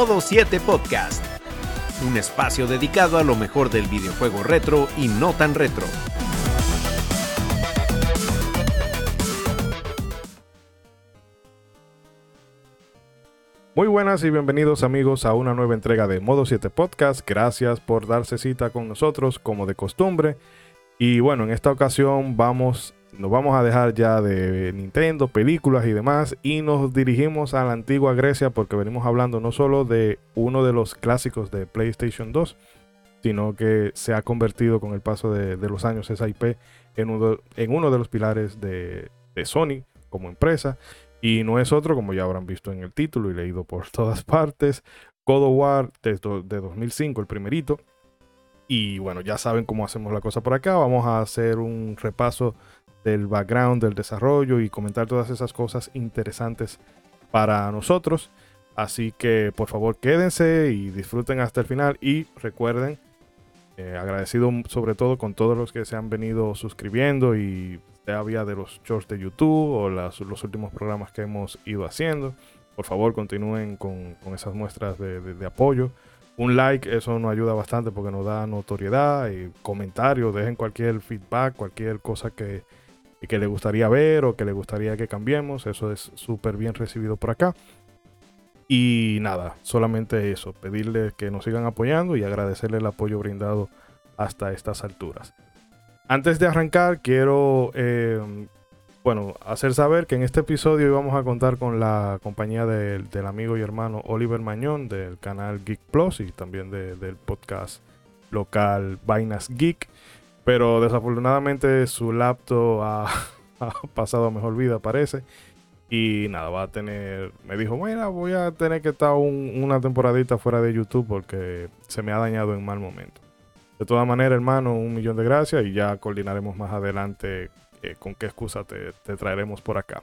Modo 7 Podcast, un espacio dedicado a lo mejor del videojuego retro y no tan retro. Muy buenas y bienvenidos amigos a una nueva entrega de Modo 7 Podcast. Gracias por darse cita con nosotros como de costumbre. Y bueno, en esta ocasión vamos nos vamos a dejar ya de Nintendo, películas y demás y nos dirigimos a la antigua Grecia porque venimos hablando no solo de uno de los clásicos de PlayStation 2, sino que se ha convertido con el paso de, los años esa IP en uno, en uno de los pilares de, Sony como empresa. Y no es otro, como ya habrán visto en el título y leído por todas partes, God of War de, de 2005, el primerito. Y bueno, ya saben cómo hacemos la cosa por acá. Vamos a hacer un repaso del background, del desarrollo y comentar todas esas cosas interesantes para nosotros. Así que por favor quédense y disfruten hasta el final y recuerden, eh, agradecido sobre todo con todos los que se han venido suscribiendo y sea vía de los shorts de YouTube o los últimos programas que hemos ido haciendo. Por favor continúen con, esas muestras de, de, apoyo. Un like, eso nos ayuda bastante porque nos da notoriedad y comentarios, dejen cualquier feedback, cualquier cosa que, y que le gustaría ver o que le gustaría que cambiemos. Eso es súper bien recibido por acá. Y nada, solamente eso, pedirle que nos sigan apoyando y agradecerle el apoyo brindado hasta estas alturas. Antes de arrancar, quiero eh, bueno, hacer saber que en este episodio íbamos a contar con la compañía del amigo y hermano Oliver Mañón del canal Geek Plus y también del podcast local Vainas Geek. Pero desafortunadamente su laptop ha, pasado a mejor vida, parece. Y nada, va a tener. Me dijo, bueno, voy a tener que estar una temporadita fuera de YouTube porque se me ha dañado en mal momento. De todas maneras, hermano, un millón de gracias y ya coordinaremos más adelante eh, con qué excusa te, traeremos por acá.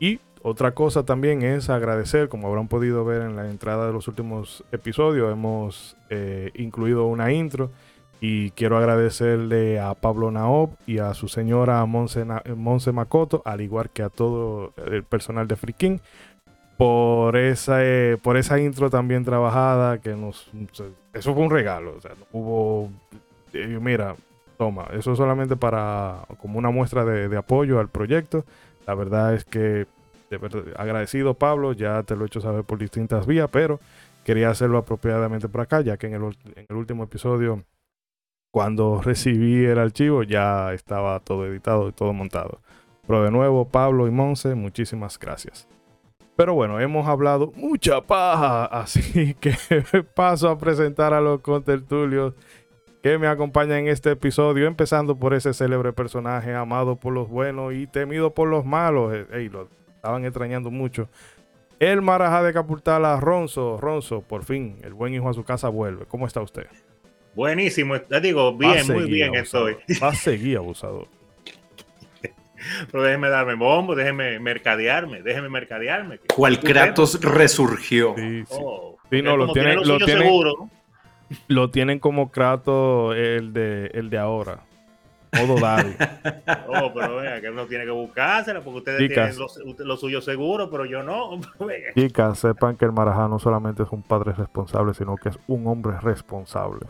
Y otra cosa también es agradecer, como habrán podido ver en la entrada de los últimos episodios, hemos eh, incluido una intro y quiero agradecerle a Pablo Naob y a su señora Monse, Monse Makoto, al igual que a todo el personal de Freaking, por esa, eh, por esa intro también trabajada que nos... Eso fue un regalo. O sea, hubo... Eh, mira, toma, eso es solamente para... como una muestra de, apoyo al proyecto. La verdad es que... agradecido Pablo, ya te lo he hecho saber por distintas vías, pero quería hacerlo apropiadamente por acá, ya que en el, en el último episodio cuando recibí el archivo ya estaba todo editado y todo montado. Pero de nuevo, Pablo y Monse, muchísimas gracias. Pero bueno, hemos hablado mucha paja, así que paso a presentar a los contertulios que me acompañan en este episodio, empezando por ese célebre personaje amado por los buenos y temido por los malos. Eh, ey, lo estaban extrañando mucho. El Marajá de Capultala, Ronzo. Ronzo, por fin, el buen hijo a su casa vuelve. ¿Cómo está usted? Buenísimo, te digo, bien, muy bien estoy. Va a seguir abusador. Pero déjeme darme bombo, déjeme mercadearme, déjeme mercadearme. Cual Kratos resurgió. Sí, sí. Oh, no, lo tienen, lo, tienen, lo tienen como Kratos el de, el de ahora. Modo Daddy. oh, pero vea, que uno tiene que buscársela porque ustedes tienen lo, suyo seguro, pero yo no. Chicas, sepan que el Marajá no solamente es un padre responsable, sino que es un hombre responsable.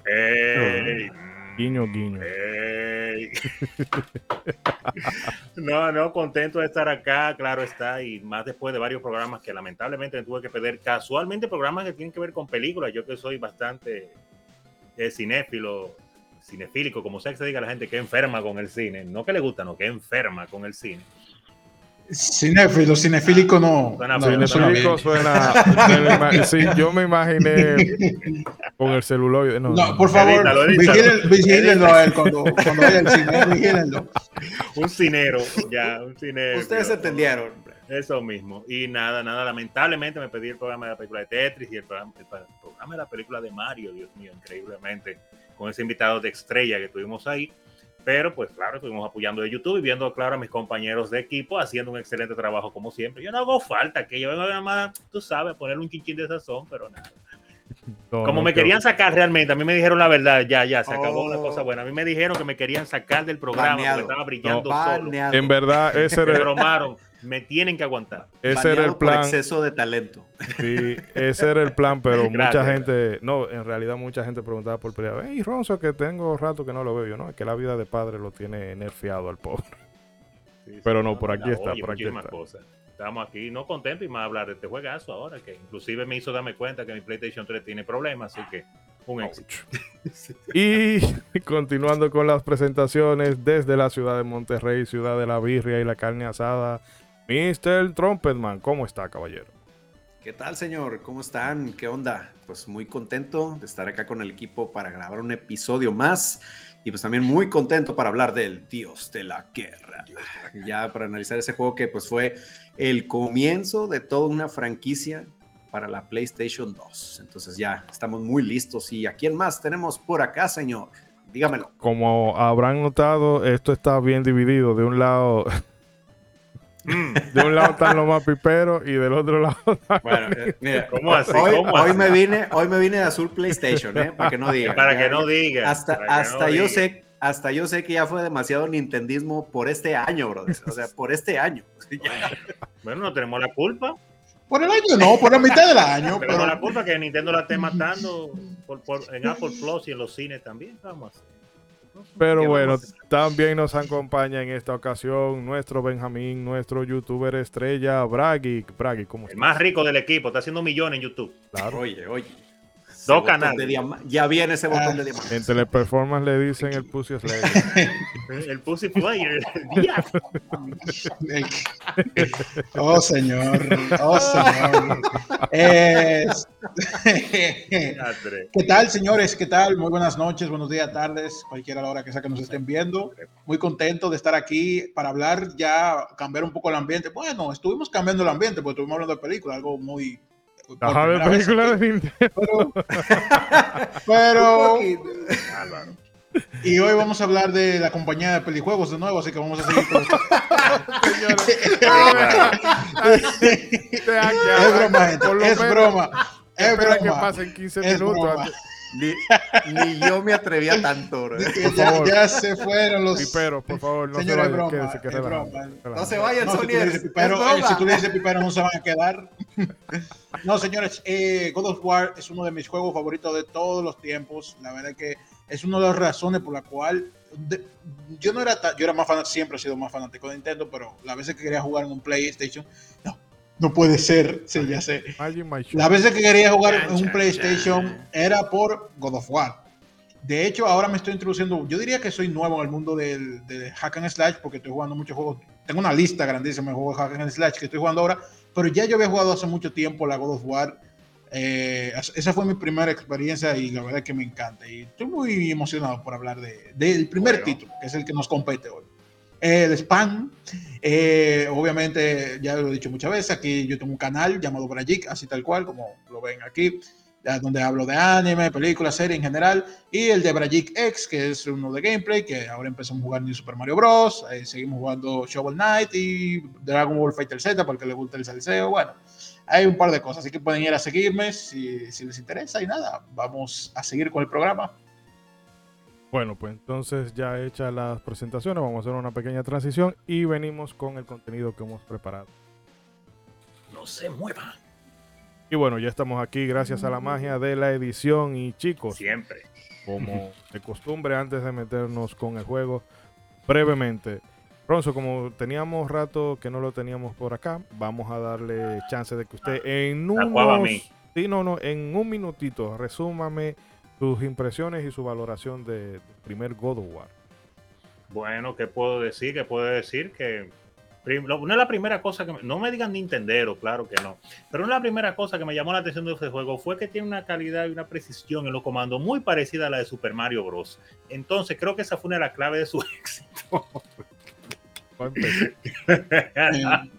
Guiño, guiño. no, no, contento de estar acá, claro está, y más después de varios programas que lamentablemente tuve que perder, casualmente programas que tienen que ver con películas, yo que soy bastante eh, cinéfilo, cinefílico, como sea que se diga la gente que enferma con el cine, no que le gusta, no, que enferma con el cine. Cinéfilo, cinefílico no. Suena, cinefílico suena. sí, yo me imaginé con el celuloide. No, por favor, vigílenlo a él cuando, cuando vaya al cine. Vigílenlo. Un cinero, ya, un cinero. Ustedes entendieron. Eso mismo. Y nada, nada, lamentablemente me pedí el programa de la película de Tetris y el programa, el programa de la película de Mario, Dios mío, increíblemente con ese invitado de estrella que tuvimos ahí. Pero pues claro, estuvimos apoyando de YouTube y viendo claro a mis compañeros de equipo haciendo un excelente trabajo como siempre. Yo no hago falta que yo venga nada más, tú sabes, poner un chinchín de sazón, pero nada. como me querían sacar realmente, a mí me dijeron la verdad, ya, ya, se acabó una cosa oh. buena. A mí me dijeron que me querían sacar del programa, porque estaba brillando solo. En verdad, ese era... Me bromaron. Me tienen que aguantar. Ese era el Baneado por plan. exceso de talento. Sí, ese era el plan, pero mucha Gracias, gente, no, en realidad mucha gente preguntaba por pelea. Hey, Ronzo, que tengo rato que no lo veo yo, ¿no? Es que la vida de padre lo tiene nerfeado al pobre. Sí, sí, Pero no, por aquí está, oye, por aquí muchísimas está. cosas. Estamos aquí no contentos y más hablar de este juegazo ahora, que inclusive me hizo darme cuenta que mi PlayStation 3 tiene problemas, así que un éxito. Y continuando con las presentaciones desde la ciudad de Monterrey, ciudad de la birria y la carne asada, Mr. Trumpetman, ¿cómo está, caballero? ¿Qué tal, señor? ¿Cómo están? ¿Qué onda? Pues muy contento de estar acá con el equipo para grabar un episodio más y pues también muy contento para hablar del Dios de la Guerra. Ya para analizar ese juego que pues fue el comienzo de toda una franquicia para la PlayStation 2. Entonces ya estamos muy listos y ¿a quién más tenemos por acá, señor? Dígamelo. Como habrán notado, esto está bien dividido. De un lado, Mm, de un lado están los más piperos y del otro lado están Bueno, eh, mira, ¿Cómo así? hoy, ¿Cómo hoy así? me vine, hoy me vine de azul PlayStation, ¿eh? Para que no digan. Para que no diga. hasta, hasta no yo diga. sé, hasta yo sé que ya fue demasiado nintendismo por este año, brother. O sea, por este año. Bueno, no tenemos la culpa. Por el año no, por la mitad del año. Tenemos Pero, la culpa que Nintendo la esté matando por, por- en Apple Plus y en los cines también. ¿Qué vamos? Pero ¿Qué bueno, también nos acompaña en esta ocasión nuestro Benjamín, nuestro youtuber estrella, Bragi. Bragi, ¿cómo El estás? más rico del equipo está haciendo millones en YouTube. Claro. Oye, oye. Dos canales. Ya viene ese botón Ah. de diamante. En Teleperformance le dicen el Pussy Slayer. El Pussy Player. oh, señor. Oh, señor. ¿Qué tal, señores? ¿Qué tal? Muy buenas noches, buenos días, tardes, cualquiera la hora que sea que nos estén viendo. Muy contento de estar aquí para hablar, ya cambiar un poco el ambiente. Bueno, estuvimos cambiando el ambiente porque estuvimos hablando de películas, algo muy... Ajá, de primera vez película aquí. de Nintendo. Pero, pero, y hoy vamos a hablar de la compañía de pelijuegos de nuevo, así que vamos a seguir con esto. Es broma, gente, es broma. Es Espera que broma. pasen 15 Es minutos. Ni, ni yo me atrevía tanto, bro. Ya, ya se fueron los... Pipero, por favor, no Señores, se vayan. broma, que relajan. No se vayan, No, si tú, dices pipero, eh, si tú dices pipero, no se van a quedar. no, señores, eh, God of War es uno de mis juegos favoritos de todos los tiempos. La verdad que es una de las razones por la cual de- yo no era ta- yo era más fan, siempre he sido más fanático de Nintendo, pero las veces que quería jugar en un PlayStation, no, puede ser, sí, ya sé. Las veces que quería jugar en un PlayStation era por God of War. De hecho, ahora me estoy introduciendo. Yo diría que soy nuevo en el mundo del, del hack and slash porque estoy jugando muchos juegos. Tengo una lista grandísima de juegos de hack and slash que estoy jugando ahora, pero ya yo había jugado hace mucho tiempo la God of War. Eh, esa fue mi primera experiencia y la verdad es que me encanta. Y estoy muy emocionado por hablar de- del primer Bueno. título, que es el que nos compete hoy. El spam, eh, obviamente, ya lo he dicho muchas veces, aquí yo tengo un canal llamado Brajik, así tal cual, como lo ven aquí, donde hablo de anime, películas, series en general, y el de Brajik X, que es uno de gameplay, que ahora empezamos a jugar New Super Mario Bros., seguimos jugando Shovel Knight y Dragon Ball Fighter Z, porque le gusta el salseo, bueno, hay un par de cosas, así que pueden ir a seguirme si, si les interesa, y nada, vamos a seguir con el programa. Bueno, pues entonces ya hechas las presentaciones, vamos a hacer una pequeña transición y venimos con el contenido que hemos preparado. No se muevan. Y bueno, ya estamos aquí gracias a la magia de la edición y chicos, Siempre. como de costumbre antes de meternos con el juego, brevemente. Ronzo, como teníamos rato que no lo teníamos por acá, vamos a darle chance de que usted en La cuava a unos, sí, no, no, en un minutito resúmame sus impresiones y su valoración de, del primer God of War. Bueno, ¿qué puedo decir? ¿Qué puedo decir? Que prim- lo- una de las primeras cosas que me- no me digan Nintendero, claro que no, pero una de las primeras cosas que me llamó la atención de este juego fue que tiene una calidad y una precisión en los comandos muy parecida a la de Super Mario Bros. Entonces creo que esa fue una de las claves de su éxito.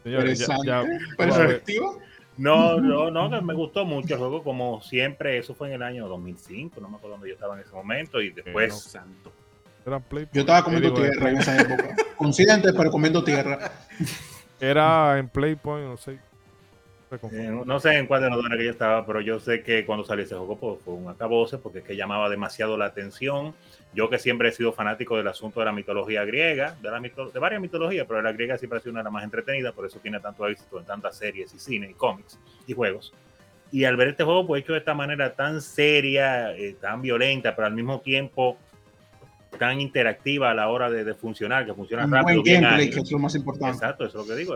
Señores, ya- ya- Perspectiva. No, no, no, me gustó mucho el juego, como siempre, eso fue en el año 2005, no me acuerdo dónde yo estaba en ese momento, y después... no. Santo. Era Play- Yo estaba comiendo tierra en esa época. Consciente, pero comiendo tierra. Era en Playpoint, no sé. Eh, no sé en cuál de los que yo estaba, pero yo sé que cuando salió ese juego pues, fue un acabose porque es que llamaba demasiado la atención. Yo que siempre he sido fanático del asunto de la mitología griega, de, la de varias mitologías, pero la griega siempre ha sido una de las más entretenidas, por eso tiene tanto éxito en tantas series y cine y cómics y juegos. Y al ver este juego pues hecho de esta manera tan seria, eh, tan violenta, pero al mismo tiempo tan interactiva a la hora de, funcionar, que funciona rápido. Buen gameplay, que es lo más importante. Exacto, eso es lo que digo,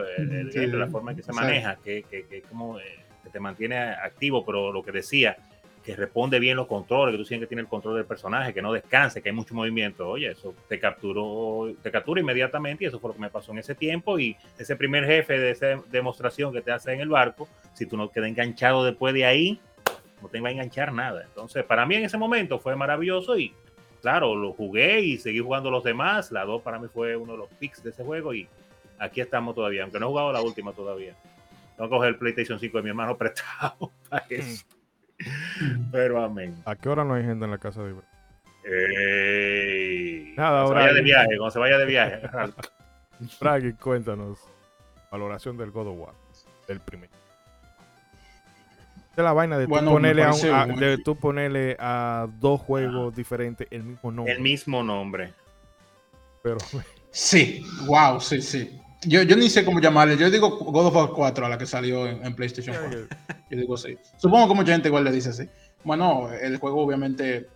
la forma en que se maneja, que, que, como, eh, que te mantiene activo, pero lo que decía, que responde bien los controles, que tú sientes que tiene el control del personaje, que no descanse, que hay mucho movimiento. Oye, eso te capturó, te captura inmediatamente y eso fue lo que me pasó en ese tiempo. Y ese primer jefe de esa demostración que te hace en el barco, si tú no quedas enganchado después de ahí, no te va a enganchar nada. Entonces, para mí en ese momento fue maravilloso y claro, lo jugué y seguí jugando los demás. La 2 para mí fue uno de los picks de ese juego y aquí estamos todavía, aunque no he jugado la última todavía. Tengo que coger el PlayStation 5 de mi hermano prestado para eso. Pero amén. ¿A qué hora no hay gente en la casa de Nada, cuando se vaya de viaje, cuando se vaya de viaje. Fraggy, cuéntanos. Valoración del God of War, del primer la vaina de, ponerle a, de tú ponerle a dos juegos diferentes el mismo nombre. El mismo nombre. Pero. Sí, wow, sí, sí. Yo, yo ni sé cómo llamarle. Yo digo God of War 4 a la que salió en, PlayStation 4. Yo digo sí. Supongo que mucha gente igual le dice así. Bueno, el juego obviamente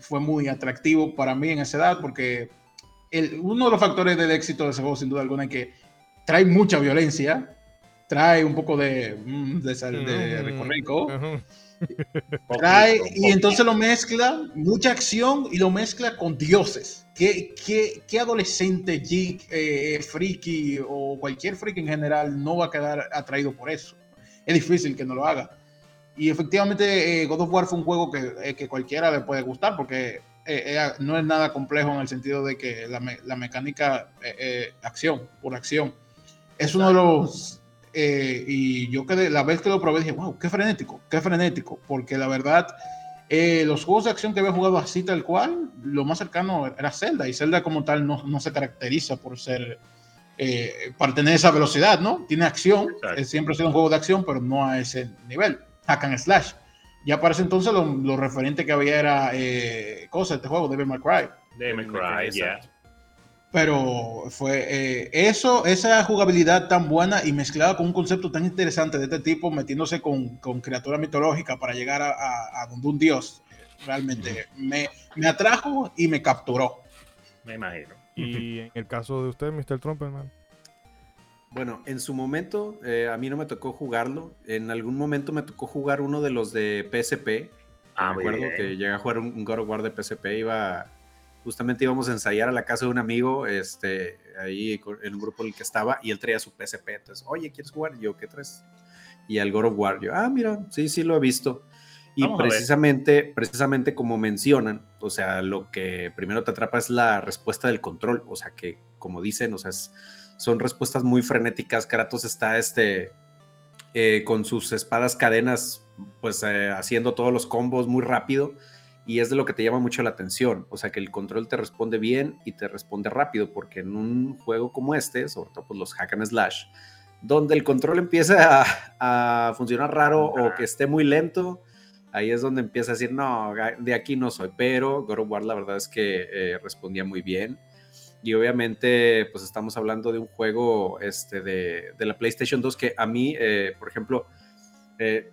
fue muy atractivo para mí en esa edad porque el, uno de los factores del éxito de ese juego, sin duda alguna, es que trae mucha violencia trae un poco de, mm, de, de rico, Trae, y entonces lo mezcla, mucha acción y lo mezcla con dioses. ¿Qué, qué, qué adolescente geek, eh, friki o cualquier friki en general no va a quedar atraído por eso? Es difícil que no lo haga. Y efectivamente, eh, God of War fue un juego que, eh, que cualquiera le puede gustar porque no es nada complejo en el sentido de que la, la mecánica, acción, por acción, es uno de los eh, y yo quedé, la vez que lo probé dije, wow, qué frenético, qué frenético, porque la verdad, eh, los juegos de acción que había jugado así tal cual, lo más cercano era Zelda, y Zelda como tal no, no se caracteriza por ser, eh, para tener esa velocidad, ¿no? Tiene acción, siempre ha sido un juego de acción, pero no a ese nivel, hack and slash. Ya para ese entonces lo, lo referente que había era cosa, este juego, Devil May Cry. Devil May Cry, yeah. Pero fue eh, eso, esa jugabilidad tan buena y mezclada con un concepto tan interesante de este tipo, metiéndose con, con criatura mitológica para llegar a, a, donde un dios, realmente me, me, atrajo y me capturó. Me imagino. Y en el caso de usted, Mr. Trump, hermano. Bueno, en su momento eh, a mí no me tocó jugarlo. En algún momento me tocó jugar uno de los de PSP. Ah, me acuerdo que llegué a jugar un God of War de PSP, iba justamente íbamos a ensayar a la casa de un amigo, este, ahí en un grupo en el que estaba, y él traía su PSP. Entonces, oye, ¿quieres jugar? yo, ¿qué traes? Y al God of War, yo, ah, mira, sí, sí lo he visto. Y precisamente, precisamente como mencionan, o sea, lo que primero te atrapa es la respuesta del control, o sea, que como dicen, o sea, son respuestas muy frenéticas. Kratos está este, eh, con sus espadas cadenas, pues eh, haciendo todos los combos muy rápido y es de lo que te llama mucho la atención, o sea que el control te responde bien y te responde rápido, porque en un juego como este, sobre todo pues los hack and slash, donde el control empieza a, funcionar raro o que esté muy lento, ahí es donde empieza a decir, no, de aquí no soy, pero God of War la verdad es que eh, respondía muy bien. Y obviamente, pues estamos hablando de un juego este, de, de la PlayStation 2 que a mí, eh, por ejemplo, eh, eh,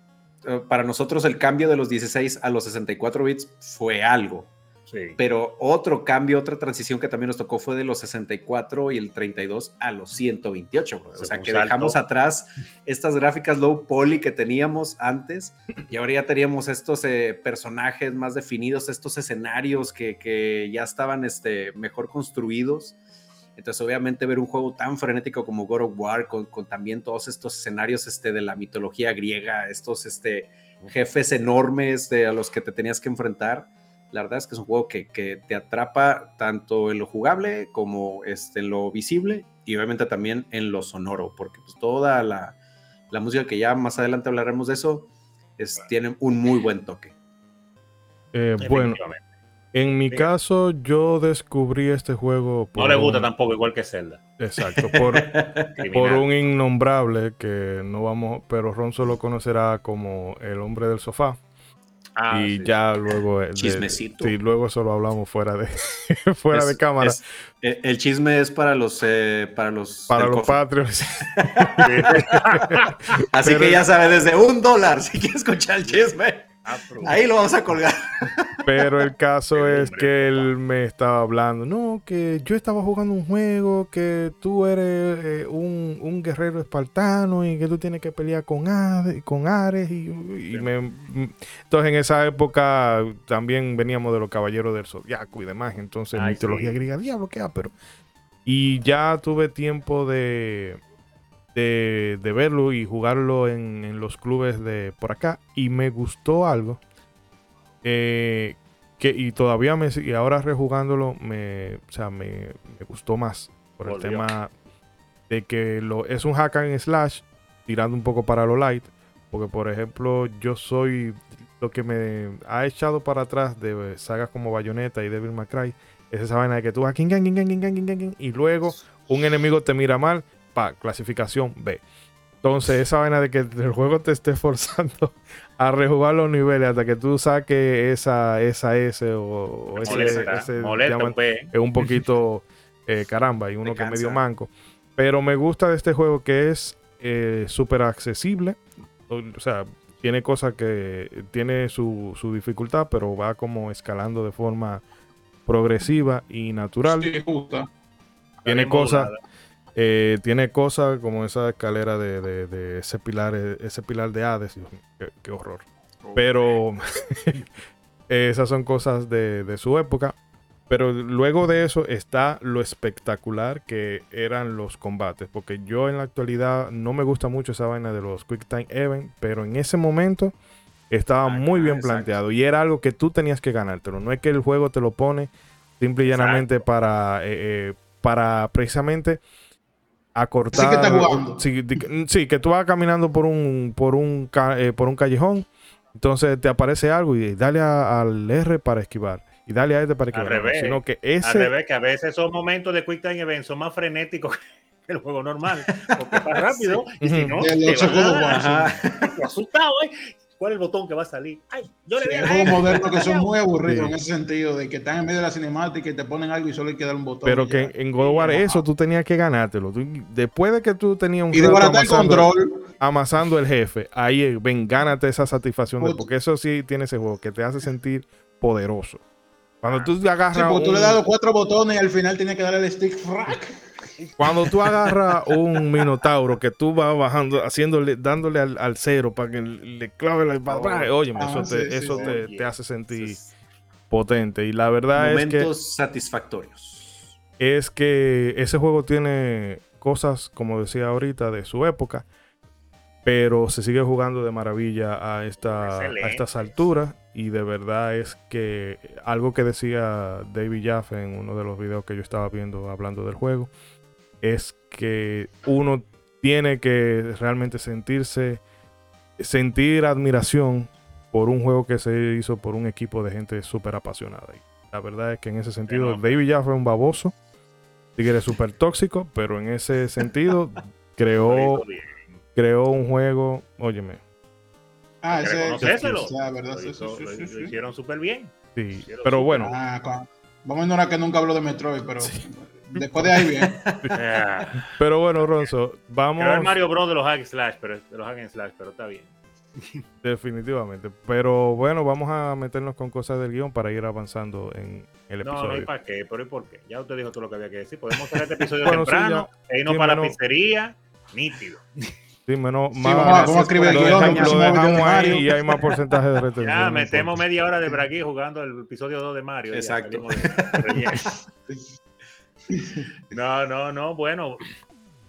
para nosotros el cambio de los 16 a los 64 bits fue algo. Pero otro cambio, otra transición que también nos tocó fue de los 64 y el 32 a los 128. O sea que dejamos atrás estas gráficas low poly que teníamos antes y ahora ya teníamos estos eh, personajes más definidos, estos escenarios que, que ya estaban este, mejor construidos. Entonces, obviamente, ver un juego tan frenético como God of War, con, también todos estos escenarios este, de la mitología griega, estos este, jefes enormes de, a los que te tenías que enfrentar, la verdad es que es un juego que, que te atrapa tanto en lo jugable como este, en lo visible y obviamente también en lo sonoro, porque pues, toda la, la música que ya más adelante hablaremos de eso, es, tiene un muy buen toque. Eh, bueno, En mi caso, yo descubrí este juego No le gusta un- tampoco, igual que Zelda. Exacto, por, un innombrable que no vamos, pero Ronzo lo conocerá como el hombre del sofá. Ah, y sí. ya luego. de- Chismecito. sí, luego eso lo hablamos fuera de, fuera Es- de cámara. es- eh, el chisme es para los eh, para los para los. Patreons. Así pero- que ya sabes, desde un dólar, si quieres escuchar el chisme, Ah, ahí lo vamos a colgar. Pero el caso es que él me estaba hablando, no, que yo estaba jugando un juego, que tú eres eh, un, un guerrero espartano y que tú tienes que pelear con, Ade- con Ares. Y, y me- mm, entonces en esa época también veníamos de los caballeros del zodiaco y demás, entonces Ay, mitología sí. griega, diablo, qué pero Y ya tuve tiempo de, de, de verlo y jugarlo en, en los clubes de por acá y me gustó algo. eh, que, y todavía me y ahora rejugándolo me, o sea, me, me gustó más por el tema de que lo, es un hack and slash tirando un poco para lo light porque por ejemplo yo soy lo que me ha echado para atrás de sagas como Bayonetta y Devil May Cry es esa vaina de que tú vas king, king, king, king, king, king, king, y luego un enemigo te mira mal, pa, clasificación B. Entonces, esa vaina de que el juego te esté forzando a rejugar los niveles hasta que tú saques esa, esa S o, o ese, molesta, ese molesta llaman- un pe. es un poquito eh, caramba y uno Me que es medio manco. Pero me gusta de este juego que es eh, súper accesible. O, o sea, tiene cosas que tiene su, su dificultad, pero va como escalando de forma progresiva y natural. Sí, justo. Tiene cosas modulada. Eh, tiene cosas como esa escalera de, de- de ese pilar eh, ese pilar de Hades. Dios mío, qué, qué horror. Pero esas son cosas de, de su época. Pero luego de eso está lo espectacular que eran los combates. Porque yo en la actualidad no me gusta mucho esa vaina de los Quick Time Event. Pero en ese momento estaba Ah, muy bien exacto. planteado. Y era algo que tú tenías que ganártelo. No es que el juego te lo pone simple y llanamente para, eh, eh, para precisamente acortar. Así que estás jugando. Sí, sí, que tú vas caminando por un, por un, eh, por un callejón. Entonces te aparece algo y dale a- al R para esquivar. Y dale a este para esquivar. No, revés. Sino que Al ese. revés, que a veces esos momentos de Quick Time Event son más frenéticos que el juego normal. Porque es más rápido. Y si no, te a. Estoy asustado, ¿eh? ¿Cuál es el botón que va a salir? Ay, yo le Sí, voy a hay dar. juegos modernos que son muy aburridos Sí. en ese sentido, de que están en medio de la cinemática y te ponen algo y solo hay que dar un botón. Pero que ya. en God of War eso tú tenías que ganártelo. Tú- después de que tú tenías un Y el control. amasando el jefe, ahí ven, gánate esa satisfacción. de- porque eso sí tiene ese juego que te hace sentir poderoso. Cuando tú agarras. Sí, porque tú un- le das los cuatro botones y al final tienes que darle el stick frac. Cuando tú agarras un minotauro que tú vas bajando, haciéndole, dándole al, al cero para que le clave la espada, oye, Ah, eso, sí, te, sí, eso sí. te, Oye, te hace sentir Entonces, potente. Y la verdad es que, Momentos satisfactorios. es que ese juego tiene cosas, como decía ahorita, de su época, pero se sigue jugando de maravilla a, esta, a estas alturas. Y de verdad es que algo que decía David Jaffe en uno de los videos que yo estaba viendo hablando del juego, es que uno tiene que realmente sentirse, sentir admiración por un juego que se hizo por un equipo de gente súper apasionada. Y la verdad es que en ese sentido. David Jaffe es un baboso, tigre súper tóxico, pero en ese sentido creó, creó un juego, óyeme, Ah, ese. reconocérselo. La verdad, Lo sí, hizo- sí, lo- sí, lo sí. hicieron súper bien. sí, pero bueno, Ah, con- Vamos a ignorar que nunca hablo de Metroid, pero después de ahí bien. Pero bueno, Ronzo, vamos Creo el Mario Bros. de los hack slash, pero de los hack and slash, pero está bien. definitivamente, pero bueno, vamos a meternos con cosas del guion para ir avanzando en el No, no hay episodio. para qué, pero ¿y por qué? Ya usted dijo todo lo que había que decir. Podemos hacer este episodio Bueno, sí, temprano e irnos Sí, para la menos- pizzería, nítido. Sí, menos, Sí, más- vamos, vamos a escribir el guion dejamos, lo dejamos ahí y hay más porcentaje de retención. Ya metemos media hora de Bragui jugando el episodio 2 de Mario. ya Exacto. relleno. No, no, no, bueno,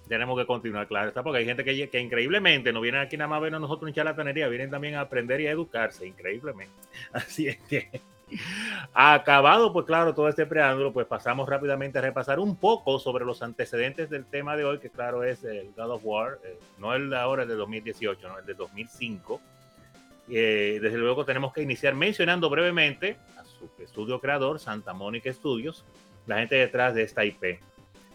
tenemos que continuar, claro, está, porque hay gente que, que increíblemente no vienen aquí nada más a vernos a nosotros en charlatanería, vienen también a aprender y a educarse, increíblemente. Así es que, acabado, pues claro, todo este preámbulo, pues pasamos rápidamente a repasar un poco sobre los antecedentes del tema de hoy, que claro es el God of War, eh, no el de ahora, el de 2018, no, el de 2005. Eh, desde luego tenemos que iniciar mencionando brevemente, su estudio creador, Santa Monica Studios, la gente detrás de esta IP.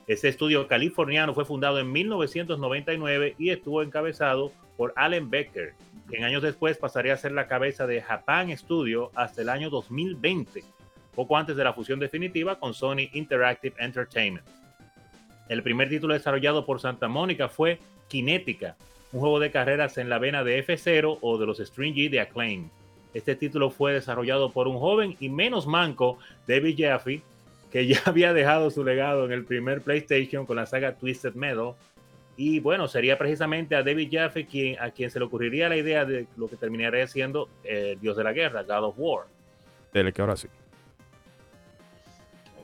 Este estudio californiano fue fundado en 1999 y estuvo encabezado por Allen Becker, quien años después pasaría a ser la cabeza de Japan Studio hasta el año 2020, poco antes de la fusión definitiva con Sony Interactive Entertainment. El primer título desarrollado por Santa Mónica fue Kinetica, un juego de carreras en la vena de F0 o de los Stringy de Acclaim. Este título fue desarrollado por un joven y menos manco, David Jaffe, que ya había dejado su legado en el primer PlayStation con la saga Twisted Metal. Y bueno, sería precisamente a David Jaffe quien, a quien se le ocurriría la idea de lo que terminaría siendo el Dios de la Guerra, God of War. Dele que ahora sí.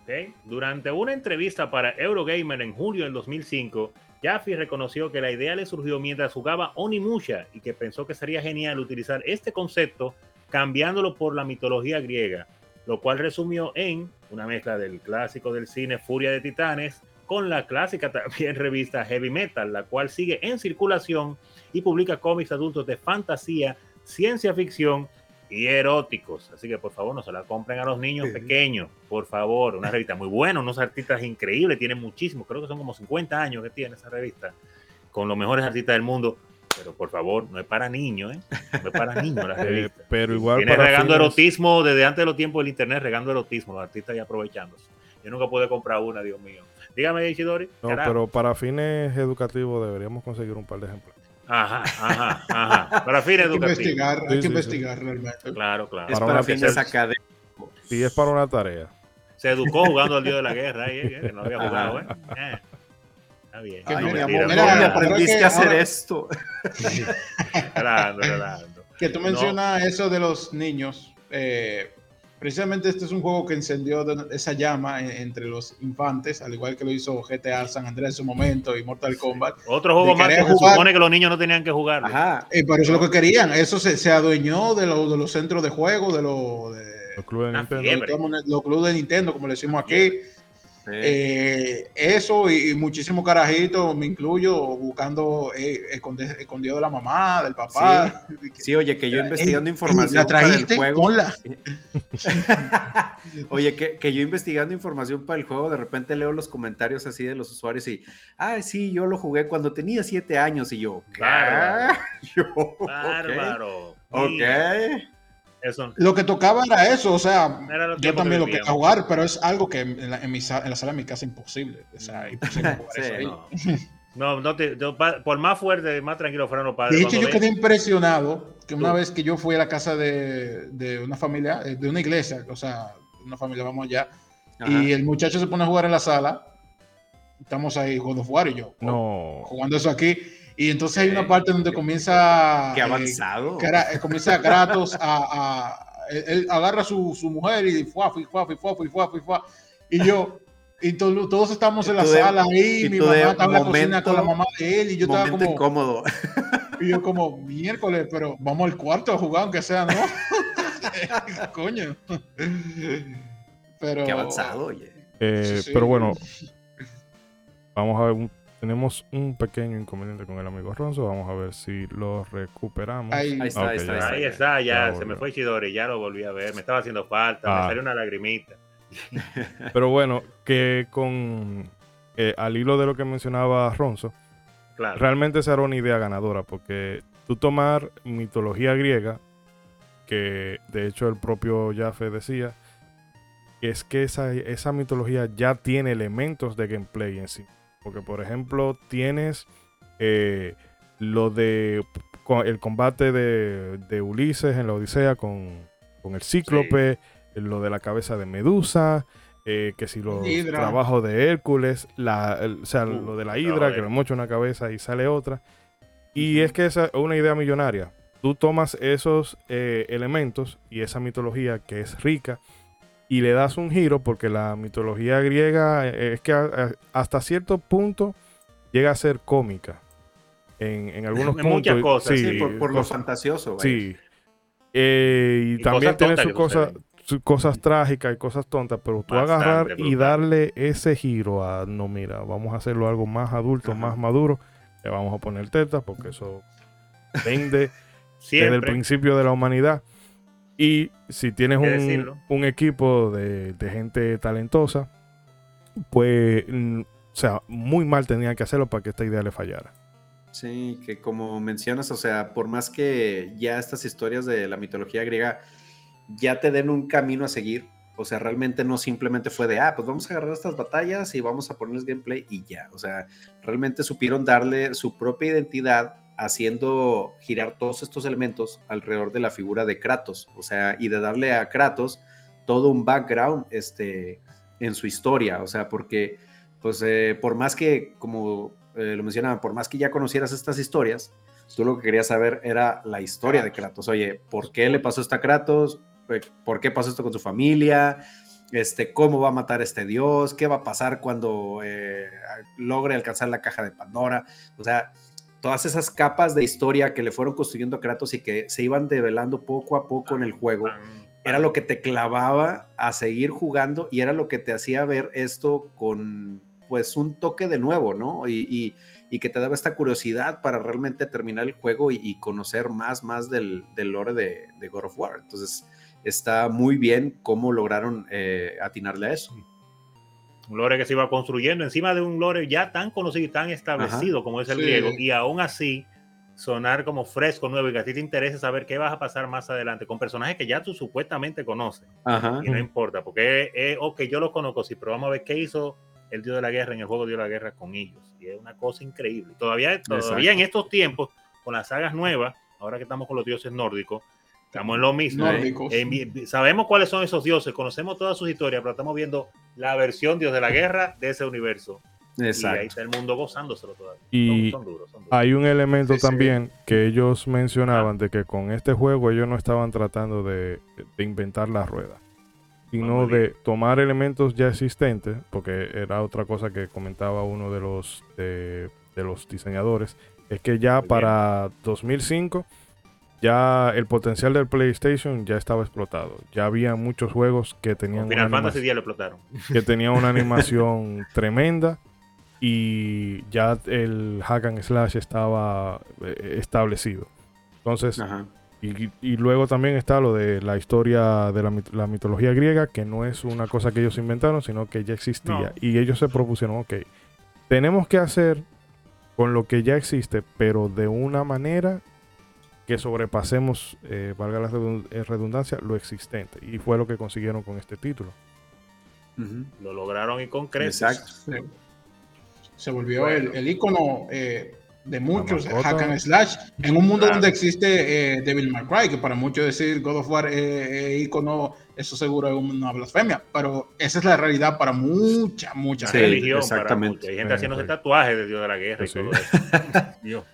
Okay. Durante una entrevista para Eurogamer en julio del 2005, Jaffe reconoció que la idea le surgió mientras jugaba Onimusha y que pensó que sería genial utilizar este concepto cambiándolo por la mitología griega, lo cual resumió en una mezcla del clásico del cine Furia de Titanes con la clásica también revista Heavy Metal, la cual sigue en circulación y publica cómics adultos de fantasía, ciencia ficción y eróticos. Así que por favor no se la compren a los niños pequeños, por favor. Una revista muy buena, unos artistas increíbles, tiene muchísimos, creo que son como 50 años que tiene esa revista, con los mejores artistas del mundo. Pero por favor, no es para niños, ¿eh? No es para niños la Eh, revista. pero igual para regando fines- erotismo desde antes de los tiempos del internet, regando erotismo, los artistas ya aprovechándose. Yo nunca pude comprar una, Dios mío. Dígame, Isidori. No, carajo. pero para fines educativos deberíamos conseguir un par de ejemplos. Ajá, ajá, ajá. Para fines Hay que educativos. investigar, hay Sí, que sí, investigar realmente. Claro, claro. Es Para fines académicos. Si es para una tarea. se educó jugando al dios de la guerra, ahí, eh, que no había jugado, ¿eh? Está bien. Que No, no, mi amor, no, mira, ¿Cómo no, pero aprendiste que a hacer ahora- esto? Que tú mencionas eso de los niños. eh, precisamente este es un juego que encendió esa llama en- entre los infantes, al igual que lo hizo GTA San Andreas en su momento y Mortal Kombat. Otro juego más que querer se jugar- supone que los niños no tenían que jugar. Ajá. Eh, pero eso es lo que querían. Eso se, se adueñó de, lo- de los centros de juego, de los de, Los clubes de Nintendo. los clubes de Nintendo, como le decimos aquí. Sí. Eh, eso y, y muchísimos carajitos, me incluyo, buscando eh, esconde- escondido de la mamá, del papá. Sí, oye, que yo investigando información ¿La para el juego. Ponla. Oye, que, que yo investigando información para el juego, de repente leo los comentarios así de los usuarios y, ah, sí, yo lo jugué cuando tenía siete años y yo, ¿qué? Bárbaro. Yo, ok. Bárbaro. Ok. Mira, Eso Lo que tocaba era eso, o sea, yo también que lo quería jugar, pero es algo que en la, en mi sa- en la sala de mi casa es imposible. O sea, imposible jugar Sí, eso ahí. no. No, no te, por más fuerte, más tranquilo fueron los padres. De hecho, yo quedé impresionado que una Tú. vez que yo fui a la casa de, de una familia, eh, de una iglesia, o sea, una familia, vamos allá, Ajá. y el muchacho se pone a jugar en la sala. Estamos ahí God of War y yo No. jugando eso aquí. Y entonces hay una parte donde comienza. Qué eh, avanzado. Eh, comienza Kratos a, a- él, él agarra a su, su mujer y fuá, fuá, fuá, fuá, fuá, fuá, fuá, y yo y to- todos estamos en la de- sala ahí y mi mamá estaba en la cocina con la mamá de él y yo estaba como incómodo. y yo como miércoles pero vamos al cuarto a jugar aunque sea no coño pero Qué avanzado, oye. Eh, Sí, sí. Pero bueno, vamos a ver. un- tenemos un pequeño inconveniente con el amigo Ronzo. Vamos a ver si lo recuperamos. ahí, Ahí está, ahí está. ya. Ahí está, ya, Ya se me fue Chidori, ya lo volví a ver, me estaba haciendo falta, Ah. me salió una lagrimita. Pero bueno, que con. eh, al hilo de lo que mencionaba Ronzo, Claro. realmente será una idea ganadora. Porque tú tomar mitología griega, que de hecho el propio Jaffe decía, es que esa, esa mitología ya tiene elementos de gameplay en sí. Porque, por ejemplo, tienes eh, lo de el combate de, de Ulises en la Odisea con, con el Cíclope, lo de la cabeza de Medusa, eh, que si los Hidra. trabajos de Hércules, la, el- o sea, Uh, lo de la Hidra, que le mocha una cabeza y sale otra. Y es que esa es una idea millonaria. Tú tomas esos eh, elementos y esa mitología que es rica y le das un giro porque la mitología griega eh, es que a- a- hasta cierto punto llega a ser cómica. En, en algunos En puntos. muchas cosas, Sí, por, por lo fantasioso. vaya. Sí. Eh, y, Y también tiene sus cosas, sus cosas trágicas y cosas tontas, pero tú Bastante agarrar y darle ese giro a, no, mira, vamos a hacerlo algo más adulto, Ajá. más maduro, le vamos a poner tetas porque eso vende desde el principio de la humanidad. Y si tienes un, equipo de, de gente talentosa, pues, mm, o sea, muy mal tenían que hacerlo para que esta idea le fallara. Sí, que como mencionas, o sea, por más que ya estas historias de la mitología griega ya te den un camino a seguir, o sea, realmente no simplemente fue de, ah, pues vamos a agarrar estas batallas y vamos a ponerles gameplay y ya, o sea, realmente supieron darle su propia identidad haciendo girar todos estos elementos alrededor de la figura de Kratos, o sea, y de darle a Kratos todo un background este, en su historia, o sea, porque, pues, eh, por más que, como eh, lo mencionaba, por más que ya conocieras estas historias, tú lo que querías saber era la historia de Kratos. Oye, ¿por qué le pasó esto a Kratos? Eh, ¿Por qué pasó esto con su familia? Este, ¿Cómo va a matar a este dios? ¿Qué va a pasar cuando eh, logre alcanzar la caja de Pandora? O sea, todas esas capas de historia que le fueron construyendo a Kratos y que se iban develando poco a poco en el juego, era lo que te clavaba a seguir jugando y era lo que te hacía ver esto con pues un toque de nuevo, ¿no? Y, y, y que te daba esta curiosidad para realmente terminar el juego y, y conocer más, más del, del lore de, de, God of War. Entonces está muy bien cómo lograron eh, atinarle a eso. Un lore que se iba construyendo encima de un lore ya tan conocido y tan establecido Ajá. como es el sí. griego y aún así sonar como fresco, nuevo y que a ti te interesa saber qué vas a pasar más adelante con personajes que ya tú supuestamente conoces. Ajá. Y no importa, porque, eh, ok, yo lo conozco, sí, pero vamos a ver qué hizo el Dios de la Guerra en el juego Dios de la Guerra con ellos. Y es una cosa increíble. Todavía, todavía en estos tiempos, con las sagas nuevas, ahora que estamos con los dioses nórdicos, estamos en lo mismo. Eh, sabemos cuáles son esos dioses, conocemos todas sus historias, pero estamos viendo la versión Dios de la Guerra de ese universo. Exacto. Y ahí está el mundo gozándoselo todavía. Y son, son duros, son duros. hay un elemento sí, también sí. que ellos mencionaban de que con este juego ellos no estaban tratando de, de inventar la rueda sino de tomar elementos ya existentes, porque era otra cosa que comentaba uno de los, de, de los diseñadores, es que ya Muy para bien. 2005 ya el potencial del PlayStation ya estaba explotado. Ya había muchos juegos que tenían Final una Fantasy ya lo explotaron. que tenían una animación tremenda y ya el hack and slash estaba eh, establecido. Entonces, Ajá. Y, y, luego también está lo de la historia de la, la, mitología griega, que no es una cosa que ellos inventaron, sino que ya existía. No. Y ellos se propusieron, ok, tenemos que hacer con lo que ya existe, pero de una manera que sobrepasemos, eh, valga la eh, redundancia, lo existente. Y fue lo que consiguieron con este título. Uh -huh. Lo lograron y con creces. Exacto. Sí. Se volvió bueno. el, el icono eh, de muchos hack and slash en un mundo claro. donde existe eh, Devil May Cry que para muchos decir God of War eh, icono eso seguro es una blasfemia pero esa es la realidad para mucha mucha sí, religión exactamente mucha. hay gente haciéndose tatuajes de Dios de la guerra sí, y todo eso Dios.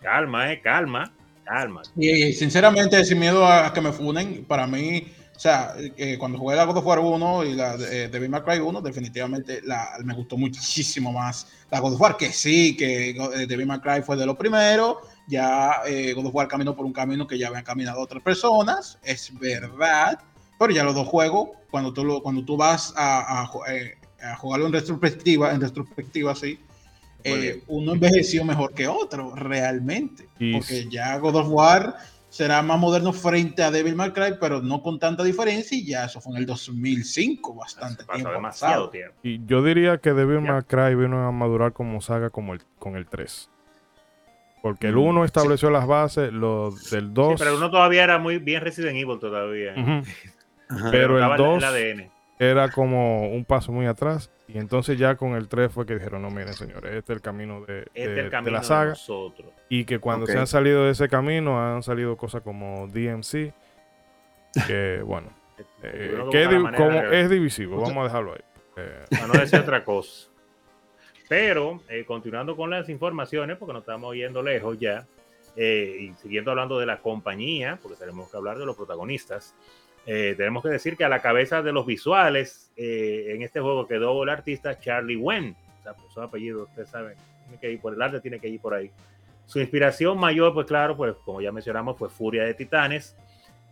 calma eh calma calma. Y, sinceramente sin miedo a que me funen para mí o sea, eh, cuando jugué la God of War 1 y la eh, Devil May Cry 1, definitivamente la, me gustó muchísimo más la God of War, que sí, que eh, Devil May Cry fue de los primeros, ya eh, God of War caminó por un camino que ya habían caminado otras personas, es verdad, pero ya los dos juegos, cuando tú, lo, cuando tú vas a, a, a, jugarlo en retrospectiva, en retrospectiva, sí, eh, uno envejeció mejor que otro, realmente, porque ya God of War será más moderno frente a Devil May Cry, pero no con tanta diferencia y ya eso fue en el 2005, bastante tiempo demasiado tiempo. Y yo diría que Devil May Cry vino a madurar como saga como el, con el 3. Porque el 1 estableció sí. las bases, lo del 2... Sí, pero el 1 todavía era muy bien Resident Evil todavía. Uh -huh. Pero, pero el 2 el era como un paso muy atrás. Y entonces ya con el 3 fue que dijeron, no, miren señores, este es el camino de, este de, el camino de la saga. De y que cuando okay. se han salido de ese camino han salido cosas como DMC, que bueno, eh, que es, como, es divisivo, vamos a dejarlo ahí. Eh. Para no decir otra cosa. Pero, eh, continuando con las informaciones, porque nos estamos yendo lejos ya, eh, y siguiendo hablando de la compañía, porque tenemos que hablar de los protagonistas, eh, tenemos que decir que a la cabeza de los visuales eh, en este juego quedó el artista Charlie Wen. O sea, su apellido, ustedes saben, tiene que ir por el arte, tiene que ir por ahí. Su inspiración mayor, pues claro, pues como ya mencionamos, fue Furia de Titanes,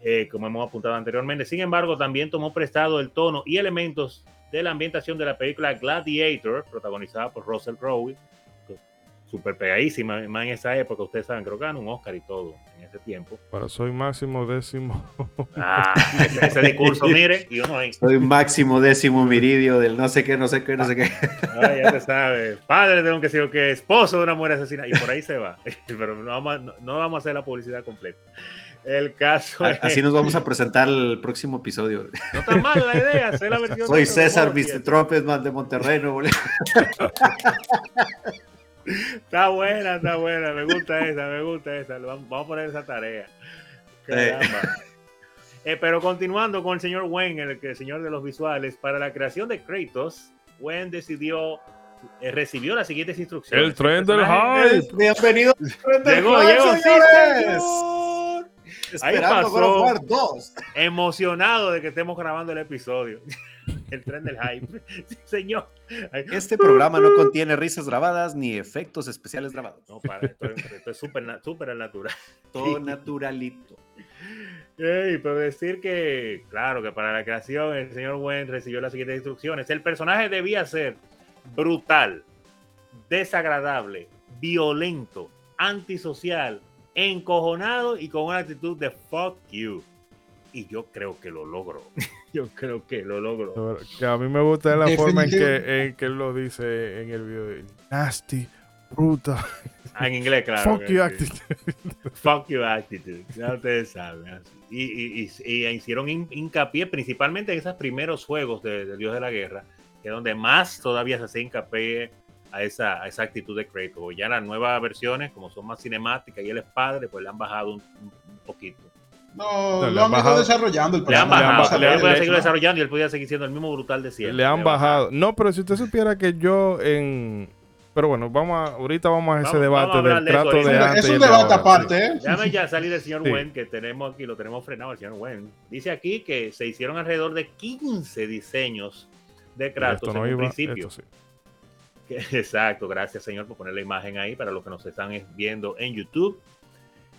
eh, como hemos apuntado anteriormente. Sin embargo, también tomó prestado el tono y elementos de la ambientación de la película Gladiator, protagonizada por Russell Crowe. Súper pegadísima, más en esa época, ustedes saben, creo que ganó un Oscar y todo en ese tiempo. Pero soy máximo décimo. Ah, ese, ese discurso, mire, y uno ahí, Soy máximo décimo miridio del no sé qué, no sé qué, no sé qué. ah, ya te sabes, padre de un que sé que, esposo de una mujer asesina, y por ahí se va. Pero no vamos, a, no, no vamos a hacer la publicidad completa. El caso es, Así nos vamos a presentar el próximo episodio. no está mal la idea, hacer la versión Soy César Mr. Trumpetman de Monterrey, Nuevo. Está buena, está buena, me gusta esa, me gusta esa. Vamos, a poner esa tarea. Caramba. Eh, pero continuando con el señor Wen, el, señor de los visuales, para la creación de Kratos, Wen decidió, eh, recibió las siguientes instrucciones. El tren del hype. Bienvenido. Llegó, llegó, sí. Ahí pasó. War 2. Emocionado de que estemos grabando el episodio. El tren del hype. Sí, señor. Este programa no contiene risas grabadas ni efectos especiales grabados. No, para, esto, es- esto es súper na- súper natural. Todo naturalito. Ey, pero decir que, claro, que para la creación el señor Wen recibió las siguientes instrucciones. El personaje debía ser brutal, desagradable, violento, antisocial, encojonado y con una actitud de fuck you. Y yo creo que lo logró. yo creo que lo logró. Que a mí me gusta la forma en que, en que él lo dice en el video. Nasty, bruta, Ah, en inglés, claro. fuck you sí. attitude. Fuck your attitude. Ya ustedes saben. Y, y- y- y hicieron hin- hincapié principalmente en esos primeros juegos de, de Dios de la Guerra, que es donde más todavía se hace hincapié a esa, a esa actitud de Kratos. Ya las nuevas versiones, como son más cinemáticas y él es padre, pues le han bajado un, un- un poquito. No, Le lo han han bajado- desarrollando el Le han han bajado. bajado- Le, le- seguir desarrollando y él podía seguir siendo el mismo brutal de siempre. Le han bajado. No, pero si usted supiera que yo en. Pero bueno, vamos a, ahorita vamos a ese Vamos- debate vamos a hablar del de trato de Es un- antes. es un debate ahora, aparte. ¿eh? Déjame ya salir el señor Sí. Wen, que tenemos aquí, lo tenemos frenado, el señor Wen. Dice aquí que se hicieron alrededor de 15 diseños de Kratos Esto no en un iba, principio. esto sí. Exacto, gracias señor por poner la imagen ahí para los que nos están viendo en YouTube.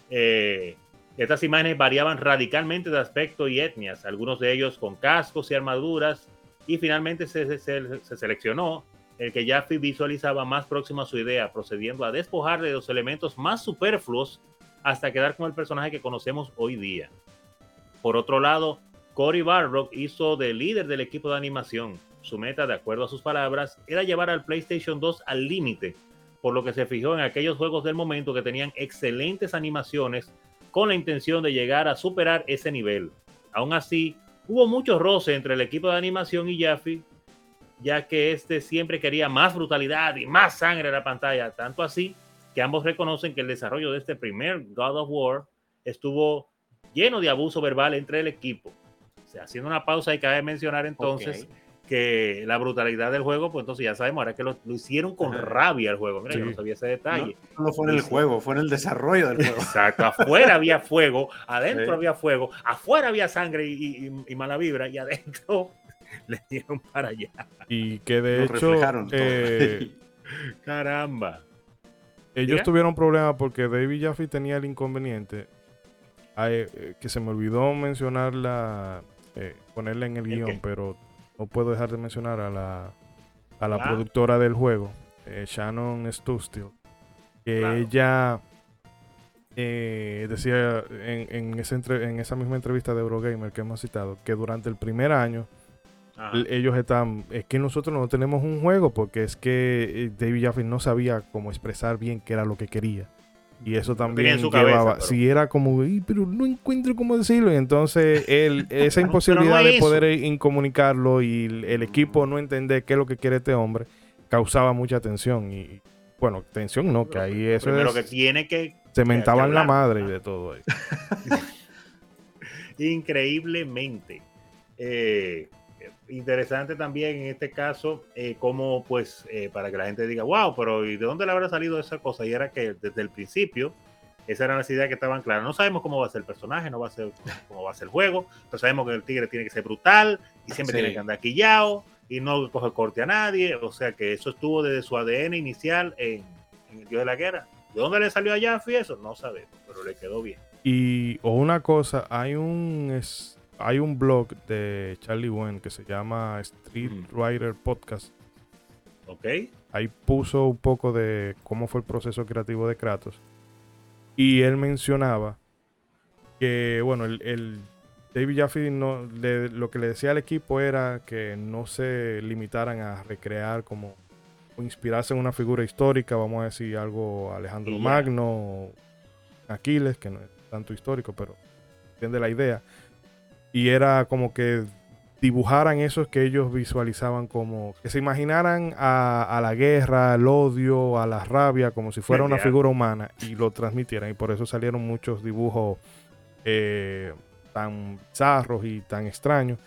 Eh, estas imágenes variaban radicalmente de aspecto y etnias, algunos de ellos con cascos y armaduras, y finalmente se, se- se seleccionó el que Jaffe visualizaba más próximo a su idea, procediendo a despojarle de los elementos más superfluos hasta quedar con el personaje que conocemos hoy día. Por otro lado, Cory Barrock hizo de líder del equipo de animación. Su meta, de acuerdo a sus palabras, era llevar al PlayStation 2 al límite, por lo que se fijó en aquellos juegos del momento que tenían excelentes animaciones con la intención de llegar a superar ese nivel. Aún así, hubo mucho roce entre el equipo de animación y Jaffe, ya que este siempre quería más brutalidad y más sangre en la pantalla, tanto así que ambos reconocen que el desarrollo de este primer God of War estuvo lleno de abuso verbal entre el equipo. O sea, haciendo una pausa y cabe mencionar entonces. Que la brutalidad del juego, pues entonces ya sabemos, ahora que lo, lo hicieron con Ajá. rabia el juego. Mira, yo no sabía ese detalle. No fue en el juego, fue en el desarrollo del juego. Exacto, afuera había fuego, adentro Sí. había fuego, afuera había sangre y, y- y mala vibra, y adentro le dieron para allá. Y que de Lo hecho, reflejaron todo. eh, Caramba. ellos tuvieron problemas porque David Jaffe tenía el inconveniente eh, que se me olvidó mencionarla, eh, ponerla en el ¿El guion, qué? pero no puedo dejar de mencionar a la, a la productora del juego, eh, Shannon Stustil, que Claro. ella eh, decía en, en, esa entre- en esa misma entrevista de Eurogamer que hemos citado, que durante el primer año Ajá. Ellos están, es que nosotros no tenemos un juego porque es que eh, David Jaffe no sabía cómo expresar bien qué era lo que quería. Y eso también en su cabeza, llevaba, pero- si era como, "Ey, pero no encuentro cómo decirlo. Y entonces él, esa imposibilidad pero no de poder incomunicarlo y el, el equipo no entender qué es lo que quiere este hombre, causaba mucha tensión. Y bueno, tensión no, que ahí eso primero es, que tiene que se mentaban la madre y Ah. de todo ahí. increíblemente. Eh, interesante también en este caso, eh, como pues, eh, para que la gente diga, wow, pero ¿y de dónde le habrá salido esa cosa? Y era que desde el principio, esas eran las ideas que estaban claras. No sabemos cómo va a ser el personaje, no va a ser cómo va a ser el juego, pero sabemos que el tigre tiene que ser brutal y siempre Sí. tiene que andar quillado y no coge corte a nadie. O sea que eso estuvo desde su ADN inicial en, en el Dios de la Guerra. ¿De dónde le salió a Jaffe eso? No sabemos, pero le quedó bien. Y o una cosa, hay un es- hay un blog de Charlie Wen que se llama Street Ujú. Writer Podcast Ok. Ahí puso un poco de cómo fue el proceso creativo de Kratos. Y él mencionaba que, bueno, el, el David Jaffe no, le- lo que le decía al equipo era que no se limitaran a recrear como o inspirarse en una figura histórica, vamos a decir algo Alejandro Y ya. Magno, Aquiles, que no es tanto histórico, pero entiende la idea. Y era como que dibujaran esos que ellos visualizaban como que se imaginaran a, a la guerra, al odio, a la rabia, como si fuera una figura humana y lo transmitieran. Y por eso salieron muchos dibujos eh, tan zarros y tan extraños.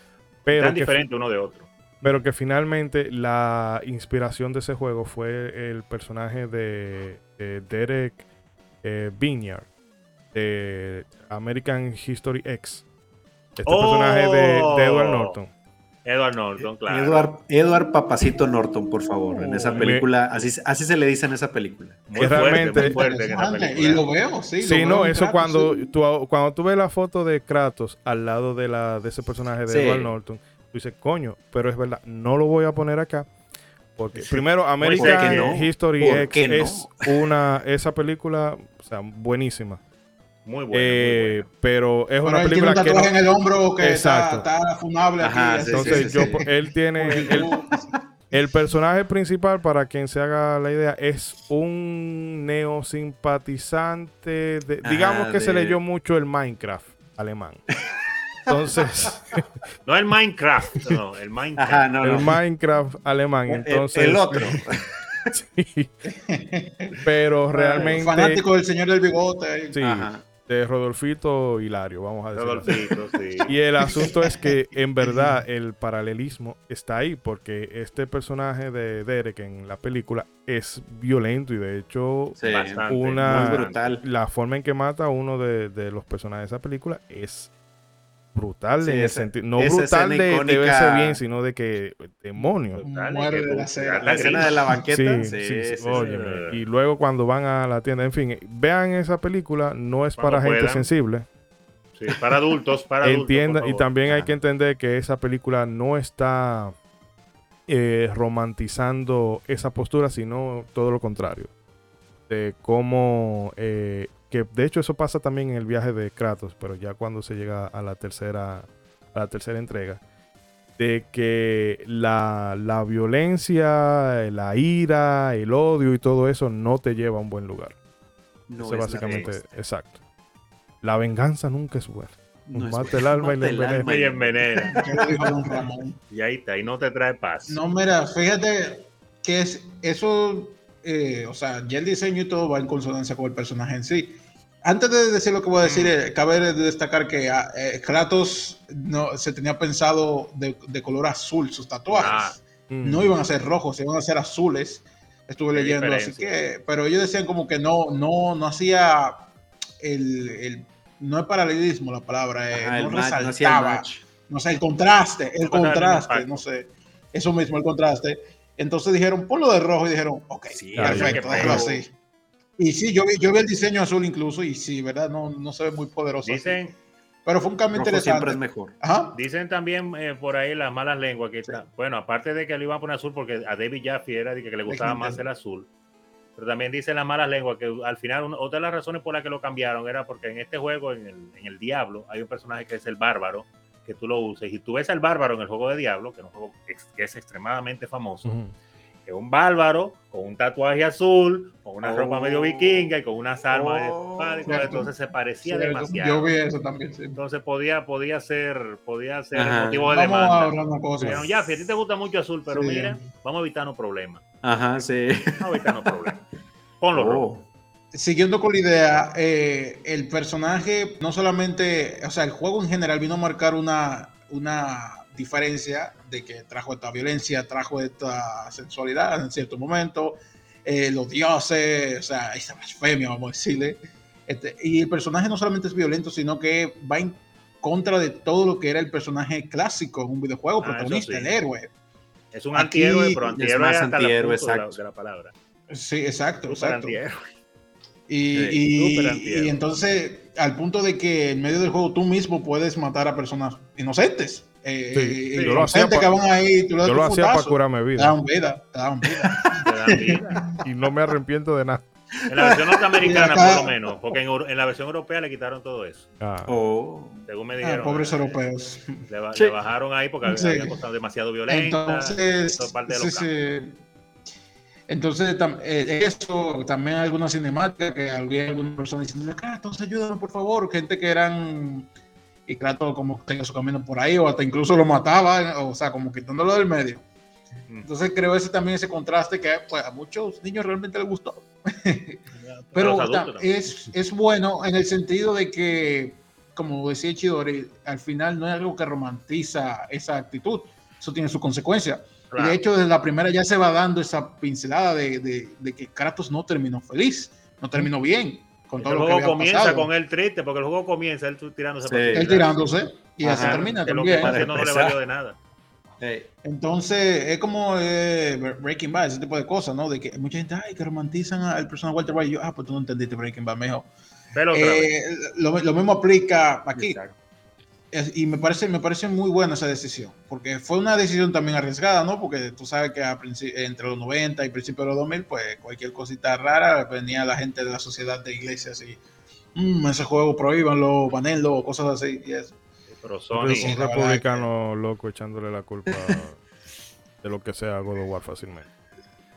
Pero Tan que, diferente uno de otro. pero que finalmente la inspiración de ese juego fue el personaje de, de Derek eh, Vineyard de American History X. Este ¡Oh! personaje de, de Edward Norton. Edward Norton, claro. Edward, Edward Papacito Norton, por favor, en esa Oh, película. Así, así se le dice en esa película. Muy fuerte, realmente- muy fuerte en esa Interesante, película. Y lo veo, sí. Sí, lo no, eso Kratos, cuando sí. tú, cuando tú ves la foto de Kratos al lado de, la, de ese personaje de Sí. Edward Norton, tú dices, coño, pero es verdad, no lo voy a poner acá. Porque primero, ¿Por American no? History ¿Por X no? es una, esa película, o sea, buenísima. Muy bueno. Eh, pero es una él tiene un película que tatuaje no- en el hombro que está, Exacto. está funable Ajá, aquí. sí, entonces sí, yo, sí, sí. él tiene el, personaje principal para quien se haga la idea es un neosimpatizante de- Ajá, digamos que se leyó mucho el Minecraft alemán entonces no el Minecraft, no, el Minecraft. Ajá, no, el no. Minecraft alemán El- entonces el otro. sí. pero realmente Fanático del señor del bigote. sí, Ajá. De Rodolfito Hilario vamos a decirlo así. Rodolfito, sí. Y el asunto es que en verdad el paralelismo está ahí porque este personaje de Derek en la película es violento y de hecho Sí, Bastante. una brutal. la forma en que mata a uno de, de los personajes de esa película es brutal Sí, en el sentido no brutal de, de icónica- verse bien sino de que demonios Brutal, Muere de la cera. La escena de la banqueta. Sí, Sí, sí, sí, sí, sí. óyeme. sí. Y luego cuando van a la tienda, en fin, vean esa película, no es Cuando para gente puedan. sensible. Sí, para adultos, para adultos. Entienda, y también hay Ah. que entender que esa película no está eh, romantizando esa postura, sino todo lo contrario. De cómo, eh, que de hecho eso pasa también en el viaje de Kratos, pero ya cuando se llega a la tercera, a la tercera entrega, de que la, la violencia, la ira, el odio y todo eso no te lleva a un buen lugar. No Eso es básicamente, exacto. La venganza nunca es buena. No mata el alma y le el envenena. alma Y envenena. Y ahí está, y no te trae paz. No, mira, fíjate que es eso, eh, o sea, ya el diseño y todo va en consonancia con el personaje en sí. Antes de decir lo que voy a decir, eh, cabe destacar que ah, eh, Kratos no, se tenía pensado de, de color azul sus tatuajes. Mm. No iban a ser rojos, iban a ser azules. Estuve Qué leyendo, así diferencia. que, pero ellos decían como que no, no, no hacía el, el- no es paralelismo la palabra, eh, Ajá, no match, no resaltaba match. no sé, el contraste, el No contraste, no sé, eso mismo, el contraste. Entonces dijeron, ponlo de rojo y dijeron, ok, Sí, perfecto, déjalo así. Y sí, yo vi, yo vi el diseño azul incluso y sí, ¿verdad? No, no se ve muy poderoso. así. Dicen, Pero fue un cambio Rojo interesante. siempre es mejor. Ajá. dicen también eh, por ahí las malas lenguas que está- bueno, aparte de que le iban a poner azul porque a David Jaffe era de que, que le gustaba más el azul. Pero también dicen las malas lenguas que al final una- otra de las razones por las que lo cambiaron era porque en este juego, en el, en el Diablo, hay un personaje que es el bárbaro, que tú lo uses. Y tú ves al bárbaro en el juego de Diablo, que es un juego que es extremadamente famoso. Es un bárbaro con un tatuaje azul, con una Oh. ropa medio vikinga y con unas armas Oh. de Cierto. entonces se parecía Sí, demasiado. yo vi eso también, sí. Entonces podía, podía ser, podía ser Ajá. motivo de Vamos a demanda. hablar una cosa. Dijeron, ya, si a ti te gusta mucho azul, pero Sí. mira, vamos a evitarnos problemas. Ajá, sí. Vamos a evitarnos problemas. Ponlo rojo. Oh. Siguiendo con la idea, eh, el personaje no solamente, o sea, el juego en general vino a marcar una, una diferencia de que trajo esta violencia, trajo esta sensualidad en cierto momento, eh, los dioses, o sea, esa blasfemia, vamos a decirle. Este, y el personaje no solamente es violento, sino que va en contra de todo lo que era el personaje clásico en un videojuego, Ah, protagonista, sí. el héroe. Es un Aquí antihéroe, pero es antihéroe más hasta el antihéroe, punto de la, exacto. de la palabra. Sí, exacto, Super exacto. Y, Sí, y- y entonces, al punto de que en medio del juego tú mismo puedes matar a personas inocentes. Eh, Sí, y yo lo hacía gente pa- que van ahí, tú le das Yo tu lo hacía para curarme Te vida te daban vida. Te dan vida. y no me arrepiento de nada. En la versión norteamericana, acá- por lo menos, porque en, la versión europea le quitaron todo eso. Ah, Oh. Según me Ah, dijeron. pobres eh, europeos. Le, ba- Sí. le bajaron ahí porque Sí. había cosas demasiado violentas. Entonces, parte de sí. Entonces, tam- eh, eso, también alguna cinemática que había algunas personas diciendo, Kratos, ayúdame por favor, gente que eran, y Kratos como tenga su camino por ahí, o hasta incluso lo mataba, o sea, como quitándolo del medio. Entonces creo ese también ese contraste que pues, a muchos niños realmente les gustó. Pero es, es bueno en el sentido de que, como decía Chidori, al final no es algo que romantiza esa actitud, eso tiene su consecuencia. Y Claro. de hecho, desde la primera ya se va dando esa pincelada de, de- de que Kratos no terminó feliz, no terminó bien con todo el lo que juego comienza pasado. con él triste, porque el juego comienza él tirándose Sí. Él tirándose y así Ajá, termina Que lo que haciendo no le valió de nada. Ey, Entonces, es como eh, Breaking Bad, ese tipo de cosas, ¿no? De que mucha gente, ay, que romantizan al personaje Walter White. Y yo, ah, pues tú no entendiste Breaking Bad, mejor. Pero. Eh, lo, lo mismo aplica aquí. exacto. Y me parece, me parece muy buena esa decisión, porque fue una decisión también arriesgada, ¿no? Porque tú sabes que a entre los 90 y principios de los 2000, pues cualquier cosita rara venía la gente de la sociedad de iglesias y "Mm, ese juego prohíbanlo, banenlo, cosas así. Y eso. Pero un Sony. verdad republicano loco echándole la culpa de lo que sea a God of War fácilmente.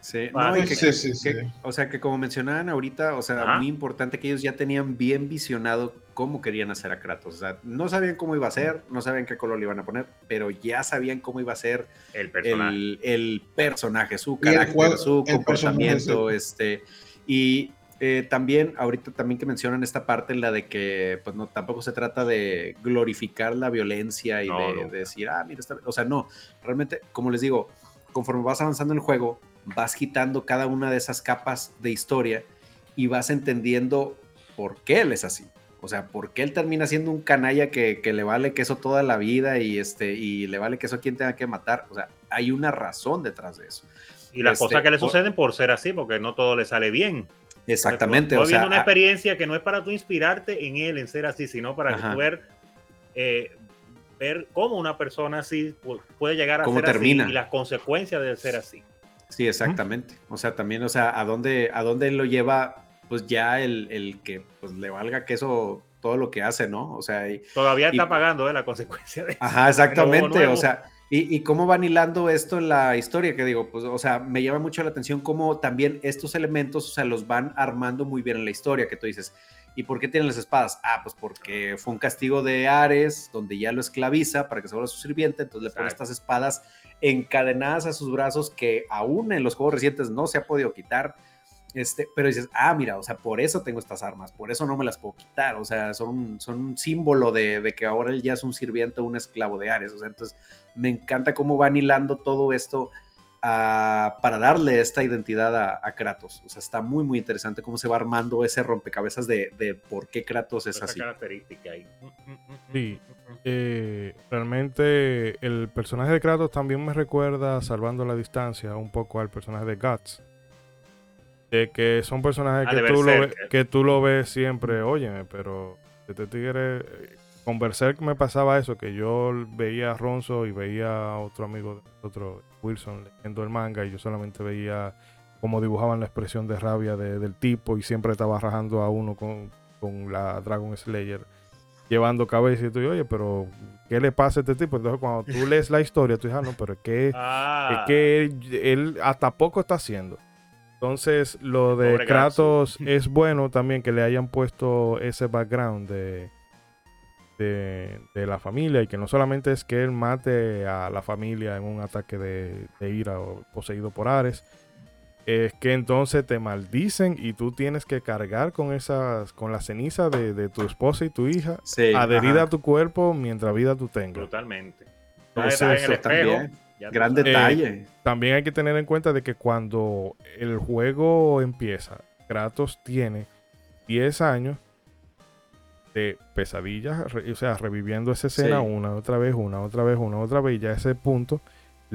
Sí, Ah, no, y que- sí, sí, que- sí. o sea que como mencionaban ahorita, o sea, Ajá. muy importante que ellos ya tenían bien visionado cómo querían hacer a Kratos. O sea, no sabían cómo iba a ser, no sabían qué color le iban a poner, pero ya sabían cómo iba a ser El personaje. el, el personaje, su carácter, juego- su comportamiento, este, y eh, también, ahorita también que mencionan esta parte, la de que, pues no, tampoco se trata de glorificar la violencia y No, de, de decir, ah, mira, está-". o sea, no, realmente, como les digo, conforme vas avanzando en el juego, vas quitando cada una de esas capas de historia y vas entendiendo por qué él es así. O sea, por qué él termina siendo un canalla que, que le vale queso toda la vida y, este, y le vale queso a quien tenga que matar. O sea, hay una razón detrás de eso. Y las este, cosas que le por- suceden por ser así, porque no todo le sale bien. Exactamente. Estoy O sea, viendo una a- experiencia que no es para tú inspirarte en él, en ser así, sino para que tú ver, eh, ver cómo una persona así pu- puede llegar a Cómo ser termina. así y las consecuencias de ser así. Sí, exactamente. O sea, también, o sea, a dónde, a dónde lo lleva, pues ya el, el que pues, le valga queso todo lo que hace, ¿no? O sea, y- Todavía Y- está pagando eh, la consecuencia de eso. Ajá, exactamente. nuevo. O sea, y, y cómo van hilando esto en la historia, que digo, pues, o sea, me llama mucho la atención cómo también estos elementos, o sea, los van armando muy bien en la historia, que tú dices, ¿y por qué tienen las espadas? Ah, pues porque fue un castigo de Ares, donde ya lo esclaviza para que se vuelva su sirviente, entonces le pone estas espadas encadenadas a sus brazos que aún en los juegos recientes no se ha podido quitar. Este, pero dices, ah, mira, o sea, por eso tengo estas armas, por eso no me las puedo quitar, o sea, son, son un símbolo de, de que ahora él ya es un sirviente, un esclavo de Ares, o sea, entonces me encanta cómo van hilando todo esto ah, para darle esta identidad a, a Kratos, o sea, está muy, muy interesante cómo se va armando ese rompecabezas de, de por qué Kratos es Esa así. característica ahí. Sí. Eh, realmente el personaje de Kratos también me recuerda, salvando la distancia, un poco al personaje de Guts. De que son personajes Ah, que, tú lo, ve- Berserker. que tú lo ves siempre, óyeme, pero este tigre, eh, con Berserk me pasaba eso, que yo veía a Ronzo y veía a otro amigo de nosotros, Wilson, leyendo el manga y yo solamente veía cómo dibujaban la expresión de rabia de- del tipo y siempre estaba rajando a uno con, con la Dragon Slayer llevando cabeza y tú, oye, pero ¿qué le pasa a este tipo? Entonces cuando tú lees la historia, tú dices, ah, no, pero es que, Ah, es que él, él hasta poco está haciendo. Entonces, lo de Pobre Kratos es bueno también que le hayan puesto ese background de, de, de la familia y que no solamente es que él mate a la familia en un ataque de, de ira o poseído por Ares, es que entonces te maldicen y tú tienes que cargar con esas, con la ceniza de, de tu esposa y tu hija Sí, adherida ajá. a tu cuerpo mientras vida tú tengas. Entonces, en el espejo, también, gran detalle. También hay que tener en cuenta de que cuando el juego empieza, Kratos tiene 10 años de pesadillas, o sea, reviviendo esa escena Sí. una, otra vez, una, otra vez, una, otra vez, y ya a ese punto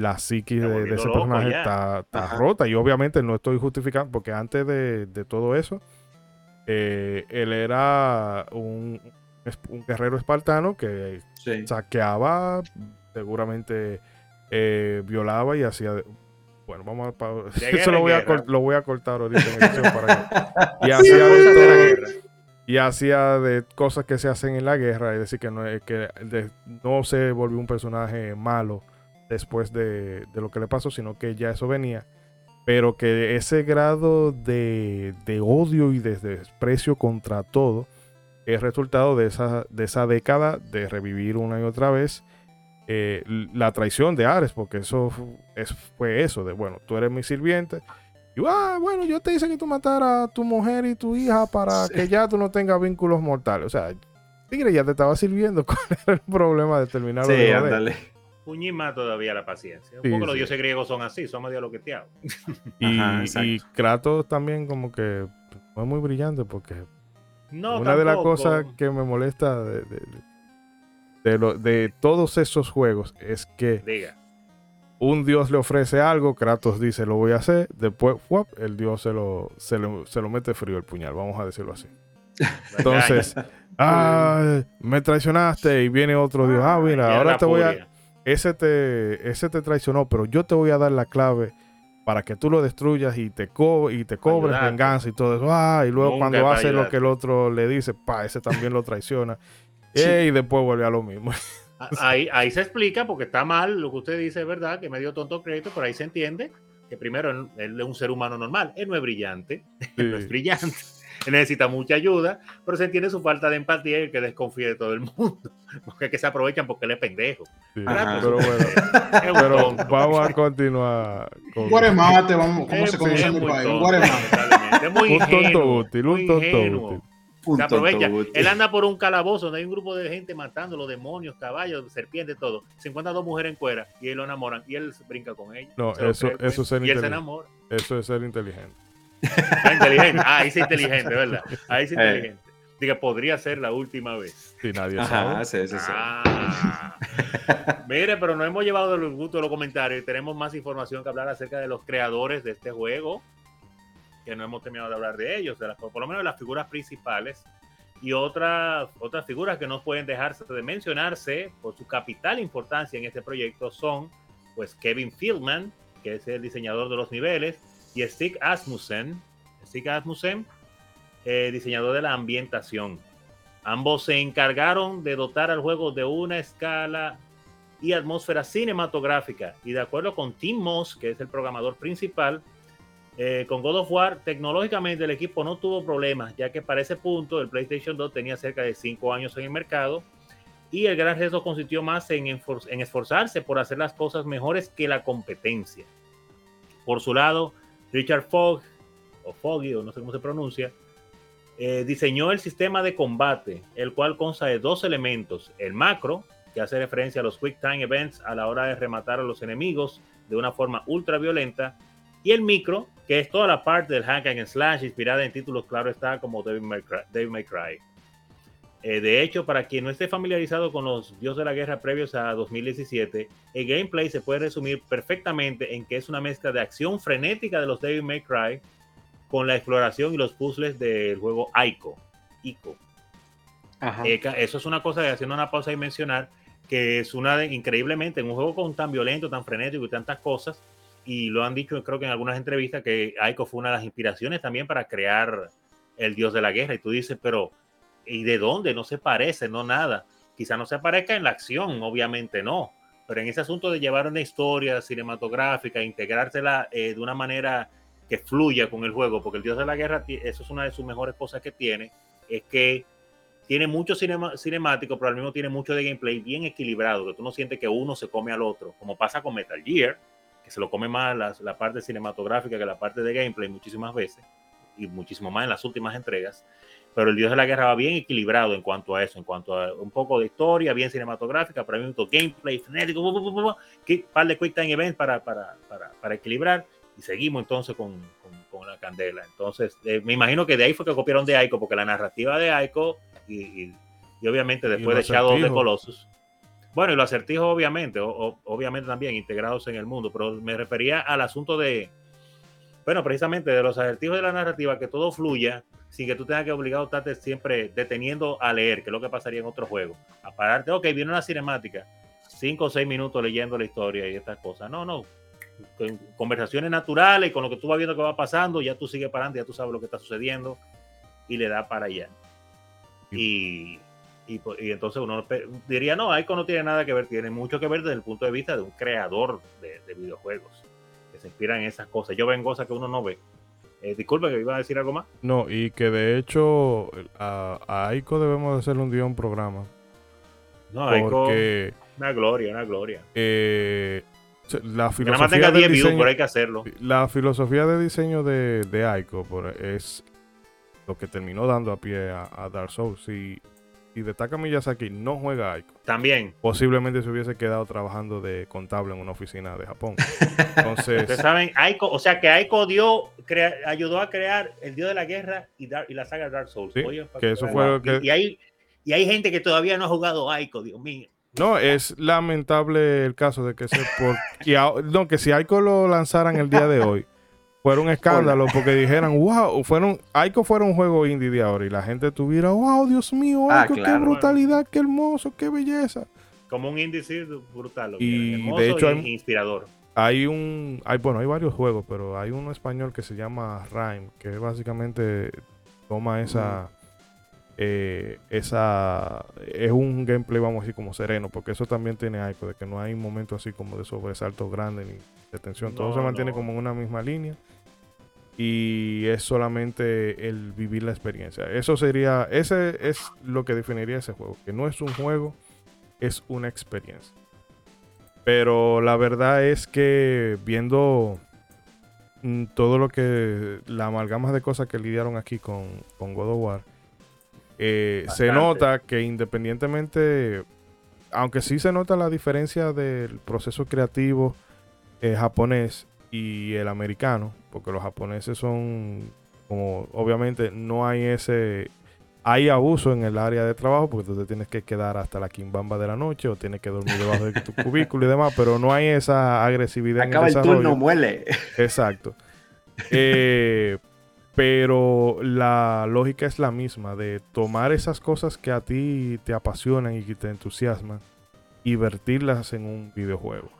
la psiquis de, ese loco personaje está, rota. Y obviamente no estoy justificando, porque antes de, de todo eso, eh, él era un, un guerrero espartano que Sí. saqueaba seguramente eh, violaba y hacía... de- Bueno, vamos a... Eso lo voy, a lo voy a cortar ahorita en para que- Y hacía de guerra. y hacía de cosas que se hacen en la guerra, es decir, que no, es- que de- no se volvió un personaje malo después de, de lo que le pasó, sino que ya eso venía, pero que ese grado de, de odio y de desprecio contra todo es resultado de esa, de esa década de revivir una y otra vez eh, la traición de Ares, porque eso fu- es- fue eso, de bueno, tú eres mi sirviente, y ah, bueno, yo te hice que tú mataras a tu mujer y tu hija para Sí. que ya tú no tengas vínculos mortales. O sea, Tigre ya te estaba sirviendo. ¿Cuál era el problema de terminarlo Sí, de más todavía la paciencia. Un Sí, poco los sí. dioses griegos son así, son medio loqueteados. Y, Ajá, exacto. y Kratos también como que no es muy brillante porque No, una de las cosas que me molesta de, de, de lo- de todos esos juegos es que Diga. un dios le ofrece algo, Kratos dice lo voy a hacer, después ¡fuap! el dios se lo, se, lo, se lo mete frío el puñal, vamos a decirlo así. Entonces, ah, me traicionaste y viene otro dios, ah, mira, ahora te voy a. ese te, ese te traicionó, pero yo te voy a dar la clave para que tú lo destruyas y te, co y te cobres venganza y todo eso. Ah, y luego Nunca cuando hace lo que el otro le dice, pa, ese también lo traiciona. Sí. Y después vuelve a lo mismo. Ahí, ahí se explica porque está mal lo que usted dice, es verdad, que me dio tonto crédito, pero ahí se entiende que primero él, es un ser humano normal, él no es brillante, él no es brillante, necesita mucha ayuda, pero se entiende su falta de empatía y el que desconfía de todo el mundo, porque es que se aprovechan porque él es pendejo. Sí, Ajá. Pero bueno, pero vamos a continuar con guaremate, vamos, como Es- se conoce en mi país. Guaremate. Es muy un tonto ingenuo, útil, un tonto ingenuo. útil. Se aprovecha. Él anda por un calabozo donde hay un grupo de gente matando los demonios, caballos, serpientes, todo. Se encuentra dos mujeres en cuera y él lo enamoran y él brinca con ellas. No, eso- eso es ser Y él se inteligente. enamora. Eso es ser inteligente. Ah, inteligente. Ah, ahí sí inteligente, ¿verdad? Ahí sí Eh. inteligente. Diga, podría ser la última vez. Si nadie Ajá, sabe. sí, sí, sí. Ah. Mire, pero nos hemos llevado del gusto de los comentarios tenemos más información que hablar acerca de los creadores de este juego, que no hemos terminado de hablar de ellos, de las- por lo menos de las figuras principales y otras otras figuras que no pueden dejarse de mencionarse por su capital importancia en este proyecto son pues Kevin Fieldman, que es el diseñador de los niveles, y Stig Asmussen, Stig Asmussen, eh, diseñador de la ambientación. Ambos se encargaron de dotar al juego de una escala y atmósfera cinematográfica. Y de acuerdo con Tim Moss, que es el programador principal, eh, con God of War, tecnológicamente el equipo no tuvo problemas, ya que para ese punto el PlayStation 2 tenía cerca de 5 años en el mercado y el gran reto consistió más en, esforzarse por hacer las cosas mejores que la competencia. Por su lado, Richard Fogg, o Foggy, o no sé cómo se pronuncia, eh, diseñó el sistema de combate, el cual consta de dos elementos, el macro, que hace referencia a los Quick Time Events a la hora de rematar a los enemigos de una forma ultra violenta, y el micro, que es toda la parte del hack and slash inspirada en títulos, claro está, como Devil May Cry. Eh, de hecho, para quien no esté familiarizado con los Dios de la Guerra previos a 2017, el gameplay se puede resumir perfectamente en que es una mezcla de acción frenética de los Devil May Cry con la exploración y los puzzles del juego Ico. Ico. Ajá. Eh, eso es una cosa de haciendo una pausa y mencionar que es una de, increíblemente en un juego con tan violento, tan frenético y tantas cosas. Y lo han dicho, creo que en algunas entrevistas, que Aiko fue una de las inspiraciones también para crear el dios de la guerra. Y tú dices, pero ¿y de dónde? No se parece, no nada. Quizá no se parezca en la acción, obviamente no. Pero en ese asunto de llevar una historia cinematográfica, integrársela eh, de una manera que fluya con el juego, porque el dios de la guerra, eso es una de sus mejores cosas que tiene, es que tiene mucho cinema, cinemático, pero al mismo tiene mucho de gameplay bien equilibrado, que tú no sientes que uno se come al otro, como pasa con Metal Gear, que se lo come más la parte cinematográfica que la parte de gameplay muchísimas veces, y muchísimo más en las últimas entregas. Pero el Dios de la Guerra va bien equilibrado en cuanto a eso, en cuanto a un poco de historia, bien cinematográfica, pero mismo tiempo gameplay frenético, que- par de quick time events para, para, para, para equilibrar. Y seguimos entonces con, con, con la candela. Entonces, eh, me imagino que de ahí fue que copiaron de Aiko, porque la narrativa de Aiko y, y, y obviamente después de los Shadow of the. Colossus. Bueno, y los acertijos obviamente, o- o- obviamente también integrados en el mundo, pero me refería al asunto de, bueno, precisamente de los acertijos de la narrativa, que todo fluya sin que tú tengas que obligado a estarte siempre deteniendo a leer, que es lo que pasaría en otros juegos. A pararte, ok, viene una cinemática. cinco o seis minutos leyendo la historia y estas cosas. No, no. Con conversaciones naturales, con lo que tú vas viendo que va pasando, ya tú sigues para adelante, ya tú sabes lo que está sucediendo y le da para allá. Y, y, y entonces uno diría, no, Ico no tiene nada que ver, tiene mucho que ver desde el punto de vista de un creador de, de videojuegos, se inspiran en esas cosas. Yo ven cosas que uno no ve. Eh, disculpe, que iba a decir algo más. No, y que de hecho a, a Aiko debemos de hacerle un día un programa. No, Aiko, Porque una gloria, una gloria. eh, la Que nada más filosofía tenga de 10 views, diseño, pero hay que hacerlo. la filosofía de diseño de, de Aiko por- es lo que terminó dando a pie a, a Dark Souls. Si, si Destaka Miyazaki no juega Aiko, También, posiblemente se hubiese quedado trabajando de contable en una oficina de Japón. ustedes Entonces, saben, Aiko, o sea que Aiko dio, crea- ayudó a crear el dios de la guerra y, Dar- y la saga Dark Souls. Sí, Oye, que eso fue lo Y- que- y, hay, y hay gente que todavía no ha jugado Aiko, Dios mío. no, es lamentable el caso de que se por, y no, que si Aiko lo lanzaran el día de hoy, fuera un escándalo porque dijeran, wow, fueron, Aiko fuera un juego indie de ahora y la gente tuviera, wow, Dios mío, Ah, Aiko, qué claro. brutalidad, qué hermoso, qué belleza. Como un índice brutal. lo Y que era, de hermoso hecho hay- inspirador. Hay un, hay, bueno, hay varios juegos, pero hay uno español que se llama Rhyme, que básicamente toma esa, eh, esa, es un gameplay, vamos a decir, como sereno, porque eso también tiene algo, de que no hay momentos así como de sobresaltos grandes ni de tensión, todo se mantiene no. como en una misma línea y es solamente el vivir la experiencia. Eso sería, ese es lo que definiría ese juego, que no es un juego, es una experiencia. Pero la verdad es que viendo mm, todo lo que, la amalgama de cosas que lidiaron aquí con, con God of War, eh, se nota que independientemente, aunque sí se nota la diferencia del proceso creativo eh, japonés y el americano, porque los japoneses son como, obviamente no hay ese, hay abuso en el área de trabajo, porque tú te tienes que quedar hasta la quimbamba de la noche o tienes que dormir debajo de tu cubículo y demás, pero no hay esa agresividad Acaba en el el turno, muele. Exacto. Eh, pero la lógica es la misma, de tomar esas cosas que a ti te apasionan y que te entusiasman y vertirlas en un videojuego.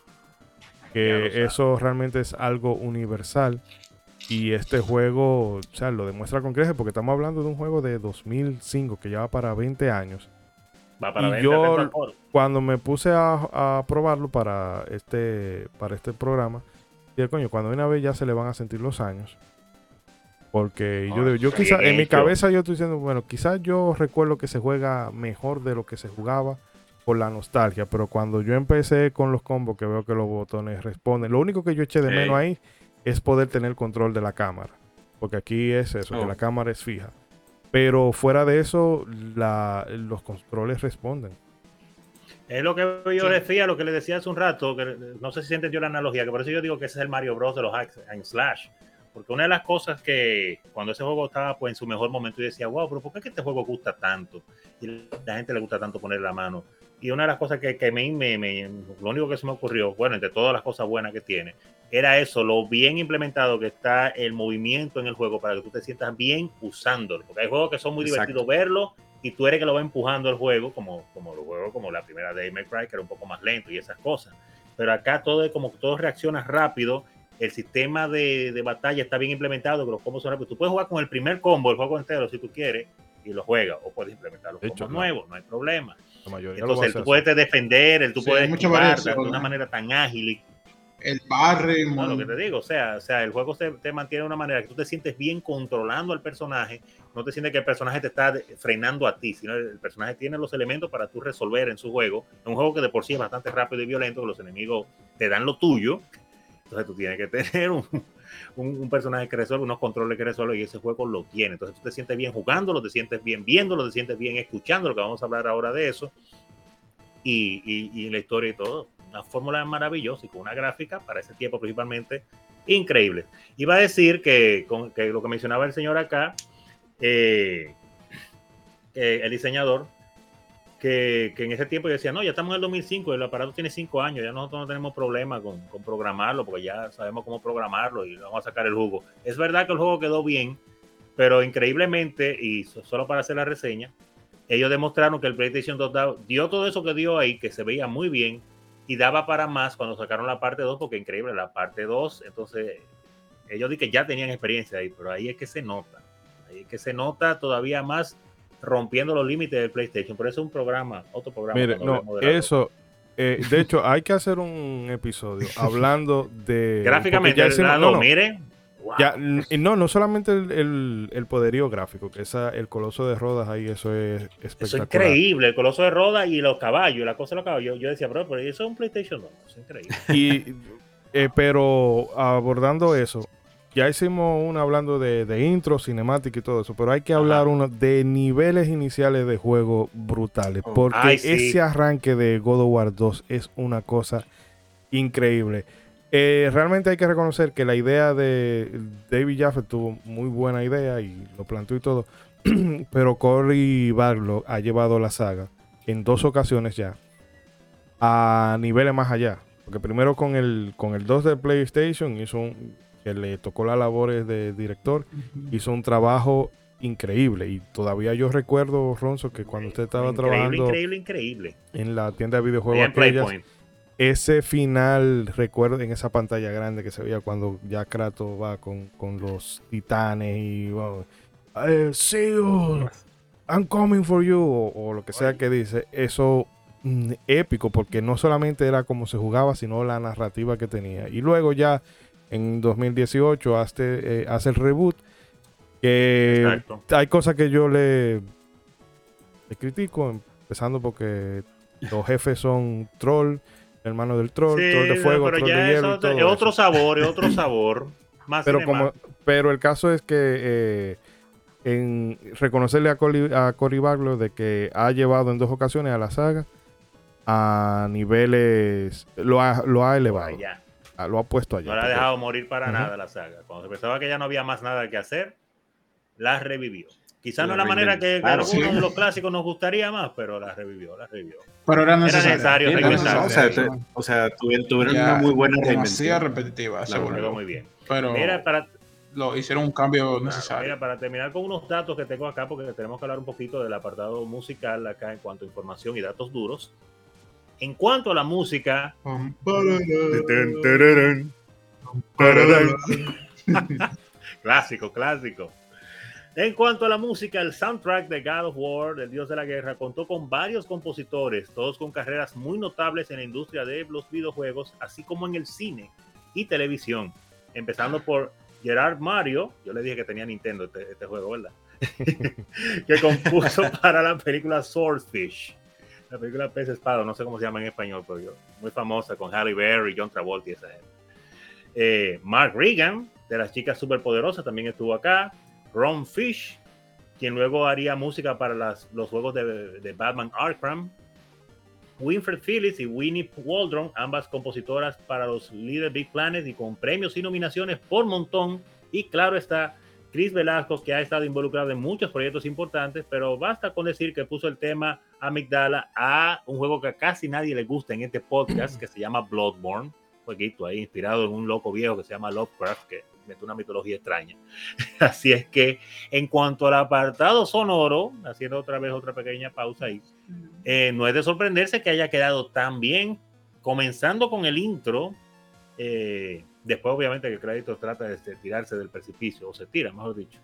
Que eso realmente es algo universal. Y este juego, o sea, lo demuestra con creces porque estamos hablando de un juego de 2005 que lleva para 20 años. Va para Y ver, yo- por favor. Cuando me puse a, a probarlo para este, para este programa, dije, coño, cuando una vez ya se le van a sentir los años. Porque yo, yo está quizá, bien en mi cabeza yo estoy diciendo, bueno, quizás yo recuerdo que se juega mejor de lo que se jugaba por la nostalgia, pero cuando yo empecé con los combos que veo que los botones responden, lo único que yo eché de Sí. menos ahí es poder tener control de la cámara, porque aquí es eso, que Oh. la cámara es fija. Pero fuera de eso, la- los controles responden. Es lo que yo decía, lo que le decía hace un rato, que no sé si se entendió la analogía, que por eso yo digo que ese es el Mario Bros. de los hack and slash. Porque una de las cosas que cuando ese juego estaba pues, en su mejor momento, yo decía, wow, pero ¿por qué es que este juego gusta tanto? Y la gente le gusta tanto poner la mano. Y una de las cosas que, que me, me- me- lo único que se me ocurrió, bueno, entre todas las cosas buenas que tiene, era eso, lo bien implementado que está el movimiento en el juego para que tú te sientas bien usándolo. Porque hay juegos que son muy Exacto. divertidos verlo y tú eres que lo va empujando el juego, como, como los juegos, como la primera de May Cry, que era un poco más lento y esas cosas. Pero acá todo es como que todo reacciona rápido. El sistema de, de batalla está bien implementado, que los combos son rápidos. Tú puedes jugar con el primer combo, el juego entero, si tú quieres, y lo juegas. O puedes implementar los De hecho, combos no. nuevos, no hay problema. La mayoría Entonces, el hace tú puedes defender, el tú Sí, puedes esquivar de una manera tan ágil y El barrio, no, lo que te digo, o sea, o sea el juego se, te mantiene de una manera que tú te sientes bien controlando al personaje, no te sientes que el personaje te está frenando a ti, sino el personaje tiene los elementos para tú resolver en su juego. Es un juego que de por sí es bastante rápido y violento, que los enemigos te dan lo tuyo, entonces tú tienes que tener un, un- personaje que resuelve, unos controles que resuelve y ese juego lo tiene. Entonces tú te sientes bien jugándolo, te sientes bien viéndolo, te sientes bien escuchándolo, que vamos a hablar ahora de eso, y, y, la historia y todo. Una fórmula maravillosa y con una gráfica para ese tiempo principalmente increíble. Iba a decir que, con, que lo que mencionaba el señor acá, eh, el diseñador, que, en ese tiempo yo decía, no, ya estamos en el 2005, el aparato tiene 5 años, ya nosotros no tenemos problema con, con programarlo, porque ya sabemos cómo programarlo y vamos a sacar el jugo. Es verdad que el juego quedó bien, pero increíblemente, y so- solo para hacer la reseña, ellos demostraron que el PlayStation 2 da- dio todo eso que dio ahí, que se veía muy bien, y daba para más cuando sacaron la parte 2, porque increíble, la parte 2, entonces ellos di que ya tenían experiencia ahí, pero ahí es que se nota, ahí es que se nota todavía más rompiendo los límites del PlayStation, por eso es un programa, otro programa. Mire, no, eso, eh, de hecho, hay que hacer un episodio hablando de... Gráficamente, ya hicimos- no, no, no. miren, wow. Ya, no, no solamente el, el- el poderío gráfico, que esa, el coloso de Rodas ahí, eso es Eso es espectacular. increíble, el coloso de Roda y los caballos, la cosa de los caballos. Yo decía, bro, pero eso es un PlayStation 2, eso es increíble. Y, eh, pero abordando eso, ya hicimos una hablando de, de intro, cinemática y todo eso, pero hay que Ajá. hablar uno de niveles iniciales de juego brutales, Oh. porque Ay, sí. ese arranque de God of War 2 es una cosa increíble. Eh, realmente hay que reconocer que la idea de David Jaffe tuvo muy buena idea y lo planteó y todo, pero Cory Barlow ha llevado la saga en dos ocasiones ya a niveles más allá. Porque primero con el, con el 2 de PlayStation hizo un, que le tocó las labores de director, hizo un trabajo increíble. Y todavía yo recuerdo, Ronzo, que cuando usted estaba increíble, trabajando increíble, increíble. en la tienda de videojuegos, aquellas, ese final, recuerdo en esa pantalla grande que se veía cuando ya Kratos va con, con los titanes y wow, "I see you, I'm coming for you, o, o lo que sea que dice, eso mm, épico, porque no solamente era como se jugaba, sino la narrativa que tenía. Y luego ya en 2018 hace, eh, hace el reboot, que Exacto. hay cosas que yo le, le critico, empezando porque los jefes son troll, hermano del troll, Sí, troll de fuego, pero troll ya de es hielo es otro sabor, es otro sabor. Más Pero, como, pero el caso es que eh, en reconocerle a Cory, a Cory Barlow de que ha llevado en dos ocasiones a la saga a niveles, lo ha, lo ha elevado, ah, lo ha puesto allá. No la ha dejado morir para Ujú. nada la saga. Cuando se pensaba que ya no había más nada que hacer, la revivió. Quizás no La la manera que, reinventaron. algunos Sí. de los clásicos nos gustaría más, pero la revivió, la revivió. Pero era Era necesario. Era no, reinventarse. o sea, necesario. o sea, tuvieron, Ya una muy buena demasiado reinvención. repetitiva se La volvió. Muy bien. Pero Mira, para, lo hicieron un cambio Claro, necesario. Mira, para terminar con unos datos que tengo acá, porque tenemos que hablar un poquito del apartado musical acá en cuanto a información y datos duros. En cuanto a la música, clásico, clásico. En cuanto a la música, el soundtrack de God of War, del Dios de la Guerra, contó con varios compositores, todos con carreras muy notables en la industria de los videojuegos, así como en el cine y televisión. Empezando por Gerard Mario, yo le dije que tenía Nintendo este, este juego, ¿verdad? que compuso para la película Swordfish. La película Pez Espada, no sé cómo se llama en español, pero yo, muy famosa con Halle Berry, John Travolta y esa gente. Eh, Mark Regan, de las chicas superpoderosas, también estuvo acá. Ron Fish, quien luego haría música para las- los juegos de, de Batman Arkham. Winfred Phillips y Winnie Waldron, ambas compositoras para los Little Big Planet y con premios y nominaciones por montón. Y claro está, Chris Velasco, que ha estado involucrado en muchos proyectos importantes, pero basta con decir que puso el tema Amigdala a un juego que a casi nadie le gusta en este podcast, que se llama Bloodborne. Un jueguito ahí inspirado en un loco viejo que se llama Lovecraft, que mete una mitología extraña. Así es que en cuanto al apartado sonoro, haciendo otra vez otra pequeña pausa ahí, eh, no es de sorprenderse que haya quedado tan bien, comenzando con el intro. eh, después, obviamente, que el crédito trata de este, tirarse del precipicio, o se tira, mejor dicho.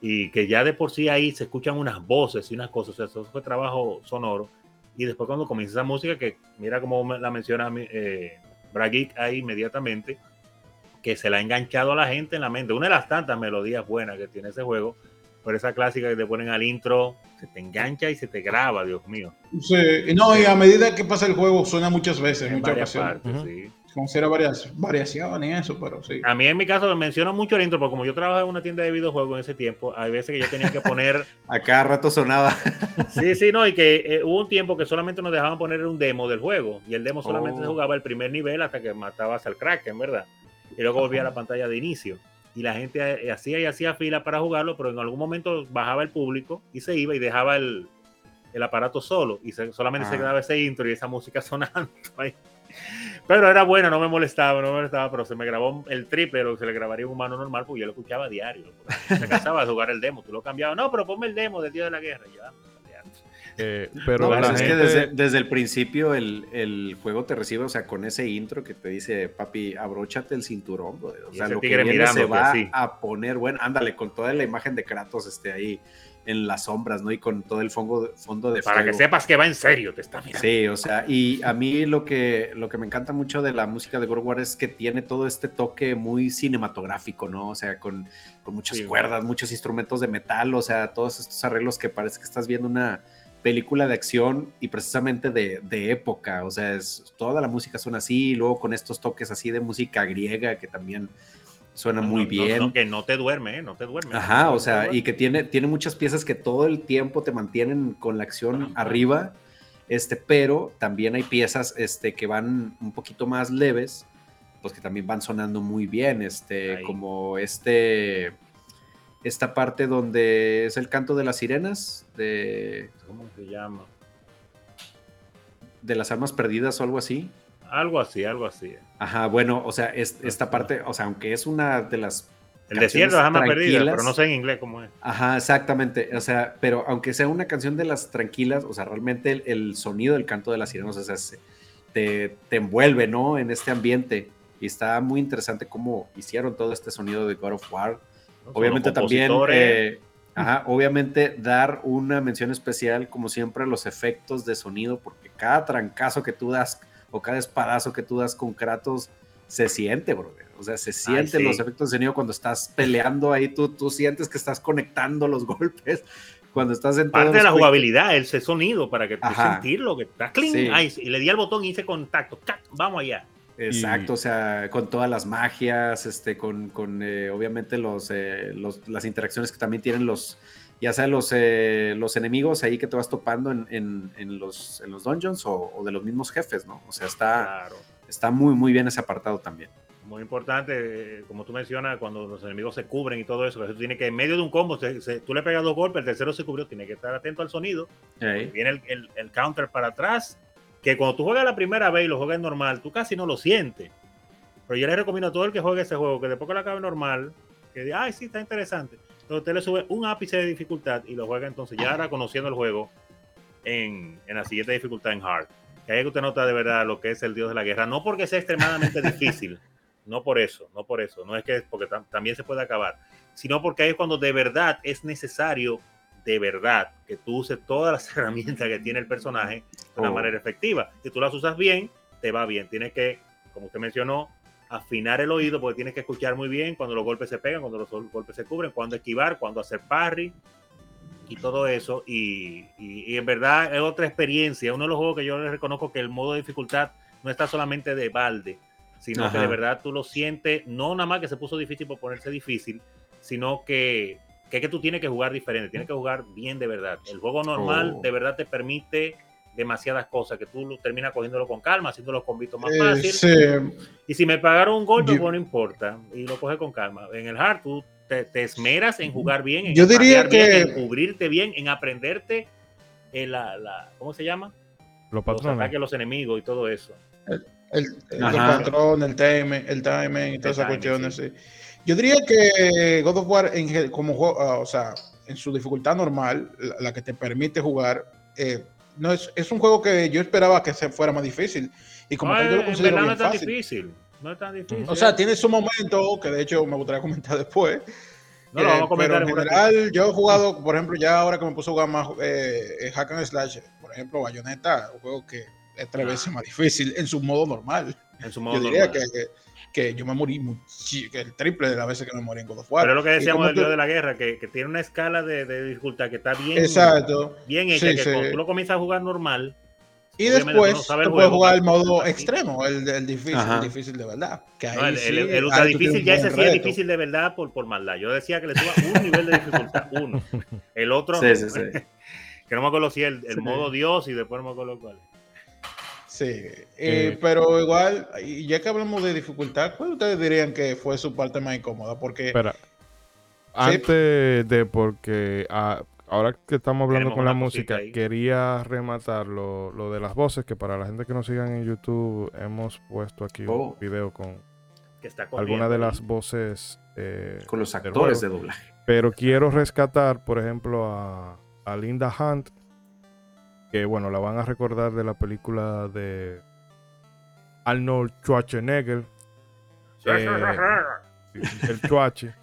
Y que ya de por sí ahí se escuchan unas voces y unas cosas, o sea, eso fue trabajo sonoro. Y después, cuando comienza esa música, que mira cómo me- la menciona eh, Bragic ahí inmediatamente, que se la ha enganchado a la gente en la mente. Una de las tantas melodías buenas que tiene ese juego, por esa clásica que te ponen al intro, se te engancha y se te graba, Dios mío. Sí, y no, y a medida que pasa el juego suena muchas veces, en muchas varias ocasiones. partes, sí. Considera varias variaciones y eso, pero sí. A mí en mi caso me menciono mucho el intro, porque como yo trabajaba en una tienda de videojuegos en ese tiempo, hay veces que yo tenía que poner A cada rato sonaba. Sí, sí, no, y que eh, hubo un tiempo que solamente nos dejaban poner un demo del juego, y el demo solamente Oh. se jugaba el primer nivel hasta que matabas al Kraken, ¿verdad? Y luego volvía a la pantalla de inicio. Y la gente eh, hacía y hacía fila para jugarlo, pero en algún momento bajaba el público y se iba y dejaba el, el aparato solo, y se- solamente se Ah. quedaba ese intro y esa música sonando ahí. Pero era buena, no me molestaba, no me molestaba, pero se me grabó el triple lo que se le grabaría a un humano normal, porque yo lo escuchaba a diario. Se cansaba de jugar el demo, tú lo cambiabas. No, pero ponme el demo del Día de la Guerra. y yo, "Ah, ya. Eh, pero No, la pues es que gente- desde, desde el principio el, el juego te recibe, o sea, con ese intro que te dice, papi, abróchate el cinturón, brother. O sea, lo que viene se va así. a poner, bueno, ándale, con toda la imagen de Kratos este, ahí en las sombras, ¿no? Y con todo el fondo, fondo de Para que sepas que va en serio, te está mirando. Sí, o sea, y a mí lo que, lo que me encanta mucho de la música de War es que tiene todo este toque muy cinematográfico, ¿no? O sea, con, con muchas Sí. cuerdas, muchos instrumentos de metal, o sea, todos estos arreglos que parece que estás viendo una película de acción y precisamente de, de época, o sea, es, toda la música suena así, y luego con estos toques así de música griega que también suena No, muy bien. no, que no te duerme, ¿eh? no te duerme. Ajá, o sea, duerme. y que tiene, tiene muchas piezas que todo el tiempo te mantienen con la acción arriba, este, pero también hay piezas este, que van un poquito más leves, pues que también van sonando muy bien, este, Ahí. como este, esta parte donde es el canto de las sirenas, de, ¿Cómo se llama? de las almas perdidas o algo así. Algo así, algo así. Ajá, bueno, o sea, es- esta parte, o sea, aunque es una de las El desierto de Alma Perdida, pero no sé en inglés cómo es. Ajá, exactamente. O sea, pero aunque sea una canción de las tranquilas, o sea, realmente el, el sonido del canto de las sirenas, o sea, se- te, te envuelve, ¿no? En este ambiente. Y está muy interesante cómo hicieron todo este sonido de God of War. Obviamente también, eh, ajá, obviamente dar una mención especial, como siempre, a los efectos de sonido, porque cada trancazo que tú das o cada espadazo que tú das con Kratos se siente, bro. O sea, se sienten sí. los efectos de sonido cuando estás peleando ahí, tú, tú sientes que estás conectando los golpes. Cuando estás en Parte de la jugabilidad, ese sonido, para que tú sentirlo, que clean. Sí. Ay, y le di al botón y hice contacto. ¡Tac! Vamos allá. Exacto, Y- o sea, con todas las magias, este, con, con eh, obviamente los, eh, los- las interacciones que también tienen los, ya sea los, eh, los enemigos ahí que te vas topando en, en- en los, en los dungeons o, o de los mismos jefes, ¿no? O sea, está, Claro. está muy, muy bien ese apartado también. Muy importante, eh, como tú mencionas, cuando los enemigos se cubren y todo eso, que tú tienes que en medio de un combo, se- se- tú le pegas dos golpes, el tercero se cubrió, tienes que estar atento al sonido. Viene el, el- el counter para atrás, que cuando tú juegas la primera vez y lo juegas normal, tú casi no lo sientes. Pero yo le recomiendo a todo el que juegue ese juego que después que lo acabe normal, que diga, ay, sí, está interesante. Entonces usted le sube un ápice de dificultad y lo juega entonces ya ahora conociendo el juego en, en la siguiente dificultad en hard. Que ahí que usted nota de verdad lo que es el dios de la guerra. No porque sea extremadamente difícil, no por eso, no por eso, no es que porque tam- también se puede acabar, sino porque ahí es cuando de verdad es necesario, de verdad, que tú uses todas las herramientas que tiene el personaje de una Oh. manera efectiva. Si tú las usas bien, te va bien. Tienes que, como usted mencionó, afinar el oído porque tienes que escuchar muy bien cuando los golpes se pegan, cuando los golpes se cubren, cuando esquivar, cuando hacer parry y todo eso. Y, y- y en verdad es otra experiencia. Uno de los juegos que yo le reconozco que el modo de dificultad no está solamente de balde, sino que de verdad tú lo sientes, no nada más que se puso difícil por ponerse difícil, sino que, que es que tú tienes que jugar diferente, tienes que jugar bien de verdad. El juego normal Oh. de verdad te permite demasiadas cosas que tú terminas cogiéndolo con calma, haciendo los convitos más Eh, fácil. sí. Y si me pagaron un golpe, Yo- pues no importa. Y lo coges con calma. En el hard, tú te, te esmeras en jugar bien, en Yo diría bien, que- en cubrirte bien, en aprenderte eh, la, la- ¿cómo se llama? Los Los patrones. ataques de los enemigos y todo eso. El, el Ajá. patrón, el timing, el timing y todas esas cuestiones. sí. Yo diría que God of War, en, como juego, ah, o sea, en su dificultad normal, la, la que te permite jugar, eh, no es, es un juego que yo esperaba que se fuera más difícil. Y como No, yo lo considero no bien es tan fácil. difícil. No es tan difícil. O sea, tiene su momento, que de hecho me gustaría comentar después. no lo vamos a Eh, comentar pero en ratito. general, yo he jugado, por ejemplo, ya ahora que me puse a jugar más eh, eh, Hack and Slash, por ejemplo, Bayonetta, un juego que es tres veces más difícil en su modo normal. En su modo Yo diría normal. que, que, que yo me morí que el triple de las veces que me morí en God of War. Pero es lo que decíamos del Dios de la guerra, que, que tiene una escala de, de dificultad que está bien, Exacto. bien hecha, Sí, que sí. cuando tú lo comienzas a jugar normal, Y después no tú puedes juego, jugar el modo extremo, el, el difícil, Ajá. el difícil de verdad. Que ahí No, el, sí, el- el ahí ultra tú difícil ya ese sí es difícil de verdad por, por maldad. Yo decía que le suba un nivel de dificultad, uno. El otro, Sí, no. sí, sí. que no me acuerdo si el, el Sí. modo Dios y después no me acuerdo cuál. Sí, eh, Eh, pero igual, y ya que hablamos de dificultad, ¿cuál ustedes dirían que fue su parte más incómoda? Porque Espera. Antes de, porque ah, ahora que estamos hablando Tenemos con la música, ahí. quería rematar lo, lo de las voces, que para la gente que nos sigan en YouTube hemos puesto aquí Oh. un video con algunas de las ahí. voces. eh, Con los actores de doblaje. Pero quiero rescatar, por ejemplo, a, a Linda Hunt, que bueno, la van a recordar de la película de Arnold Schwarzenegger, eh, el Schwarze,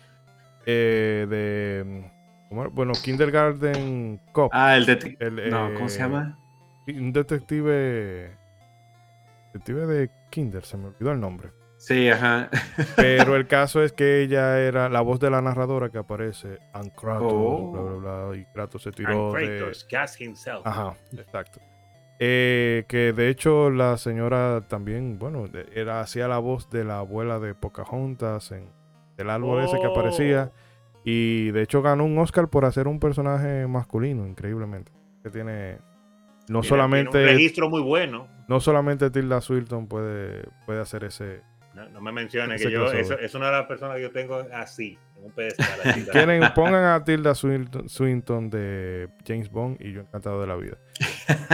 eh, de, bueno, Kindergarten Cop. Ah, el de... el, No, ¿cómo se eh, llama? Un detective, detective de Kinder, se me olvidó el nombre. Sí, ajá. Pero el caso es que ella era la voz de la narradora que aparece, and Kratos, Oh. bla, bla, bla, y Kratos se tiró And de... Kratos, Gas himself. Ajá, exacto. Eh, que de hecho la señora también, bueno, era hacía la voz de la abuela de Pocahontas en el árbol ese que Oh. aparecía y de hecho ganó un Oscar por hacer un personaje masculino, increíblemente. Que tiene no Tiene- solamente tiene un registro muy bueno. no solamente Tilda Swinton puede puede hacer ese No, no me menciones que yo, eso- es una de las personas que yo tengo así, en un pedestal. Quieren, pongan a Tilda Swinton, Swinton de James Bond y yo encantado de la vida.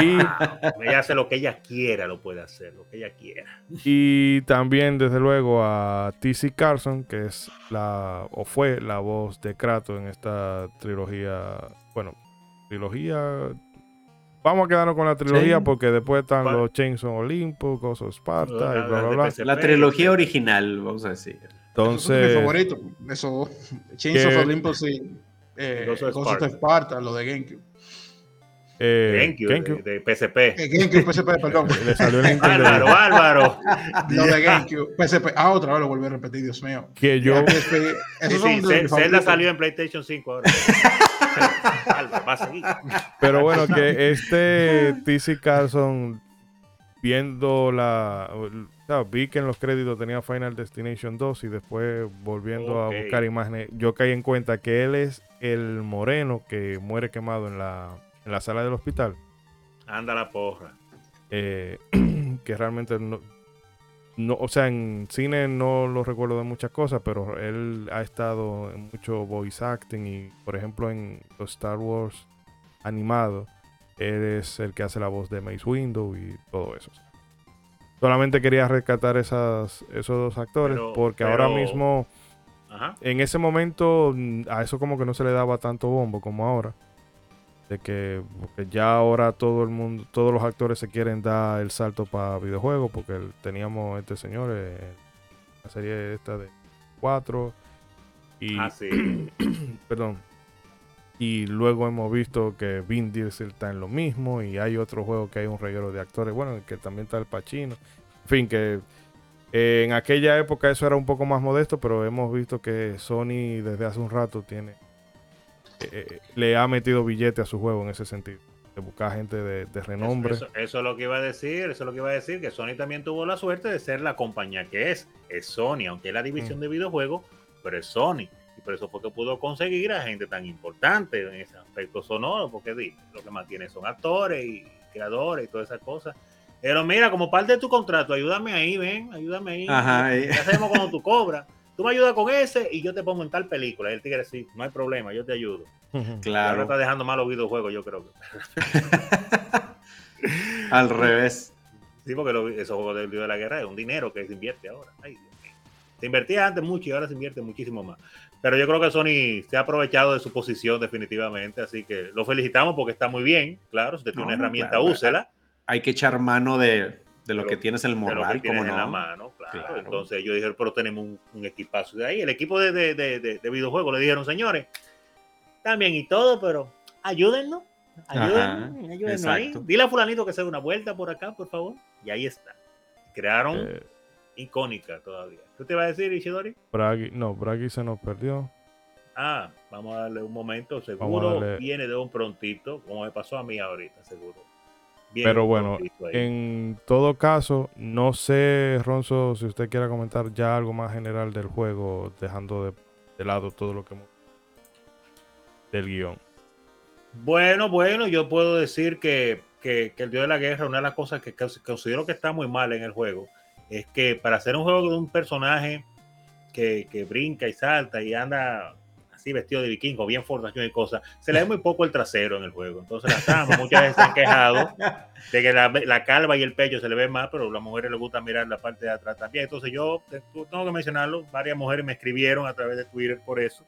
Y, Ella hace lo que ella quiera, lo puede hacer, lo que ella quiera. y también, desde luego, a T.C. Carson, que es la, o fue la voz de Kratos en esta trilogía. Bueno, trilogía. Vamos a quedarnos con la trilogía Sí. porque después están ¿Cuál? los Chains of Olympus, Ghost of Sparta y La- bla, la bla, de bla. PSP, La trilogía original, vamos a decir. Entonces, favoritos. Eso, Chains que- of Olympus y eh, Ghost of Ghost of Sparta. Lo de GameCube. eh, GameCube, GameCube, De, de PSP. Eh, GameCube, PSP, perdón. le salió el Nintendo Álvaro, Álvaro. Lo de GameCube, PSP. Ah, otra vez lo volví a repetir, Dios mío. que yo. Ya, PSP, Sí, sí, de Zelda favoritos. salió en PlayStation 5 ahora. Álvaro, va a seguir. Pero bueno, que este TC Carlson, viendo la. vi que en los créditos tenía Final Destination 2 y después volviendo a buscar imágenes, yo caí en cuenta que él es el moreno que muere quemado en la, en la sala del hospital. Anda la porra. eh, que realmente no, no. O sea, en cine no lo recuerdo de muchas cosas, pero él ha estado en mucho voice acting y, por ejemplo, en los Star Wars animados, él es el que hace la voz de Mace Windu y todo eso. Solamente quería rescatar esas, esos dos actores Pero- porque ahora mismo, Ajá. en ese momento, mm, a eso como que no se le daba tanto bombo como ahora. De que, porque ya ahora todo el mundo, todos los actores se quieren dar el salto para videojuegos, porque el- teníamos este señor, eh, la serie esta de 4 y Ah, sí. perdón. Y luego hemos visto que Vin Diesel está en lo mismo y hay otro juego que hay un reguero de actores, bueno, que también está el Pacino. En fin, que eh, en aquella época eso era un poco más modesto, pero hemos visto que Sony desde hace un rato tiene eh, eh, le ha metido billete a su juego en ese sentido, de buscar gente de, de renombre. Eso, eso es lo que iba a decir, eso es lo que iba a decir, que Sony también tuvo la suerte de ser la compañía que es. Es Sony, aunque es la división Mm. de videojuegos, pero es Sony. Y por eso fue que pudo conseguir a gente tan importante en ese aspecto sonoro, porque lo que mantiene son actores y creadores y todas esas cosas. Pero mira, como parte de tu contrato, ayúdame ahí, ven, ayúdame ahí. Ajá, eh. Ya sabemos cuando tú cobras. Tú me ayudas con ese y yo te pongo en tal película. Y el tigre sí, no hay problema, yo te ayudo. Ujú. Ahora Claro, está dejando mal los videojuegos, yo creo que. al revés. Sí, porque esos juegos del Dios de la guerra es un dinero que se invierte ahora. Ay, Dios mío. Se invertía antes mucho y ahora se invierte muchísimo más. Pero yo creo que Sony se ha aprovechado de su posición definitivamente, así que lo felicitamos porque está muy bien. Claro, si usted tiene No, una herramienta, claro. úsela. Hay que echar mano de, de lo De que lo- tienes en el como en la no. mano, claro. Claro. Entonces yo dije, pero tenemos un, un equipazo de ahí. El equipo de, de, de, de- de videojuegos le dijeron, señores, también y todo, pero ayúdennos. Ajá, Ayúdennos, ahí. Dile a fulanito que se dé una vuelta por acá, por favor. Y ahí está. Crearon Eh, icónica todavía. ¿Qué te va a decir, Ishidori? Bragi- no, Bragi se nos perdió. Ah, vamos a darle un momento, seguro darle- viene de un prontito, como me pasó a mí ahorita, seguro. Pero bueno. En todo caso, no sé, Ronzo, si usted quiera comentar ya algo más general del juego, dejando de, de lado todo lo que hemos del guion. Bueno, bueno, yo puedo decir que, que- que el Dios de la Guerra, una de las cosas que cons- considero que está muy mal en el juego, es que para hacer un juego de un personaje que, que brinca y salta y anda así vestido de vikingo, bien fortación y cosas, se le ve muy poco el trasero en el juego. Entonces las damas muchas veces se han quejado de que la, la calva y el pecho se le ve más, pero a las mujeres les gusta mirar la parte de atrás también. Entonces yo te- tengo que mencionarlo, varias mujeres me escribieron a través de Twitter por eso.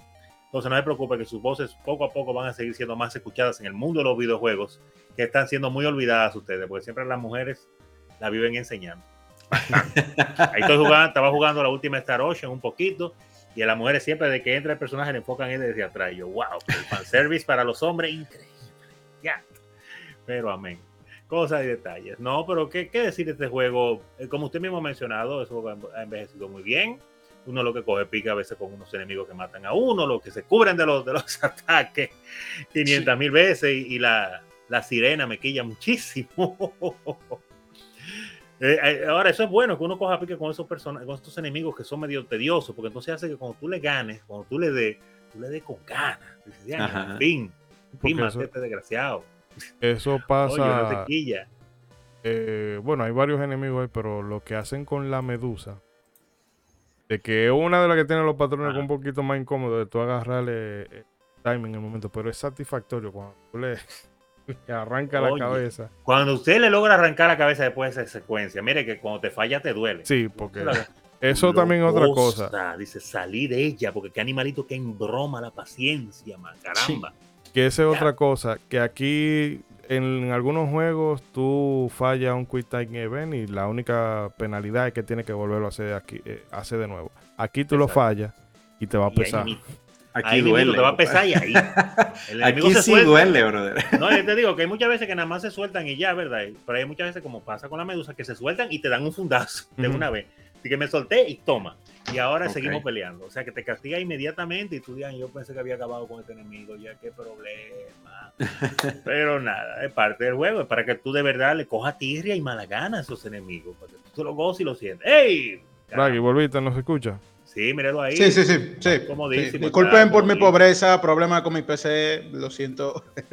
Entonces no se preocupe que sus voces poco a poco van a seguir siendo más escuchadas en el mundo de los videojuegos, que están siendo muy olvidadas ustedes, porque siempre las mujeres la viven enseñando. Ahí estoy jugando, estaba jugando la última Star Ocean un poquito, y a las mujeres siempre de que entra el personaje le enfocan él desde atrás. Y yo, wow, el fanservice para los hombres, increíble. Ya. Pero amén. Cosas y detalles. No, pero ¿qué, qué decir de este juego? Eh, Como usted mismo ha mencionado, eso ha envejecido muy bien. Uno lo que coge pica a veces con unos enemigos que matan a uno, los que se cubren de los, de los ataques 500 mil veces y, y la, la sirena me quilla muchísimo. Eh, eh, ahora, eso es bueno que uno coja pique con esos personajes, con estos enemigos que son medio tediosos, porque entonces hace que cuando tú le ganes, cuando tú le des, tú le des con ganas. Dices, "Ya, Ajá. en fin, fin, eso- este desgraciado. Eso Oye, no pasa. quilla. eh, bueno, hay varios enemigos ahí, pero lo que hacen con la medusa, de que es una de las que tiene los patrones Ajá. un poquito más incómodo de tú agarrarle eh, timing en el momento, pero es satisfactorio cuando tú le, arranca la cabeza. Cuando usted le logra arrancar la cabeza después de esa secuencia, mire que cuando te falla te duele. Sí, porque eso también es otra cosa. Dice, salí de ella, porque qué animalito que embroma la paciencia, man, caramba. Que esa es otra cosa, que aquí en algunos juegos tú fallas un Quick Time Event y la única penalidad es que tienes que volverlo a hacer aquí, eh, hacer de nuevo. Aquí tú lo fallas y te va a Y ahí pesar. Aquí ahí duele. te va a pesar y ahí. El enemigo Aquí se sí suelta. duele, brother. No, yo te digo que hay muchas veces que nada más se sueltan y ya, ¿verdad? Pero hay muchas veces, como pasa con la medusa, que se sueltan y te dan un fundazo de una vez. Así que me solté y toma. Y ahora seguimos peleando. O sea, que te castiga inmediatamente y tú digas, yo pensé que había acabado con este enemigo, ya qué problema. Pero nada, es parte del juego, es para que tú de verdad le cojas tirria y mala gana a esos enemigos, para que tú lo goces y lo sientes. ¡Ey! Draghi, volviste, ¿no se escucha? Sí, míralo ahí. Sí, sí, sí. sí. Sí. Disculpen por mi pobreza, problema con mi PC, lo siento.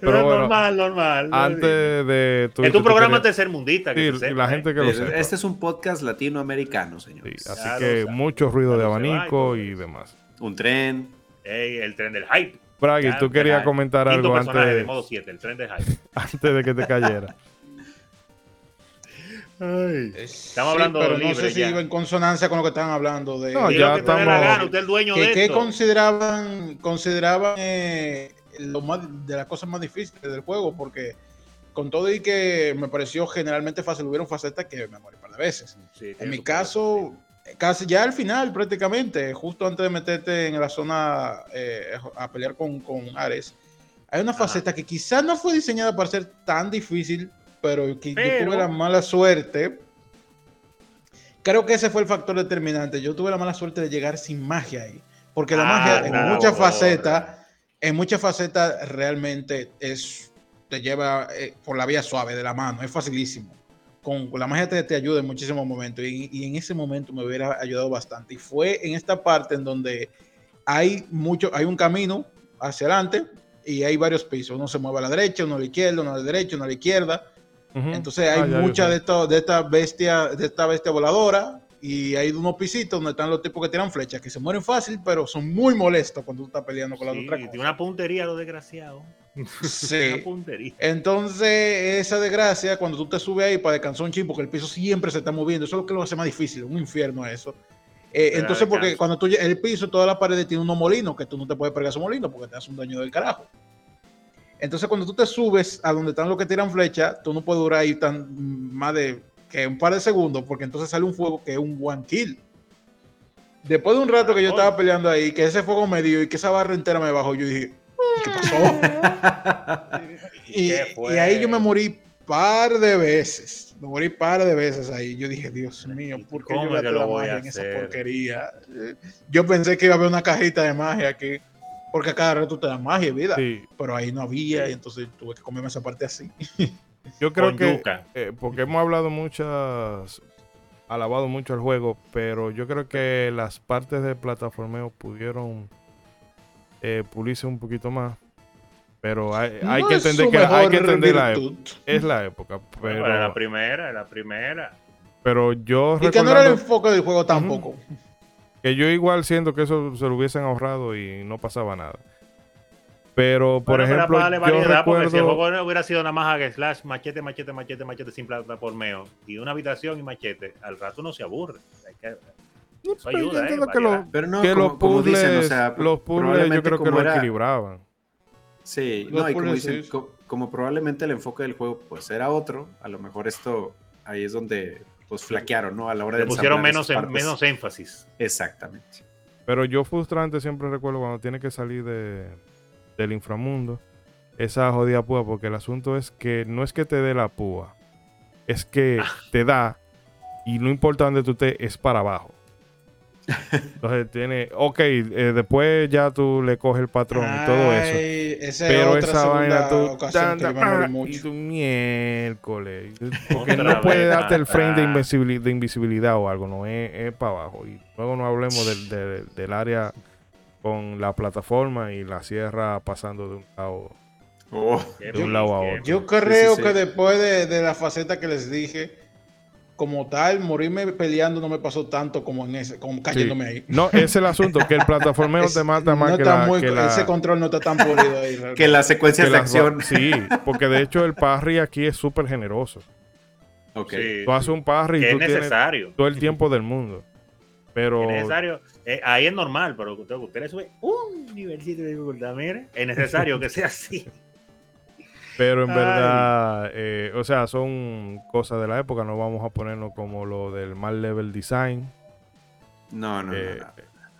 Pero bueno, normal, normal. no Antes de tu, es tu programa querías- tercermundista. Sí, Que sepa, la ¿eh? gente que lo sepa. Este es un podcast latinoamericano, Sí, señores. así que mucho ruido de va y abanico y demás. Un tren. Ey, el tren del hype. Braghi, Ya, tú querías comentar algo personaje de antes, modo 7, el tren del hype. antes de que te cayera. Estamos hablando pero libre no sé si iba en consonancia con lo que estaban hablando de No, ya estamos- gana, usted es el dueño de esto. consideraban consideraban eh, lo más de las cosas más difíciles del juego porque con todo y que me pareció generalmente fácil hubieron facetas que me morí un par de veces Sí, en mi caso casi ya al final prácticamente justo antes de meterte en la zona eh, a pelear con, con Ares hay una Ajá. faceta que quizás no fue diseñada para ser tan difícil pero que yo tuve la mala suerte creo que ese fue el factor determinante yo tuve la mala suerte de llegar sin magia ahí porque la Ah, magia en muchas facetas en muchas facetas realmente es te lleva eh, por la vía suave de la mano, es facilísimo. Con, con la magia te, te ayuda en muchísimos momentos y, y en ese momento me hubiera ayudado bastante. Y fue en esta parte en donde hay mucho, hay un camino hacia adelante y hay varios pisos. Uno se mueve a la derecha, uno a la izquierda, uno a la derecha, uno a la izquierda. Entonces hay Ah, ya, yo mucha sé. de, esto, de esta bestia, de esta bestia voladora y hay unos pisitos donde están los tipos que tiran flechas que se mueren fácil, pero son muy molestos cuando tú estás peleando con la Sí, otra tiene cosa. una puntería lo desgraciado. Una Sí. puntería. Entonces, esa desgracia, cuando tú te subes ahí para descansar un chin, porque el piso siempre se está moviendo, eso es lo que lo hace más difícil, un infierno eso. Eh, entonces, porque cuando tú el piso, todas las paredes tienen unos molinos que tú no te puedes pegar a esos molinos porque te hace un daño del carajo. Entonces, cuando tú te subes a donde están los que tiran flecha, tú no puedes durar ahí tan más de que un par de segundos, porque entonces sale un fuego que es un one kill. Después de un rato que yo estaba peleando ahí, que ese fuego me dio y que esa barra entera me bajó, yo dije, ¿qué pasó? y, ¿Qué fue? y ahí yo me morí par de veces. Me morí par de veces ahí. Yo dije, Dios mío, ¿por qué ¿Cómo yo voy a en esa porquería? Eh, Yo pensé que iba a haber una cajita de magia aquí, porque a cada rato te dan magia y vida. Sí, Pero ahí no había, y entonces tuve que comerme esa parte así. yo creo Con que eh, porque hemos hablado muchas, alabado mucho el juego, pero yo creo que las partes de plataformeo pudieron eh, pulirse un poquito más. Pero hay, hay No que entender que hay que entender la, virtud. es la época, Bueno, era la pero, primera, era la primera. pero yo Y que no era el enfoque del juego tampoco. Que yo igual siento que eso se lo hubiesen ahorrado y no pasaba nada. Pero por Bueno, ejemplo, para darle yo variedad, porque si el recuerdo juego no hubiera sido nada más hack and slash, machete, machete, machete, machete, sin plataformeo, y una habitación y machete, al rato no se aburre. Hay que- Eso Pero ayuda, ¿eh? entiendo que lo- Pero no, que como, los puzzles, dicen, o sea, los puzzles yo probablemente creo que como lo era- equilibraban. Sí, Los no, y como dicen, sí. co- como probablemente el enfoque del juego pues era otro, a lo mejor esto ahí es donde pues flaquearon, ¿no? A la hora de Le pusieron menos, en- partes. menos énfasis. Exactamente. Pero yo frustrante siempre recuerdo cuando tiene que salir de, del inframundo esa jodida púa, porque el asunto es que no es que te dé la púa, es que Ah. te da y no importa dónde tú estés, es para abajo. Entonces tiene, ok, eh, después ya tú le coges el patrón y todo eso. Esa es Pero otra esa vaina segunda tú me morí ah, y mucho. tú miércoles. Porque no puede darte el frame de, ah. invisibili- de invisibilidad o algo, no es, para abajo. Y luego no hablemos del, del- del área con la plataforma y la sierra pasando de un lado. Oh, De un lado a otro. Yo creo sí, sí. que después de, de la faceta que les dije, como tal, morirme peleando no me pasó tanto como en ese, como cayéndome ahí. No, ese es el asunto, que el plataformeo Es- te mata más no que, está la, muy- que la- Ese control no está tan pulido ahí. que secuencias que de las- acción. Sí, porque de hecho el parry aquí es súper generoso. Ok. Sí, Tú haces un parry y tú es tienes necesario. todo el tiempo del mundo. Pero Es necesario. Eh, ahí es normal, pero usted, usted le sube un nivelcito de dificultad, mire. Es necesario que sea así. Pero en Ay. verdad, eh, o sea, son cosas de la época. No vamos a ponernos como lo del mal level design. No, no, no, Eh, no.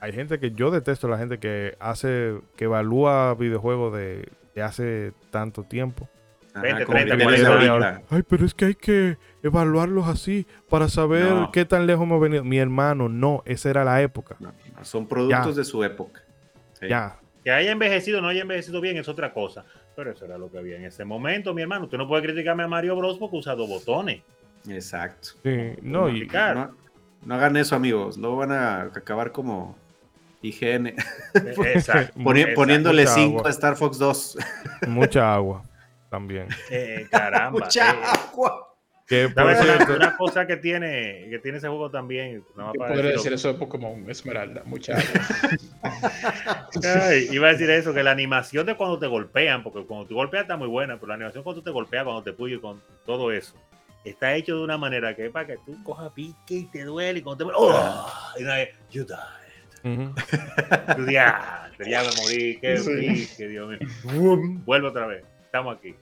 Hay gente que yo detesto, la gente que hace, que evalúa videojuegos de, de hace tanto tiempo. Ajá, 20, como 30, niveles de 40 ahorita. Ay, pero es que hay que evaluarlos así para saber No. qué tan lejos hemos venido. Mi hermano, no, esa era la época. No, son productos Ya. de su época. Sí. Ya, Que haya envejecido o no haya envejecido bien es otra cosa. Pero eso era lo que había en ese momento, mi hermano. Usted no puede criticarme a Mario Bros porque usa dos botones. Exacto. sí, no, y. No, no hagan eso, amigos. Luego van a acabar como IGN. Exacto. Poni- exacto. poniéndole Mucha 5 agua. a Star Fox 2. mucha agua también. Eh, caramba. Mucha eh, agua. Que. Una, cosa que tiene, que tiene ese juego también. para podría decir eso de Pokémon Esmeralda, mucha agua. Ay, iba a decir eso, que la animación de cuando te golpean, porque cuando te golpeas está muy buena, pero la animación cuando te golpea, cuando te puye con todo eso, está hecho de una manera que es para que tú cojas pique y te duele y cuando te ¡Oh! y una vez, you died. ujú. Tú ya, ya me morí, qué Sí. Dios mío. ¡Bum! Vuelve otra vez, estamos aquí.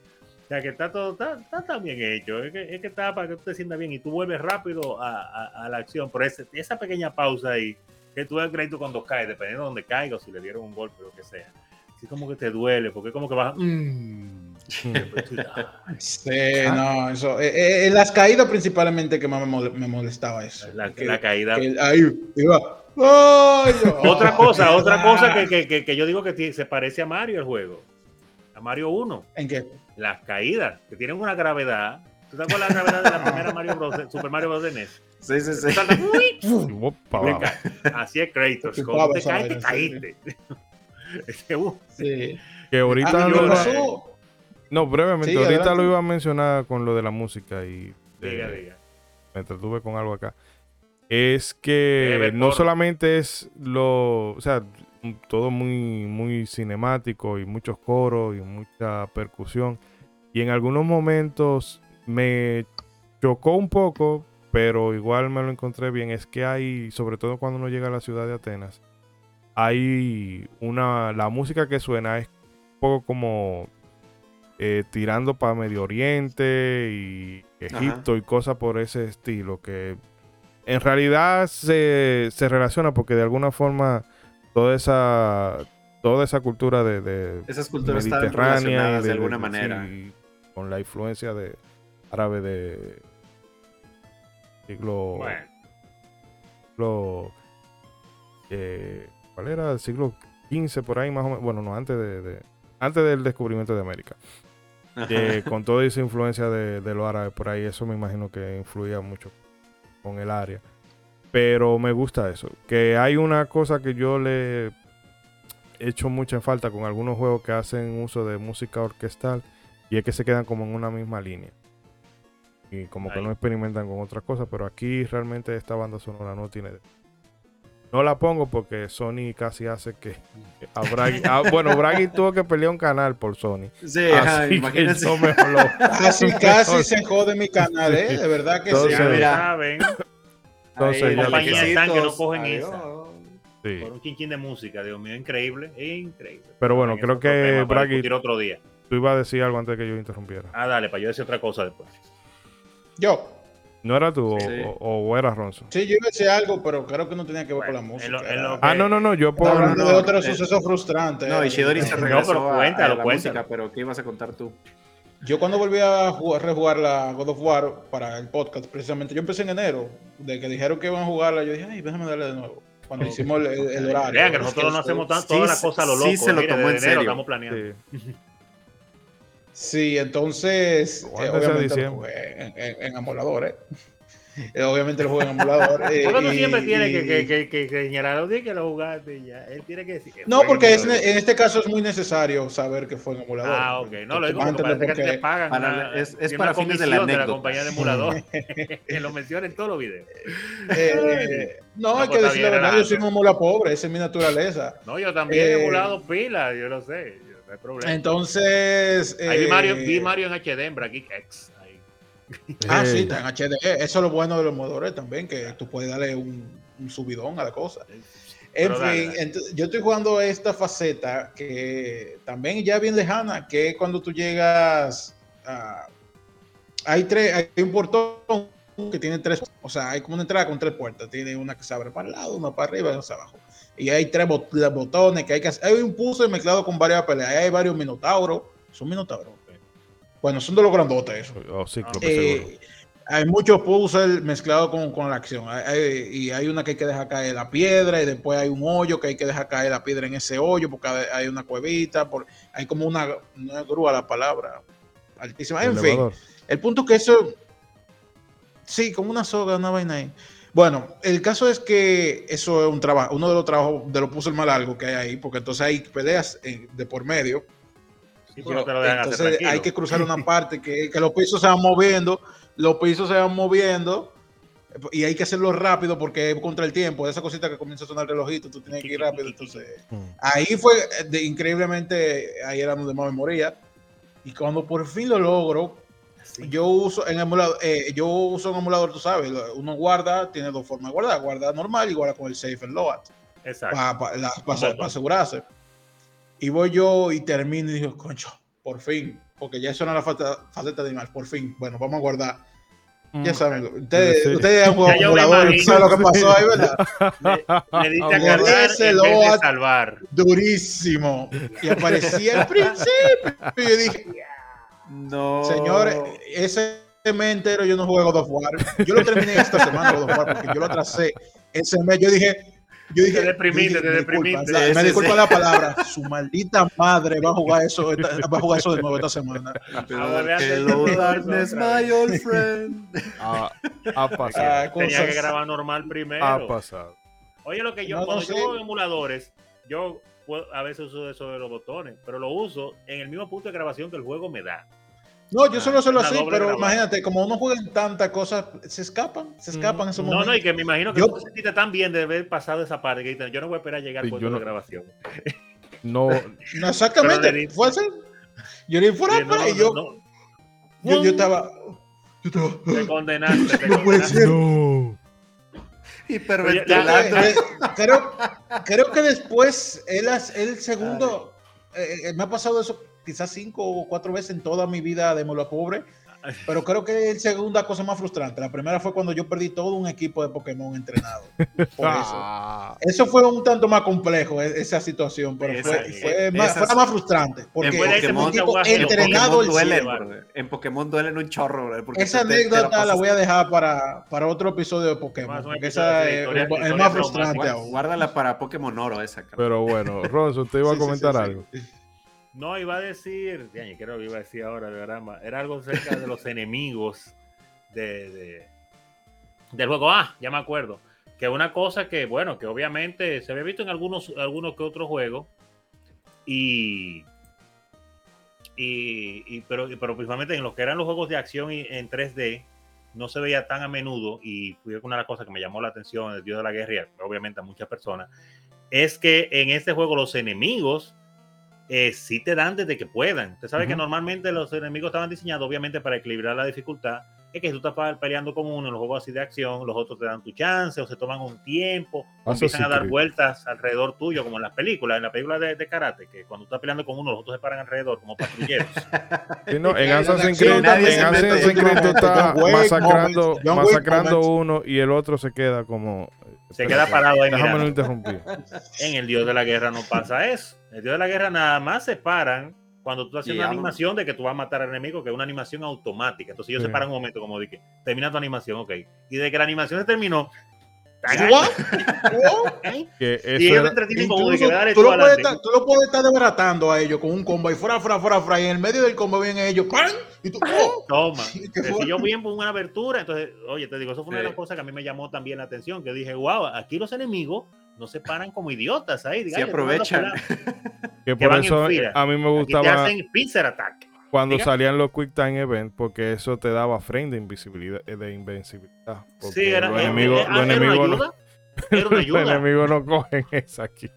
O sea que está todo, está, está tan bien hecho, es que, es que está para que tú te sientas bien y tú vuelves rápido a, a- a la acción, pero ese- esa pequeña pausa ahí, que tú das crédito cuando caes, dependiendo de donde caiga o si le dieron un golpe o lo que sea. Así como que te duele, porque es como que vas. mm, Sí, no, eso. eh, eh, en las caídas principalmente que más me, mole- me molestaba eso. la, Que- la caída. que ahí iba. Otra cosa, otra Ah. cosa que, que- que- yo digo que se parece a Mario el juego. Mario 1. ¿En qué? Las caídas, que tienen una gravedad. ¿Tú te acuerdas la gravedad de la primera Mario Bros. Super Mario Bros. de NES? Sí, sí, sí. Así es Kratos. Cuando te caes, te caíste. Uh, Sí. Que ahorita Ah, lo- no- pasó. No, brevemente, Sí, ahorita adelante. lo iba a mencionar con lo de la música y diga, eh, diga. me entretuve con algo acá. Es que no solamente es lo, o sea, todo muy, muy cinemático y muchos coros y mucha percusión. Y en algunos momentos me chocó un poco, pero igual me lo encontré bien. Es que hay, sobre todo cuando uno llega a la ciudad de Atenas, hay una, la música que suena es un poco como eh, tirando para Medio Oriente y Egipto y cosas por ese estilo, que en realidad se, se relaciona porque de alguna forma toda esa, toda esa cultura de, de Esas culturas están relacionadas de, alguna manera. sí, con la influencia de árabe de siglo, Bueno, siglo eh, ¿cuál era? El siglo XV por ahí más o menos, bueno, no, antes de, de- antes del descubrimiento de América. que con toda esa influencia de, de los árabes por ahí, eso me imagino que influía mucho con el área. Pero me gusta eso. Que hay una cosa que yo le he hecho mucha falta con algunos juegos que hacen uso de música orquestal y es que se quedan como en una misma línea. Y como que no experimentan con otras cosas, pero aquí realmente esta banda sonora no tiene... No la pongo porque Sony casi hace que... a Bragi- ah, bueno, Bragi tuvo que pelear un canal por Sony. Sí, Así que yo Casi, casi se jode mi canal, ¿eh? De verdad que Entonces, sí. ya mira. saben. Entonces, ya compañía le- requisitos, están que no cogen adiós. esa. sí. Por un chinchín de música, Dios mío, increíble, increíble. Pero bueno, En creo que discutir otro día. Tú ibas a decir algo antes que yo interrumpiera. Ah, dale, para yo decir otra cosa después. Yo. ¿No era tú o- Sí. o, o era Ronzo? Sí, yo iba a decir algo, pero creo que no tenía que ver Bueno, con la en música. lo- en Ah, no, no, no, yo por... hablando de no, otro suceso frustrante. No, eh. Ishidori se No, regresó pero a- cuéntalo, a, la cuéntalo. música, pero ¿qué ibas a contar tú? Yo cuando volví a jugar, rejugar la God of War para el podcast, precisamente, yo empecé en enero, de que dijeron que iban a jugarla, yo dije, ay, déjame darle de nuevo. Cuando hicimos el, el- el horario. Vean que Es nosotros no hacemos tan- sí todas las se- cosas a lo sí loco. se lo tomó en serio. Estamos planeando. Sí. Sí, entonces, eh, obviamente en, en, en emulador, ¿eh? Eh, obviamente lo jugué en emulador. eh, Porque y- siempre tiene y- que, que, que, que, que señalar a que lo jugaste y ya. Él tiene que decir. que No, porque es, en este caso es muy necesario saber que fue en emulador. Ah, ok. No, lo digo porque entender parece que por a ti te pagan. Para- una- es- para fines de la de compañía de emulador. que lo menciona en todos los videos. Eh, no, No, hay pues que está decir la verdad, yo soy una mula pobre, esa es mi naturaleza. No, yo también he Eh, emulado pila, yo lo sé. yo- No hay problema. Entonces. Ahí vi Mario, vi Mario en HD en Brageek X. Ah, sí, Hey. está en HD. Eso es lo bueno de los emuladores también, que tú puedes darle un, un subidón a la cosa. En fin, yo estoy jugando esta faceta que también ya bien lejana, que es cuando tú llegas a... Hay, tres, hay un portón que tiene tres, o sea, hay como una entrada con tres puertas. Tiene una que se abre para el lado, una para arriba y una hacia abajo. Y hay tres botones que hay que hacer. Hay un puzzle mezclado con varias peleas. Hay varios minotauros. Son minotauros. Bueno, son de los grandotes esos. O cíclope, Eh, hay muchos puzzles mezclados con, con la acción. Hay- hay- y hay una que hay que dejar caer la piedra y después hay un hoyo que hay que dejar caer la piedra en ese hoyo porque hay una cuevita. Por, hay como una, una grúa la palabra altísima. En fin, Elevador. el punto que eso... Sí, como una soga, una vaina ahí. Bueno, el caso es que eso es un trabajo, uno de los trabajos de los puzzles más largos que hay ahí, porque entonces hay peleas de por medio. Sí, pero no te lo dejan hacer Entonces hay que cruzar una parte que, que los pisos se van moviendo, los pisos se van moviendo y hay que hacerlo rápido porque es contra el tiempo. Esa cosita que comienza a sonar el relojito, tú tienes que ir rápido. Entonces Mm. ahí fue de- increíblemente, ahí era donde más me moría. Y cuando por fin lo logro, Sí. yo uso en emulador, eh, yo uso un emulador, tú sabes, uno guarda, tiene dos formas de guardar, guarda normal y guarda con el safe and load Exacto. para asegurarse. Y voy yo y termino y digo, concho, por fin, porque ya eso no era falta, faceta de animal, por fin. Bueno, vamos a guardar. Ya saben, ustedes, Sí. ustedes han jugado imagino. ¿saben lo que pasó ahí, verdad? Le, le diste a cargar en vez de salvar. Durísimo. Y aparecía al principio. Y yo dije, No. señores, ese mes entero yo no jugué God of War. Yo lo terminé esta semana, God of War, porque yo lo atrasé ese mes. Yo dije, yo dije, Te deprimiste, yo dije, te me disculpa, deprimiste. Sí, me disculpa sí. la palabra. Su maldita madre va a jugar eso, esta- va a jugar eso de nuevo esta semana. Hello, video darkness, my old friend. Ha, ha pasado. Ah, Tenía que grabar normal primero. Ha pasado. Oye, lo que yo, No, no cuando sé. yo juego en emuladores, yo a veces uso eso de los botones, pero lo uso en el mismo punto de grabación que el juego me da. No, yo solo Una así, pero grabada. imagínate, como uno juega en tantas cosas, se escapan, se escapan esos No, momentos. no, y que me imagino que Yo- tú te sentiste tan bien de haber pasado esa parte que yo no voy a esperar a llegar al Sí, yo no- de grabación. No, No, exactamente, fue así. Yo le fuera Sí, no, y yo, no, no, yo, yo estaba, yo estaba, te condenaste, te No puede condenaste. ser. no. Hiperventilando. Eh, creo, creo que después, el, as- el segundo, eh, eh, me ha pasado eso quizás cinco o cuatro veces en toda mi vida de Mola Pobre, pero creo que es la segunda cosa más frustrante. La primera fue cuando yo perdí todo un equipo de Pokémon entrenado. Por eso. Ah, Eso fue un tanto más complejo, e- esa situación, pero Esa- fue, fue eh, más, fue la más frustrante. Porque Pokémon, mundo tipo guaje, en entrenado Pokémon el duelen, brother. En Pokémon duelen un chorro, porque esa te- te anécdota la, pasas- voy a dejar para, para otro episodio de Pokémon, Más un porque esa es, historia- es historia más frustrante. Guárdala para Pokémon Oro esa, cara. pero bueno, Ronzo, usted iba Sí, a sí, comentar sí, sí. algo. No, iba a decir, ya, creo que iba a decir ahora, de verdad, era algo acerca de los enemigos de, de- del juego. Ah, ya me acuerdo. Que una cosa que, bueno, que obviamente se había visto en algunos, algunos que otros juegos. Y, y, y- pero, pero principalmente en los que eran los juegos de acción y- en 3D, no se veía tan a menudo. Y fue una de las cosas que me llamó la atención del Dios de la Guerra, obviamente a muchas personas, es que en este juego los enemigos eh, sí te dan desde que puedan. Usted sabe que normalmente los enemigos estaban diseñados obviamente para equilibrar la dificultad, es que si tú estás peleando con uno en los juegos así de acción, los otros te dan tu chance o se toman un tiempo, o Eso empiezan sí a dar creo. vueltas alrededor tuyo, como en las películas, en la película de, de karate, que cuando tú estás peleando con uno, los otros se paran alrededor como patrulleros. Sí, no, en Assassin's Creed, en tú estás masacrando, masacrando uno y el otro se queda como... Se queda parado ahí Déjame no interrumpir. En el Dios de la Guerra no pasa eso. En el Dios de la Guerra nada más se paran cuando tú estás haciendo una animación de que tú vas a matar al enemigo, que es una animación automática. Entonces ellos Sí. se paran un momento como de que termina tu animación, ok. Y de que la animación se terminó. ¿eh? Que y ellos era- de que dale tú lo, puedes estar, tú lo puedes estar desbaratando a ellos con un combo y fuera, fuera, fuera, fuera, y en el medio del combo vienen ellos, ¡pam! Y tú, ¡oh! Toma. Si yo bien por una abertura, entonces, oye, te digo, eso fue una de las cosas que a mí me llamó también la atención, que dije, wow, aquí los enemigos no se paran como idiotas ahí. diga, Sí "Ay, te mando a aprovechan. pelar". que por eso fila. a mí me Aquí te gustaba hacen pincer attack. cuando Diga. salían los Quick Time Event porque eso te daba frame de invisibilidad, eh, de invencibilidad. Porque Sí, era, los enemigos, era- los era enemigos no, ayuda. Los enemigos no cogen esa aquí.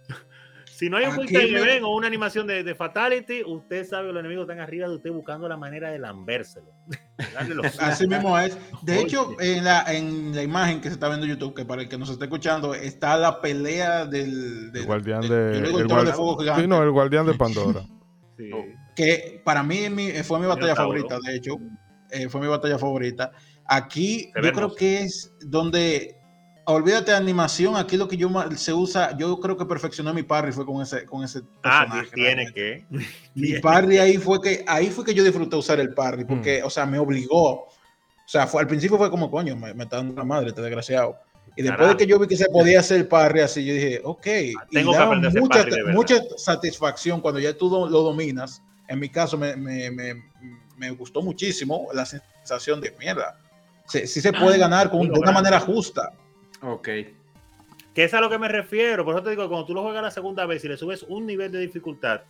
Si no hay un Aquí quick time me- event o una animación de, de fatality, usted sabe que los enemigos están arriba de usted buscando la manera de lambérselo. Así mismo es. De Oye. hecho, en la, en la imagen que se está viendo en YouTube, que para el que nos esté escuchando, está la pelea del, del- El guardián de, el el toro de sí, no, el guardián de Pandora. Sí. que para mí mi- fue mi batalla favorita, de hecho, eh, fue mi batalla favorita. Aquí yo creo que es donde, olvídate de animación, aquí lo que yo se usa, yo creo que perfeccioné mi parry fue con ese, con ese Ah, personaje. tiene realmente. que. Mi tiene parry ahí fue que ahí fue que yo disfruté usar el parry porque Mm. o sea me obligó o sea fue al principio fue como coño me, me está dando la madre este desgraciado y después Carajo. de que yo vi que se podía hacer parry así yo dije ok y Ah, tengo que daba aprender a hacer mucha, parry mucha satisfacción cuando ya tú lo dominas en mi caso me, me, me, me gustó muchísimo la sensación de mierda sí, sí se puede Ah, ganar con, de una manera justa Ok. Que es a lo que me refiero. Por eso te digo, cuando tú lo juegas la segunda vez y le subes un nivel de dificultad,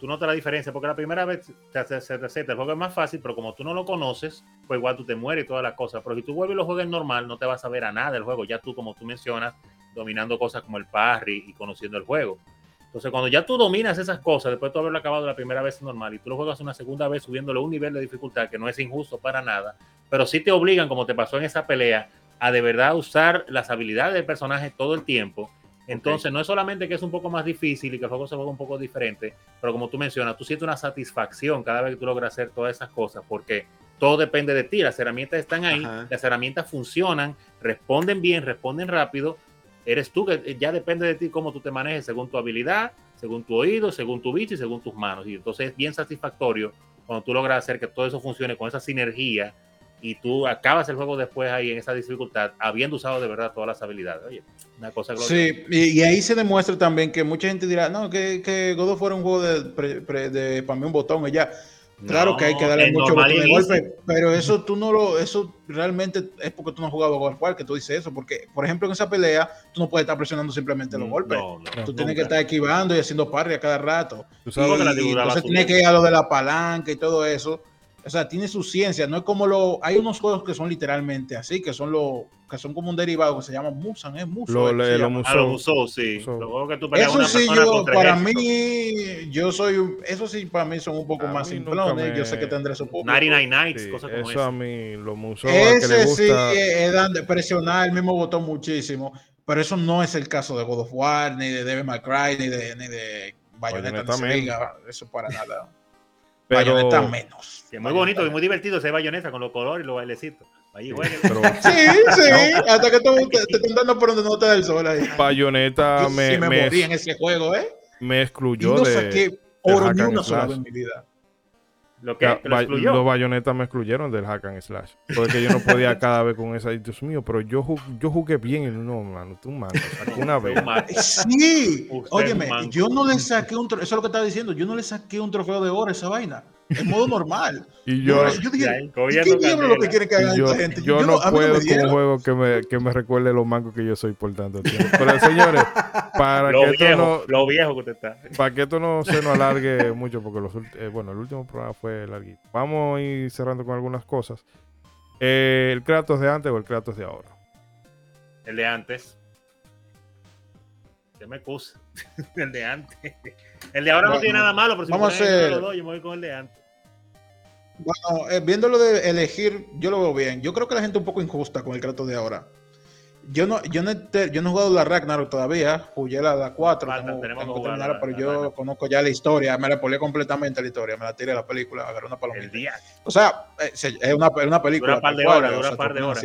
tú notas la diferencia. Porque la primera vez te hace- se te el juego es más fácil, pero como tú no lo conoces, pues igual tú te mueres y todas las cosas. Pero si tú vuelves y lo juegas normal, no te vas a ver a nada del juego. Ya tú, como tú mencionas, dominando cosas como el parry y conociendo el juego. Entonces, cuando ya tú dominas esas cosas, después de haberlo acabado la primera vez normal y tú lo juegas una segunda vez subiéndole un nivel de dificultad que no es injusto para nada, pero sí te obligan, como te pasó en esa pelea, a de verdad usar las habilidades del personaje todo el tiempo. Entonces, no es solamente que es un poco más difícil y que el juego se juega un poco diferente, pero como tú mencionas, tú sientes una satisfacción cada vez que tú logras hacer todas esas cosas, porque todo depende de ti. Las herramientas están ahí, Ajá. las herramientas funcionan, responden bien, responden rápido. Eres tú que ya depende de ti cómo tú te manejes según tu habilidad, según tu oído, según tu bicho y según tus manos. Y entonces es bien satisfactorio cuando tú logras hacer que todo eso funcione con esa sinergia y tú acabas el juego después ahí en esa dificultad, habiendo usado de verdad todas las habilidades. Oye, una cosa gloriosa. Sí, y, y ahí se demuestra también que mucha gente dirá, no, que, que God of War un juego de, pre- pre- de spamear un botón y ya. Claro No, que hay que darle mucho de y golpe, pero eso tú no lo, eso realmente es porque tú no has jugado God of War que tú dices eso, porque por ejemplo en esa pelea tú no puedes estar presionando simplemente los golpes, No, no, tú tienes que estar esquivando y haciendo parry a cada rato. Tú Y, sabes- figura va entonces tienes que ir a lo de la palanca y todo eso. O sea, tiene su ciencia, no es como lo. Hay unos juegos que son literalmente así, que son lo, que son como un derivado que se llama Musan, es Musan. Lo- es le- lo. A los Musou, sí. Musou. Los juegos que tú Eso una sí, yo, para ejército. mí, yo soy, un- eso sí, para mí son un poco A más simplones. me- Yo sé que tendré su público. 99 Nights, Sí, cosas como eso a esa. mí, que le Ese sí gusta. eh, es dan de presionar el mismo botón muchísimo, pero eso no es el caso de God of War, ni de Devil May Cry, ni de, ni de Bayonetta, Bayonetta ni se menos. diga, eso para nada. Pero, Bayonetta menos. Sí, es muy bonito y muy divertido ese bayoneta con los colores y los bailecitos. Ahí pero Sí, sí, hasta que tú te, te están dando por donde no te da el sol ahí. Bayonetta Yo me, sí me, me, morí en ese juego, ¿eh? me Y excluyó no de. saqué oro ni una sola vez en mi vida. Lo que, Ya, que lo ba- excluyó. los bayonetas me excluyeron del hack and slash. Porque yo no podía cada vez con esa. Dios mío, pero yo, yo jugué bien. Y No, mano, tú mano. saqué una vez. Sí, óyeme, yo no le saqué un trofeo, eso es lo que estaba diciendo, yo no le saqué un trofeo de oro a esa vaina, en modo normal. Y yo, yo dije, Ya, ¿y cogiendo ¿qué diablo lo que candela. quieren que hagan y yo, esta gente? yo no puedo con un juego que me, que me recuerde los mangos que yo soy por tanto tiempo. Pero señores, para Lo que, esto no, lo viejo que usted está. para que esto no se nos alargue mucho, porque los, eh, bueno, el último programa fue larguito. Vamos a ir cerrando con algunas cosas. Eh, ¿El Kratos de antes o el Kratos de ahora? El de antes. Me excusa. El de antes. El de ahora no tiene nada malo, pero si vamos a hacer- los dos, yo me voy con el de antes. Bueno, eh, viéndolo de elegir, yo lo veo bien. Yo creo que la gente es un poco injusta con el Kratos de ahora. Yo no, yo no, he yo no he jugado la Ragnarok todavía, jugué la, la 4, Falta, tengo, tenemos tengo que jugar terminarla, la- pero la yo Ragnarok. conozco ya la historia, me la polé completamente la historia, me la tiré la película, agarré una El palomita. día. O sea, eh, es una, es una película. Dura par de horas, o dura sea, par de horas.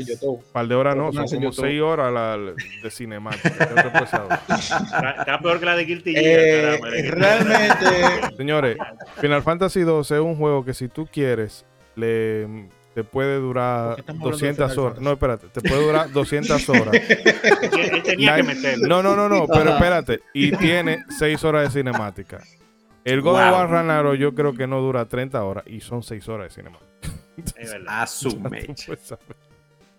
par de horas no, son como YouTube. seis horas la, de cinemática. Está, está peor que la de Guilty Eh, Gear. la Guilty realmente. Señores, Final Fantasy 12 es un juego que si tú quieres, le, te puede ¿Por durar qué estamos hablando de 200 Final horas. No, espérate, te puede durar 200 horas. Él tenía que meterlo. No, no, no, no, pero espérate. Y tiene 6 horas de cinemática. El God of. War Ragnarok yo creo que no dura 30 horas y son 6 horas de cinemática. Es verdad. A su mecha.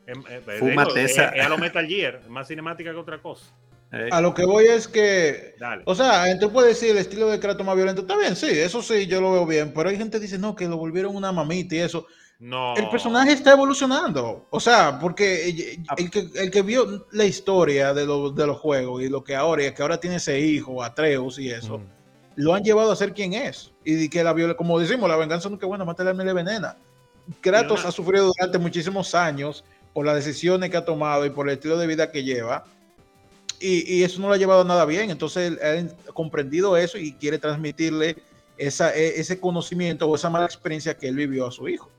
eh, Fúmate esa. Es, es a lo Metal Gear, más cinemática que otra cosa. Eh, a lo que voy es que Dale. O sea, tú puedes decir el estilo de Kratos más violento. Está bien, sí, eso sí, yo lo veo bien. Pero hay gente que dice, no, que lo volvieron una mamita y eso. No. El personaje está evolucionando. O sea, porque el, el que, el que vio la historia de, los de los juegos y lo que ahora, y que ahora tiene ese hijo, Atreus y eso, Mm. lo han llevado a ser quien es. Y que la viola, como decimos, la venganza nunca es buena, mata le venena. Kratos una- ha sufrido durante muchísimos años por las decisiones que ha tomado y por el estilo de vida que lleva. Y, y eso no lo ha llevado nada bien. Entonces él, él ha comprendido eso y quiere transmitirle esa, e- ese conocimiento o esa mala experiencia que él vivió a su hijo.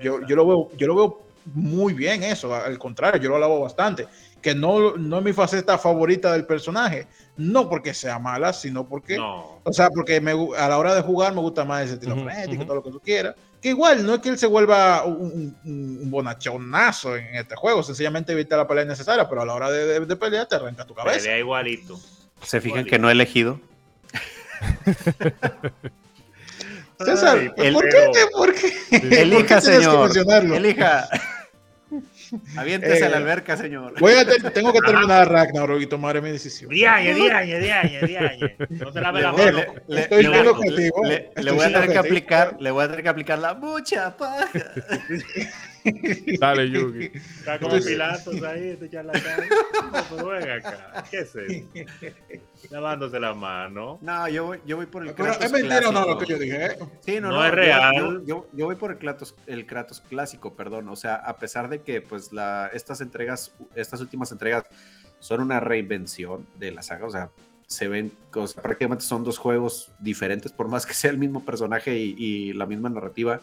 Yo, yo, lo, veo, yo lo veo muy bien eso, al contrario, yo lo alabo bastante. Que no, no es mi faceta favorita del personaje, no porque sea mala, sino porque No. o sea, porque me a la hora de jugar me gusta más ese estilo Ujú, frenético, ujú. todo lo que tú quieras. Que igual no es que él se vuelva un, un, un bonachonazo en este juego, sencillamente evita la pelea innecesaria, pero a la hora de, de- de pelear te arranca tu cabeza. Pelea igualito. Se fijan que no he elegido. César, Ay, ¿por pero- qué? ¿Por qué? Elija, ¿Por qué que señor. Elija. Aviéntese a la Eh, alberca, señor. Voy a te- tengo que terminar Ragnarok y tomaré mi decisión. Diañe, diañe, diañe, diañe. No te la Le- mano. le- le- Estoy le- siendo le- objetivo. le- le Estoy voy a tener que aplicar, le voy a tener que aplicar la mucha paja. Dale, Yugi. Está como Pilatos ahí, este charlatán. No, pero ven acá. ¿Qué es eso? Lavándose la mano. No, yo voy, yo voy por el Pero Kratos es mentira o no lo clásico. que yo dije. ¿eh? Sí, no, No no, es yo- real. Yo, yo- yo voy por el Kratos, el Kratos clásico, perdón. O sea, a pesar de que pues la, estas entregas, estas últimas entregas son una reinvención de la saga, o sea, se ven, o sea, prácticamente son dos juegos diferentes, por más que sea el mismo personaje y, y la misma narrativa,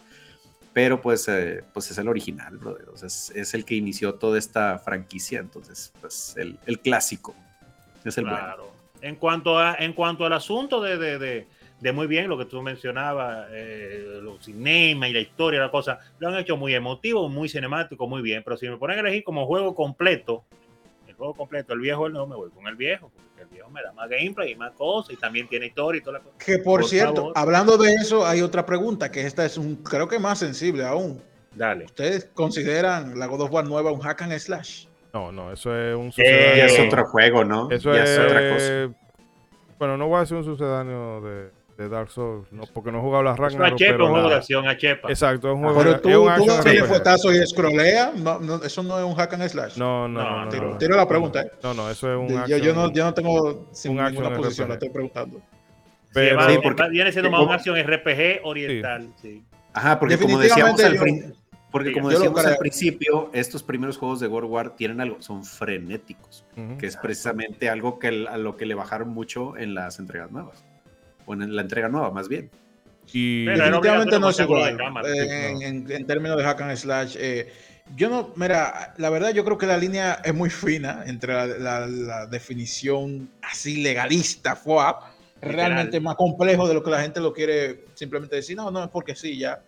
pero pues, eh, pues es el original, brother. O sea, es, el que inició toda esta franquicia, entonces, pues el, clásico es el bueno. Claro. En cuanto, a, en cuanto al asunto de, de, de, de muy bien, lo que tú mencionabas, eh, los cinemas y la historia, la cosa, lo han hecho muy emotivo, muy cinemático, muy bien. Pero si me ponen a elegir como juego completo, el juego completo, el viejo, no me voy con el viejo, viejo me da más gameplay y más cosas, y también tiene historia y toda la cosa. Que por, Por cierto, favor. hablando de eso, hay otra pregunta, que esta es un, creo que más sensible aún. Dale. ¿Ustedes consideran la God of War nueva un hack and slash? No, no, eso es un Eh, sucedáneo. Ya es otro juego, ¿no? Eso ya es, es otra cosa. Bueno, no voy a decir un sucedáneo de, de Dark Souls, no, porque no he jugado las Es Ragnarok. chepa, pero un juego de acción a chepa. Exacto, es un juego Pero de- tú, es un tú RPG. el fuetazo y escrolea, no, no, eso no es un hack and slash. No, no, No, no. no, tiro, no. tiro la pregunta. ¿eh? No, no, eso es un yo, action. yo no, yo no tengo sin un ninguna posición, RPG. la estoy preguntando. pero- Sí, porque- viene siendo más una acción RPG oriental. Sí. Ajá, porque como decíamos al yo- prin- porque como decíamos al principio, estos primeros juegos de God of War tienen algo, son frenéticos, Ujú. que es precisamente algo que el- a lo que le bajaron mucho en las entregas nuevas. O en la entrega nueva, más bien. Y Pero Definitivamente no es igual. cámara, eh, en, en- en términos de hack and slash, eh, yo no, mira, la verdad yo creo que la línea es muy fina entre la, la- la definición así legalista, FOAP, realmente más complejo de lo que la gente lo quiere simplemente decir, no, no, es porque sí, ya.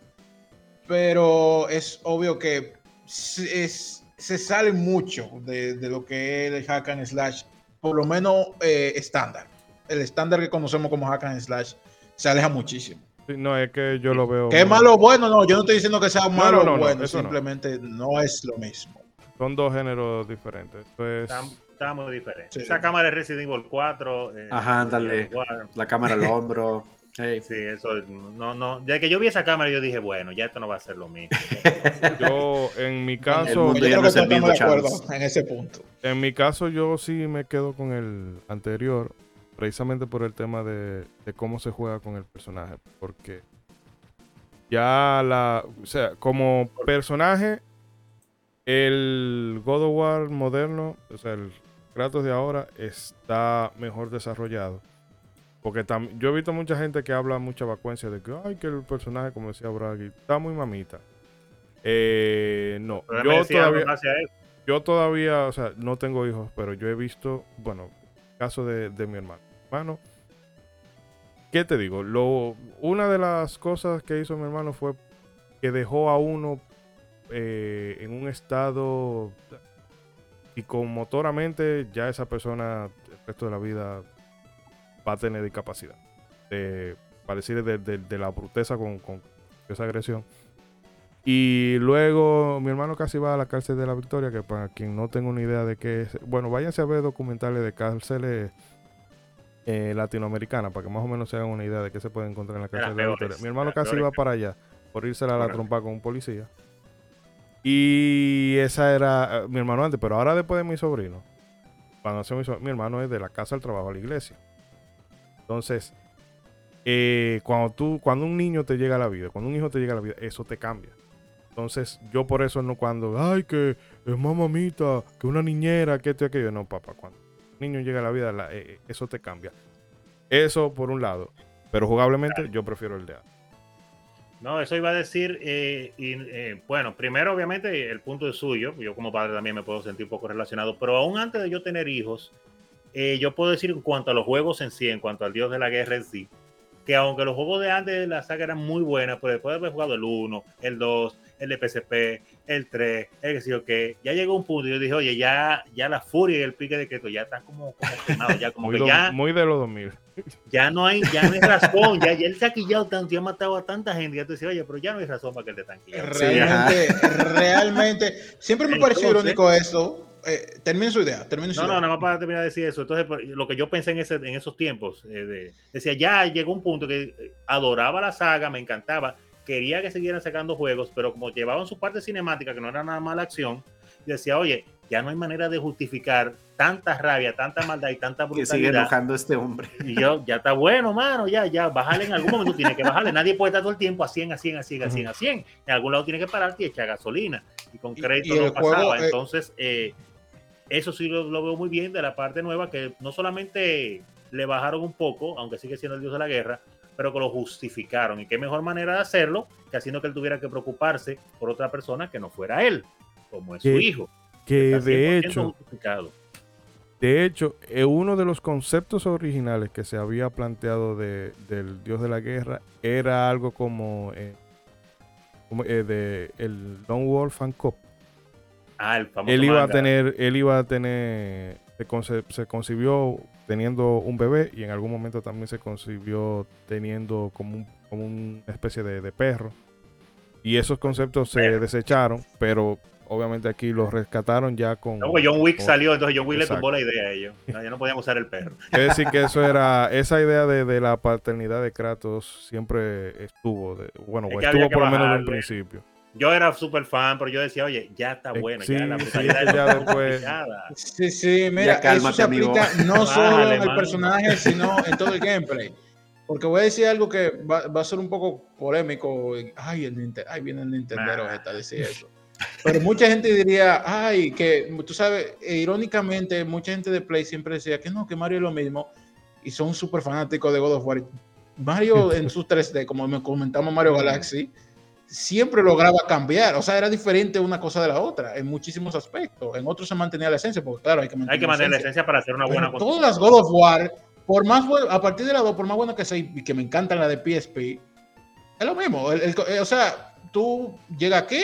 Pero es obvio que se, es- se sale mucho de, de lo que es el hack and slash, por lo menos eh, estándar. El estándar que conocemos como hack and slash se aleja muchísimo. Sí, no, es que yo lo veo. ¿Qué es malo o bueno? No, yo no estoy diciendo que sea malo o no, no, bueno, no. simplemente no. es lo mismo. Son dos géneros diferentes. Esto es- Está, está muy diferente. Sí. Esa cámara de Resident Evil 4. eh, Ajá, igual. La cámara al hombro. Hey. Sí, eso no, no. Desde que yo vi esa cámara, yo dije, bueno, ya esto no va a ser lo mismo. Yo, en mi El caso, mundo Yo ya creo no que es el de acuerdo en ese punto. en mi caso, yo sí me quedo con el anterior, precisamente por el tema de, de cómo se juega con el personaje. Porque Ya la. O sea, como personaje, el God of War moderno, o sea, el Kratos de ahora, está mejor desarrollado. Porque tam- yo he visto mucha gente que habla mucha vacuencia de que, ay, que el personaje, como decía Bragi, está muy mamita. Eh, no, yo todavía, yo todavía, o sea, no tengo hijos, pero yo he visto, bueno, caso de, de mi hermano. Hermano, ¿qué te digo? Lo, una de las cosas que hizo mi hermano fue que dejó a uno eh, en un estado psicomotoramente, ya esa persona el resto de la vida va a tener discapacidad. Para decir de, de- de la bruteza con, con esa agresión. Y luego mi hermano casi va a la cárcel de la Victoria, que para quien no tenga una idea de qué es, bueno, váyanse a ver documentales de cárceles eh, latinoamericanas, para que más o menos se hagan una idea de qué se puede encontrar en la cárcel de la Victoria. Mi hermano casi va para allá, por irse a la trompa con un policía. Y esa era eh, mi hermano antes, pero ahora después de mi sobrino, cuando nació mi, so- mi hermano es de la casa al trabajo a la iglesia. Entonces, eh, cuando tú, cuando un niño te llega a la vida, cuando un hijo te llega a la vida, eso te cambia. Entonces, yo por eso no cuando, ay, que es mamamita, que una niñera, que esto y aquello. No, papá, cuando un niño llega a la vida, la- eh, eh, eso te cambia. Eso por un lado. Pero jugablemente, yo prefiero el de antes. No, eso iba a decir, eh, y, eh, bueno, primero obviamente el punto es suyo, yo como padre también me puedo sentir un poco relacionado, pero aún antes de yo tener hijos, eh, yo puedo decir en cuanto a los juegos en sí, en cuanto al Dios de la Guerra en sí, que aunque los juegos de antes de la saga eran muy buenas, pero después de haber jugado el 1, el 2, el de PSP, el 3, el que sé yo qué, ya llegó un punto y yo dije, oye, ya, ya la furia y el pique de Keto ya están como, como quemados, ya como Muy, que do- ya muy de los 2000. ya no hay, ya no hay razón, ya, ya él se ha quillado tanto, ya ha matado a tanta gente, ya tú dices, oye, pero ya no hay razón para que él te tan quillado. Realmente, realmente. Siempre me pareció irónico eso. Eh, termine su idea, termine su No, no, idea. nada más para terminar de decir eso. Entonces, por- lo que yo pensé en, ese, en esos tiempos, eh, de- decía, ya llegó un punto que eh, adoraba la saga, me encantaba, quería que siguieran sacando juegos, pero como llevaban su parte cinemática, que no era nada más la acción, decía, oye, ya no hay manera de justificar tanta rabia, tanta maldad y tanta Que sigue brutalidad. enojando a este hombre. Y yo, ya está bueno, mano, ya, ya, bájale en algún momento, tiene que bajarle. Nadie puede estar todo el tiempo a 100, a 100, a 100, a 100, a 100. En algún lado tiene que pararte y echar gasolina. Y con crédito y no pasaba. juego, eh, Entonces, eh, eso sí lo, lo veo muy bien de la parte nueva, que no solamente le bajaron un poco, aunque sigue siendo el dios de la guerra, pero que lo justificaron. Y qué mejor manera de hacerlo que haciendo que él tuviera que preocuparse por otra persona que no fuera él, como es su hijo. Que de 100% hecho, justificado. De hecho, eh, uno de los conceptos originales que se había planteado de, del dios de la guerra era algo como, eh, como, eh, de el Lone Wolf and Cop. Ah, el famoso Él iba a tener, él iba a tener, se, conce- se concibió teniendo un bebé y en algún momento también se concibió teniendo como, un- como una especie de, de perro. Y esos conceptos se desecharon, pero obviamente aquí los rescataron ya con... No, porque John Wick con- salió, entonces John Wick le tumbó la idea a ellos. No, ya no podíamos usar el perro. Es decir, que eso era, esa idea de, de la paternidad de Kratos siempre estuvo, de- bueno, Es estuvo por lo menos de un principio. Yo era súper fan, pero yo decía, oye, ya está Eh, bueno, sí, ya la sí, brutalidad ya después-. Sí, sí, mira, eso cálmate, se aplica amigo. no solo Vale, en el mano. personaje, sino en todo el gameplay. Porque voy a decir algo que va, va a ser un poco polémico. Ay, el Nintendo, ay, viene el Nintendero Ah. esta a decir eso. Pero mucha gente diría, ay, que tú sabes, e irónicamente, mucha gente de Play siempre decía que no, que Mario es lo mismo. Y son súper fanáticos de God of War. Mario en sus 3D, como me comentamos Mario Galaxy, siempre lograba cambiar. O sea, era diferente una cosa de la otra en muchísimos aspectos. En otros se mantenía la esencia, porque claro, hay que mantener, Hay que mantener la esencia para hacer una buena todas las God of War, por más buen- a partir de la 2, por más buena que sea, y que me encantan la de PSP, es lo mismo. El- el- eh, o sea, tú llegas aquí,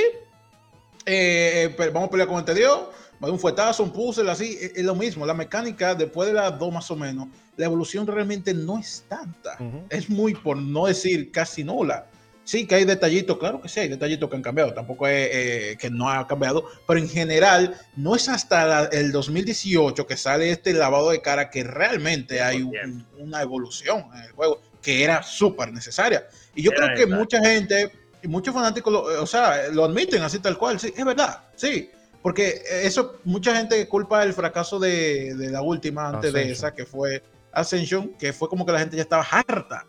eh, pe- vamos a pelear con va a dar un fuetazo, un puzzle, así, es, es lo mismo. La mecánica, después de las 2 más o menos, la evolución realmente no es tanta. Ujú. Es muy, por no decir casi nula. Sí, que hay detallitos, claro que sí, hay detallitos que han cambiado, tampoco es eh, que no ha cambiado, pero en general no es hasta la- el 2018 que sale este lavado de cara que realmente hay un- una evolución en el juego que era súper necesaria. Y yo Era creo que necesaria. mucha gente y muchos fanáticos, lo, o sea, lo admiten así tal cual, sí, es verdad, sí, porque eso mucha gente culpa el fracaso de, de la última antes de Ascension. esa que fue Ascension, que fue como que la gente ya estaba harta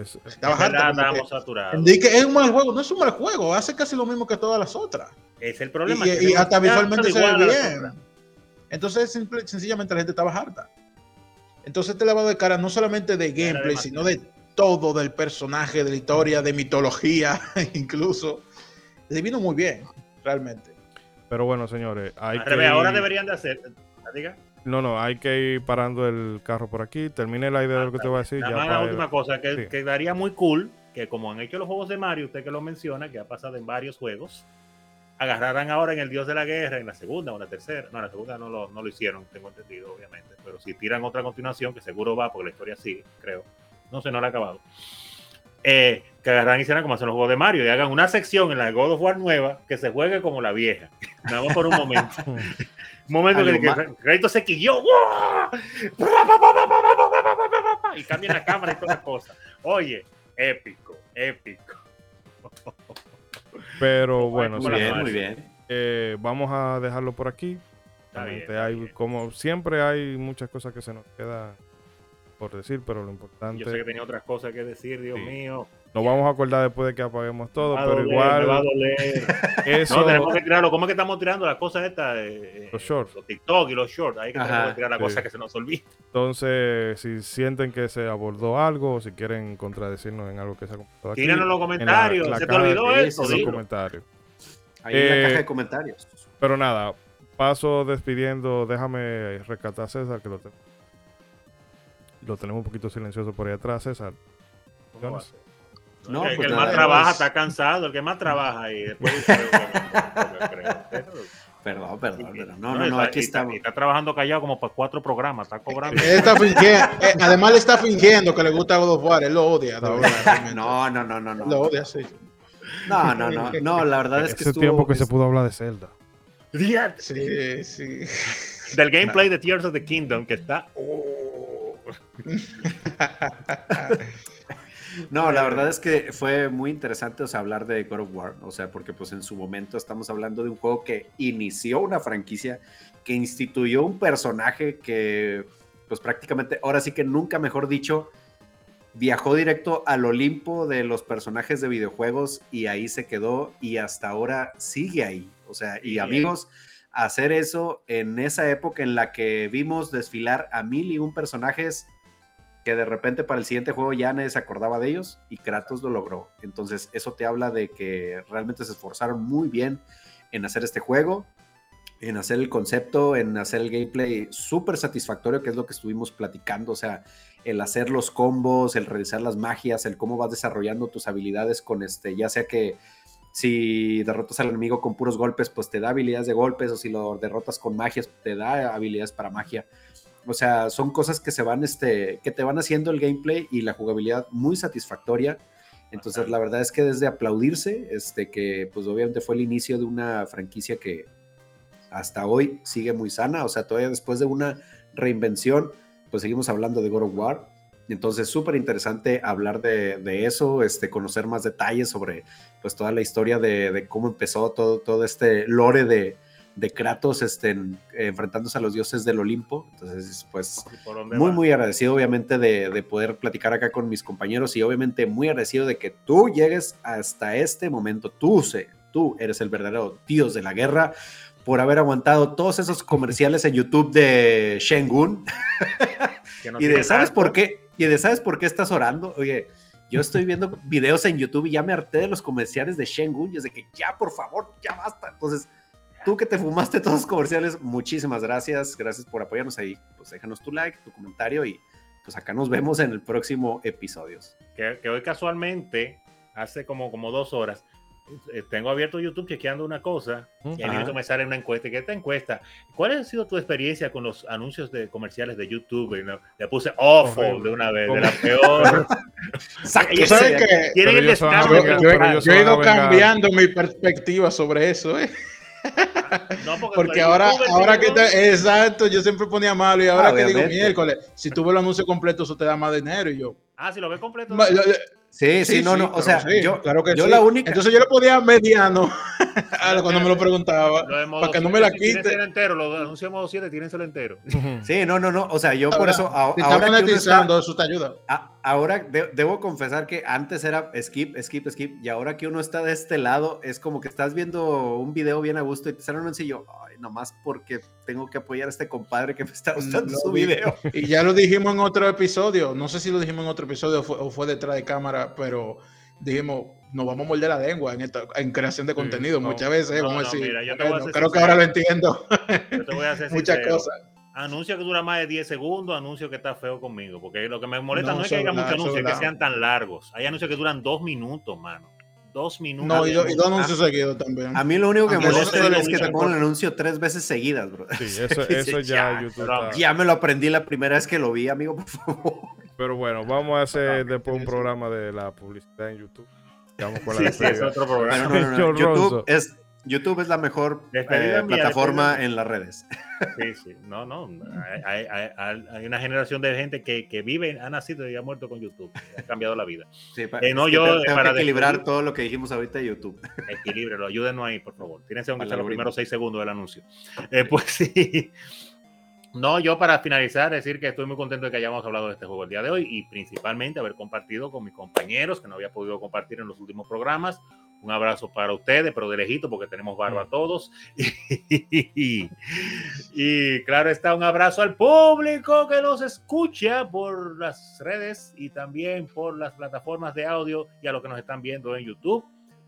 Es- harta. estábamos saturados. es un mal juego, no es un mal juego, hace casi lo mismo que todas las otras. Es el problema. Y, que y no- hasta visualmente se ve bien. Entonces, simple- sencillamente la gente estaba harta. Entonces, este lavado de cara no solamente de gameplay, sino de todo del personaje, de la historia, de mitología, incluso. Le vino muy bien, realmente. Pero bueno, señores, hay Al que revés, ahora deberían de hacer. Diga. No, no, hay que ir parando el carro por aquí. Termine la idea de lo que te voy a decir. Ya la última cosa que Sí. quedaría muy cool que como han hecho los juegos de Mario, usted que lo menciona, que ha pasado en varios juegos, agarraran ahora en el Dios de la Guerra, en la segunda o en la tercera. No, en la segunda no lo, no lo hicieron, tengo entendido, obviamente. Pero si tiran otra continuación, que seguro va, porque la historia sigue, creo. No sé, no la ha acabado. Eh, que agarran y hicieran como hacen los juegos de Mario y hagan una sección en la God of War nueva que se juegue como la vieja. Nada más por un momento. un momento en el que Algo Kratos se quilló. Y cambian la cámara y todas las cosas. Oye, épico, épico. Pero bueno, Muy bien, muy Bueno. bien. eh, vamos a dejarlo por aquí. Está bien, Realmente está hay, bien. como siempre, hay muchas cosas que se nos queda por decir, pero lo importante. Yo sé que tenía otras cosas que decir, Dios Sí. mío. Nos vamos a acordar después de que apaguemos todo, pero doler, me va a igual doler. eso. No, tenemos que tirarlo. ¿Cómo es que estamos tirando las cosas estas? eh, Los shorts. Los TikTok y los shorts. Ahí que Ajá, tenemos que tirar las sí. cosas que se nos olvidan. Entonces, si sienten que se abordó algo o si quieren contradecirnos en algo que se ha comentado aquí, Tírenos en los en la- comentarios. la ¿Se te olvidó eso? en los comentarios. Ahí en Eh, la caja de comentarios. Pero nada, paso despidiendo. Déjame rescatar a César, que lo, te- lo tenemos un poquito silencioso por ahí atrás, César. ¿Cómo va a ser? No, el, que pues el nada, más trabaja está cansado, el que más trabaja y después dice, Perdón, perdón, pero no, No, no, no, está- aquí está, estamos. está trabajando callado como para cuatro programas, está cobrando. Él está fingiendo, eh, además le está fingiendo que le gusta God of War, él lo odia. verdad. No, no, no, no, no. Lo odia, sí. No, no, no, no, la verdad es que Ese estuvo... tiempo que se pudo hablar de Zelda. Sí, sí. Del gameplay de Tears of the Kingdom, que está. oh, No, la verdad es que fue muy interesante, o sea, hablar de God of War, o sea, porque pues en su momento estamos hablando de un juego que inició una franquicia, que instituyó un personaje que, pues prácticamente, ahora sí que nunca mejor dicho, viajó directo al Olimpo de los personajes de videojuegos y ahí se quedó y hasta ahora sigue ahí. O sea, y amigos, hacer eso en esa época en la que vimos desfilar a mil y un personajes que de repente para el siguiente juego ya nadie se acordaba de ellos y Kratos lo logró. Entonces eso te habla de que realmente se esforzaron muy bien en hacer este juego, en hacer el concepto, en hacer el gameplay súper satisfactorio, que es lo que estuvimos platicando, o sea, el hacer los combos, el realizar las magias, el cómo vas desarrollando tus habilidades con este, ya sea que si derrotas al enemigo con puros golpes, pues te da habilidades de golpes, o si lo derrotas con magias, te da habilidades para magia. O sea, son cosas que se van, este, que te van haciendo el gameplay y la jugabilidad muy satisfactoria. Entonces, la verdad es que desde aplaudirse, este, que pues obviamente fue el inicio de una franquicia que hasta hoy sigue muy sana. O sea, todavía después de una reinvención, pues seguimos hablando de God of War. Entonces, súper interesante hablar de, de eso, este, conocer más detalles sobre pues toda la historia de, de cómo empezó todo, todo este lore de, de Kratos este, en- enfrentándose a los dioses del Olimpo. Entonces, pues ¿por dónde muy, va? muy agradecido obviamente de, de poder platicar acá con mis compañeros y obviamente muy agradecido de que tú llegues hasta este momento. Tú, sé, tú eres el verdadero dios de la guerra por haber aguantado todos esos comerciales en YouTube de Shengun no y de ¿sabes por qué? Y de ¿sabes por qué estás orando? Oye, yo estoy viendo videos en YouTube y ya me harté de los comerciales de Shengun y es de que ya, por favor, ya basta. Entonces, tú que te fumaste todos los comerciales, muchísimas gracias. Gracias por apoyarnos ahí. Pues déjanos tu like, tu comentario y pues acá nos vemos en el próximo episodio. que, que hoy casualmente, hace como, como dos horas, eh, tengo abierto YouTube chequeando una cosa y Ajá. minuto me sale una encuesta. ¿Qué esta encuesta? ¿Cuál ha sido tu experiencia con los anuncios de comerciales de YouTube? No- le puse awful de una vez, de la peor. ¿Tú sabes descaro. Yo, he ido cambiando mi perspectiva sobre eso, ¿eh? No, Porque ahora, ahora que te, exacto, yo siempre ponía malo y ahora que digo miércoles, si tú ves el anuncio completo, eso te da más dinero y yo. Ah, si lo ve completo. Ma- lo- Sí, sí, no, no. O sea, sí, yo, claro que yo sí. la única. Entonces yo le ponía mediano cuando me lo preguntaba. Lo Para que no 7, me la quite. entero, lo modo 7, tírenselo entero. Sí, no, no, no. O sea, yo por eso. a- Si ahora, monetizando, eso te ayuda. a- ahora de- debo confesar que antes era skip, skip, skip. Y ahora que uno está de este lado, es como que estás viendo un video bien a gusto y te sale un anuncio. Ay, nomás porque tengo que apoyar a este compadre que me está gustando su vi. video. Y ya lo dijimos en otro episodio. No sé si lo dijimos en otro episodio o fue, o fue detrás de cámara, pero dijimos, nos vamos a morder la lengua en, esta, en creación de contenido. Muchas veces No, vamos a decir, mira, yo te voy a bueno, ser creo que ahora lo entiendo. Yo te voy a hacer Muchas sincero. cosas. Anuncio que dura más de 10 segundos, anuncio que está feo conmigo. Porque lo que me molesta no, No, es que haya muchos anuncios es que sean tan largos. Hay anuncios que duran dos minutos, mano. Dos minutos. No, y, do- y dos anuncios seguidos también. A mí lo único que me molesta es, es que te pongan el anuncio tres veces seguidas, bro. Sí, eso, eso ya ya, YouTube está- Ya me lo aprendí la primera vez que lo vi, amigo, por favor. Pero bueno, vamos a hacer después un programa de la publicidad en YouTube. Vamos con la Sí, sí, es otro programa. No, no, no. YouTube Ronzo. es, YouTube es la mejor eh, plataforma en las redes. Sí, sí. No, no. Hay, hay- hay- hay una generación de gente que, que vive, ha nacido y ha muerto con YouTube. Ha cambiado la vida. Sí, pa- Eh, no, yo, tengo, tengo para que equilibrar despedir- todo lo que dijimos ahorita de YouTube. Equilíbrelo, ayúdenos ahí, por favor. Tírense aunque Para sea los primeros seis segundos del anuncio. Eh, pues sí. No, yo para finalizar, decir que estoy muy contento de que hayamos hablado de este juego el día de hoy y principalmente haber compartido con mis compañeros que no había podido compartir en los últimos programas. Un abrazo para ustedes, pero de lejito porque tenemos barba todos. Y, y claro está, un abrazo al público que nos escucha por las redes y también por las plataformas de audio y a los que nos están viendo en YouTube.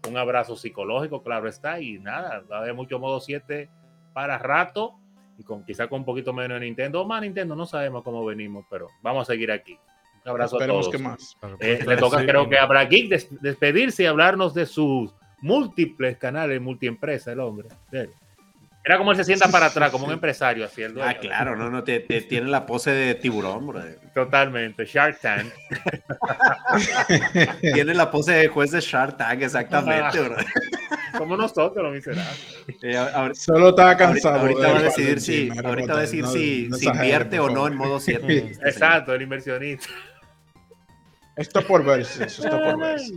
Un abrazo psicológico, claro está. Y nada, va a haber mucho modo 7 para rato y con quizá con un poquito menos de Nintendo o más Nintendo, no sabemos cómo venimos, pero vamos a seguir aquí. Un abrazo Esperemos a que todos. más. Eh, le toca, Sí. creo que a Brad Geek des- despedirse y hablarnos de sus múltiples canales multiempresa, el hombre. Era como él se sienta para atrás, como un empresario, así el dueño. Ah, claro, no, no, te, te- tiene la pose de tiburón, bro. Totalmente. Shark Tank. Tiene la pose de juez de Shark Tank, exactamente, bro. Como nosotros, miserables. Eh, Solo estaba cansado. ahorita va a decidir de- si, ahorita va a decir no- si, no si exagere, invierte o no en modo 7. Exacto, el inversionista. Está por verse, eso está por verse.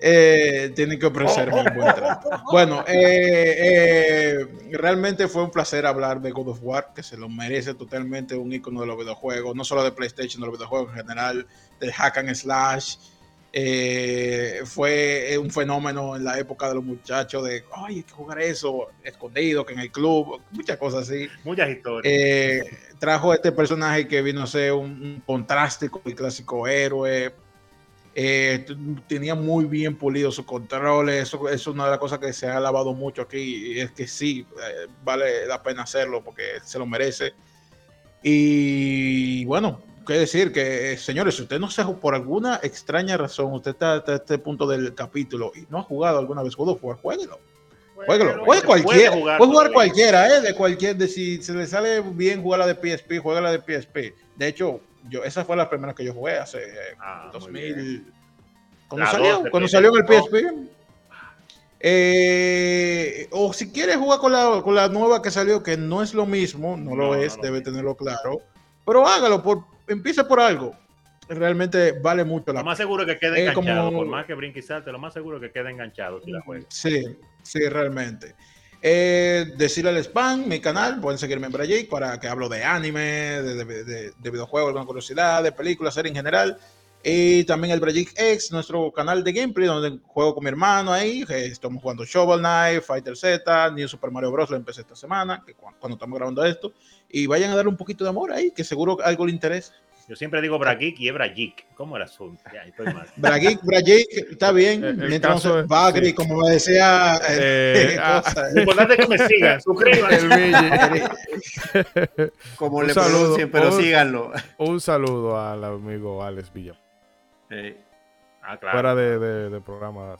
Eh, tienen que ofrecerme un buen trato. Bueno, eh, eh, realmente fue un placer hablar de God of War, que se lo merece totalmente un icono de los videojuegos, no solo de PlayStation, de los videojuegos en general, de hack and slash. Eh, fue un fenómeno en la época de los muchachos de, ay, hay que jugar eso, escondido, que en el club, muchas cosas así. Muchas historias. Trajo este personaje que vino a ser un, un contraste con el clásico héroe. Eh, tenía muy bien pulido sus controles. Eso es una de las cosas que se ha alabado mucho aquí. Y es que sí, eh, vale la pena hacerlo porque se lo merece. Y bueno, qué decir que, eh, señores, si usted no se por alguna extraña razón, usted está hasta este punto del capítulo y no ha jugado alguna vez God of War, jueguelo. Jueguelo, juegue cualquiera, puede jugar, todavía. cualquiera, ¿eh? De cualquier, de si se le sale bien jugar la de PSP, juega la de PSP. De hecho, yo, esa fue la primera que yo jugué hace eh, Ah, muy 2000. ¿Cuándo salió? PSP. salió en el PSP. Eh, o si quieres jugar con la, con la nueva que salió, que no es lo mismo, no, lo es, no debe tenerlo claro. Pero hágalo, por, empiece por algo. Realmente vale mucho la Lo más seguro que quede Eh, enganchado. como- Por más que brinque y salte, lo más seguro que quede enganchado si la juega. Sí, sí, realmente. Eh, decirle al spam, mi canal, pueden seguirme en Brayik para que hablo de anime, de, de- de- de videojuegos, alguna curiosidad, de películas, series en general. Y también el Brayik X, nuestro canal de gameplay, donde juego con mi hermano ahí. estamos jugando Shovel Knight, Fighter Z, New Super Mario Bros. Lo empecé esta semana, que cu- cuando estamos grabando esto. Y vayan a darle un poquito de amor ahí, que seguro algo le interesa. Yo siempre digo Brageek y es Brageek. ¿Cómo el asunto? Ya, estoy mal. Brayik, Brayik, está bien. El- el Mientras caso no se- es- Bagri, sí. como me decía. Eh, eh, ah, cosa, Lo importante es que me sigan, suscríbanse. Como Un le saludo, pronuncien, pero un- síganlo. Un saludo al amigo Alex Villa. Eh, Ah, claro. Fuera de, de, de programa.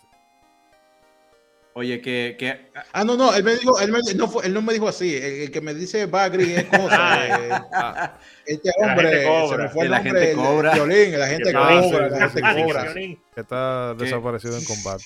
Oye, que, que Ah, no, no, él me dijo, él, me, no, fue- él no me dijo así. El, el que me dice Bagri es cosa. eh, Ah, este hombre, cobra. se me fue Que el la nombre. gente cobra. el violín, la gente Que cobra, la gente cobra. que está desaparecido en combate.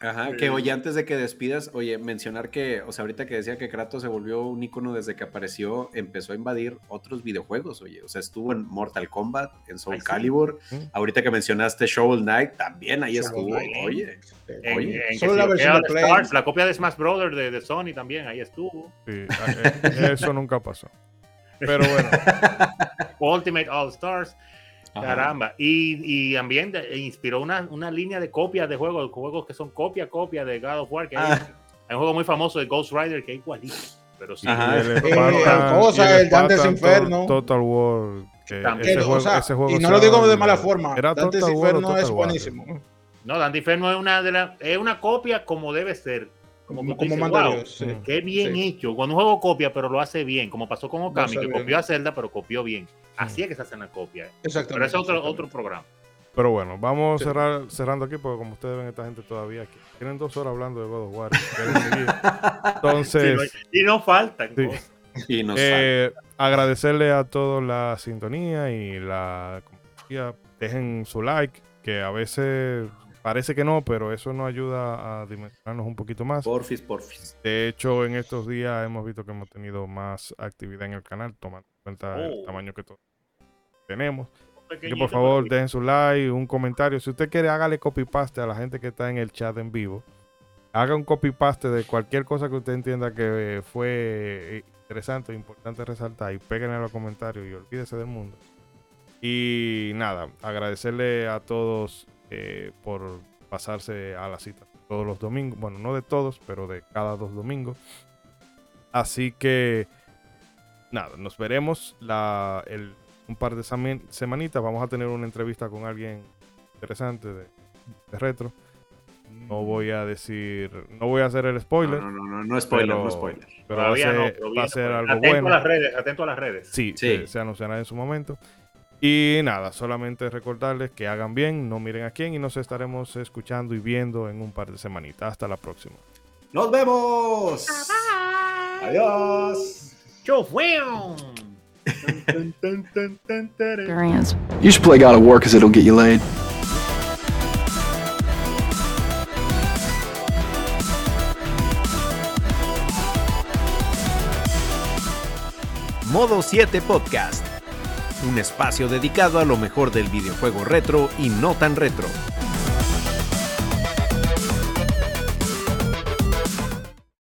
Ajá, que oye, antes de que despidas, oye, mencionar que, o sea, ahorita que decía que Kratos se volvió un icono desde que apareció, empezó a invadir otros videojuegos, oye, o sea, estuvo en Mortal Kombat, en Soul Ay. Calibur, Mm. ahorita que mencionaste Shovel Knight, también ahí Shovel estuvo, Knight. oye, En, Oye, en solo la versión de. Stars, la copia de Smash Brothers de, de Sony también, ahí estuvo. Sí, eh, eso nunca pasó. Pero bueno, Ultimate All Stars, Ajá. caramba. Y, y también de- inspiró una, una línea de copias de juegos, juegos que son copia, copia de God of War. Que hay, Ah. hay un juego muy famoso de Ghost Rider que es igualito. Pero sí, Ajá. el Eh, cosa, el el Dante's Inferno. To- Total War. que También. ese o juego- sea, ese juego y no lo digo de mala forma. Era Dante's Total War o Inferno es War. buenísimo. No, Dante Inferno es una de las, es una copia como debe ser. Como, Como, como dices, manda "Wow, Dios, sí. Mm. Qué bien Sí. hecho. Cuando un juego copia, pero lo hace bien, como pasó con Okami, que bien. copió a Zelda, pero copió bien. Así es que se hacen las copias. Exactamente. Pero ese es otro, otro programa. Pero bueno, vamos Sí. cerrar, cerrando aquí porque como ustedes ven, esta gente todavía aquí. Tienen dos horas hablando de God of War. Entonces, y no faltan cosas. y nos eh, agradecerle a todos la sintonía y la. Dejen su like, que a veces parece que no, pero eso nos ayuda a dimensionarnos un poquito más. porfis, porfis. De hecho, en estos días hemos visto que hemos tenido más actividad en el canal, tomando en cuenta el Oh. tamaño que todos tenemos. Que por favor dejen su like, un comentario. Si usted quiere, hágale copy paste a la gente que está en el chat en vivo. Haga un copy paste de cualquier cosa que usted entienda que fue eh, interesante importante resaltar y peguen en los comentarios y olvídese del mundo. Y nada, agradecerle a todos eh, por pasarse a la cita todos los domingos. Bueno, no de todos, pero de cada dos domingos. Así que nada, nos veremos la, el, un par de semanitas. Vamos a tener una entrevista con alguien interesante de, de retro. No voy a decir, no voy a hacer el spoiler, No, no, no, no, no spoiler, Pero- no spoiler. pero va a Todavía no, ser, pero va a ser algo atento bueno. a las redes, atento a las redes. Sí, Sí. Se, se anunciará en su momento. Y nada, solamente recordarles que hagan bien, no miren a quién y nos estaremos escuchando y viendo en un par de semanitas. Hasta la próxima. ¡Nos vemos! ¡Adiós! ¡Yo tan, tan, tarán. experience. You should play God of War because it'll get you laid. Modo 7 Podcast. Un espacio dedicado a lo mejor del videojuego retro y no tan retro.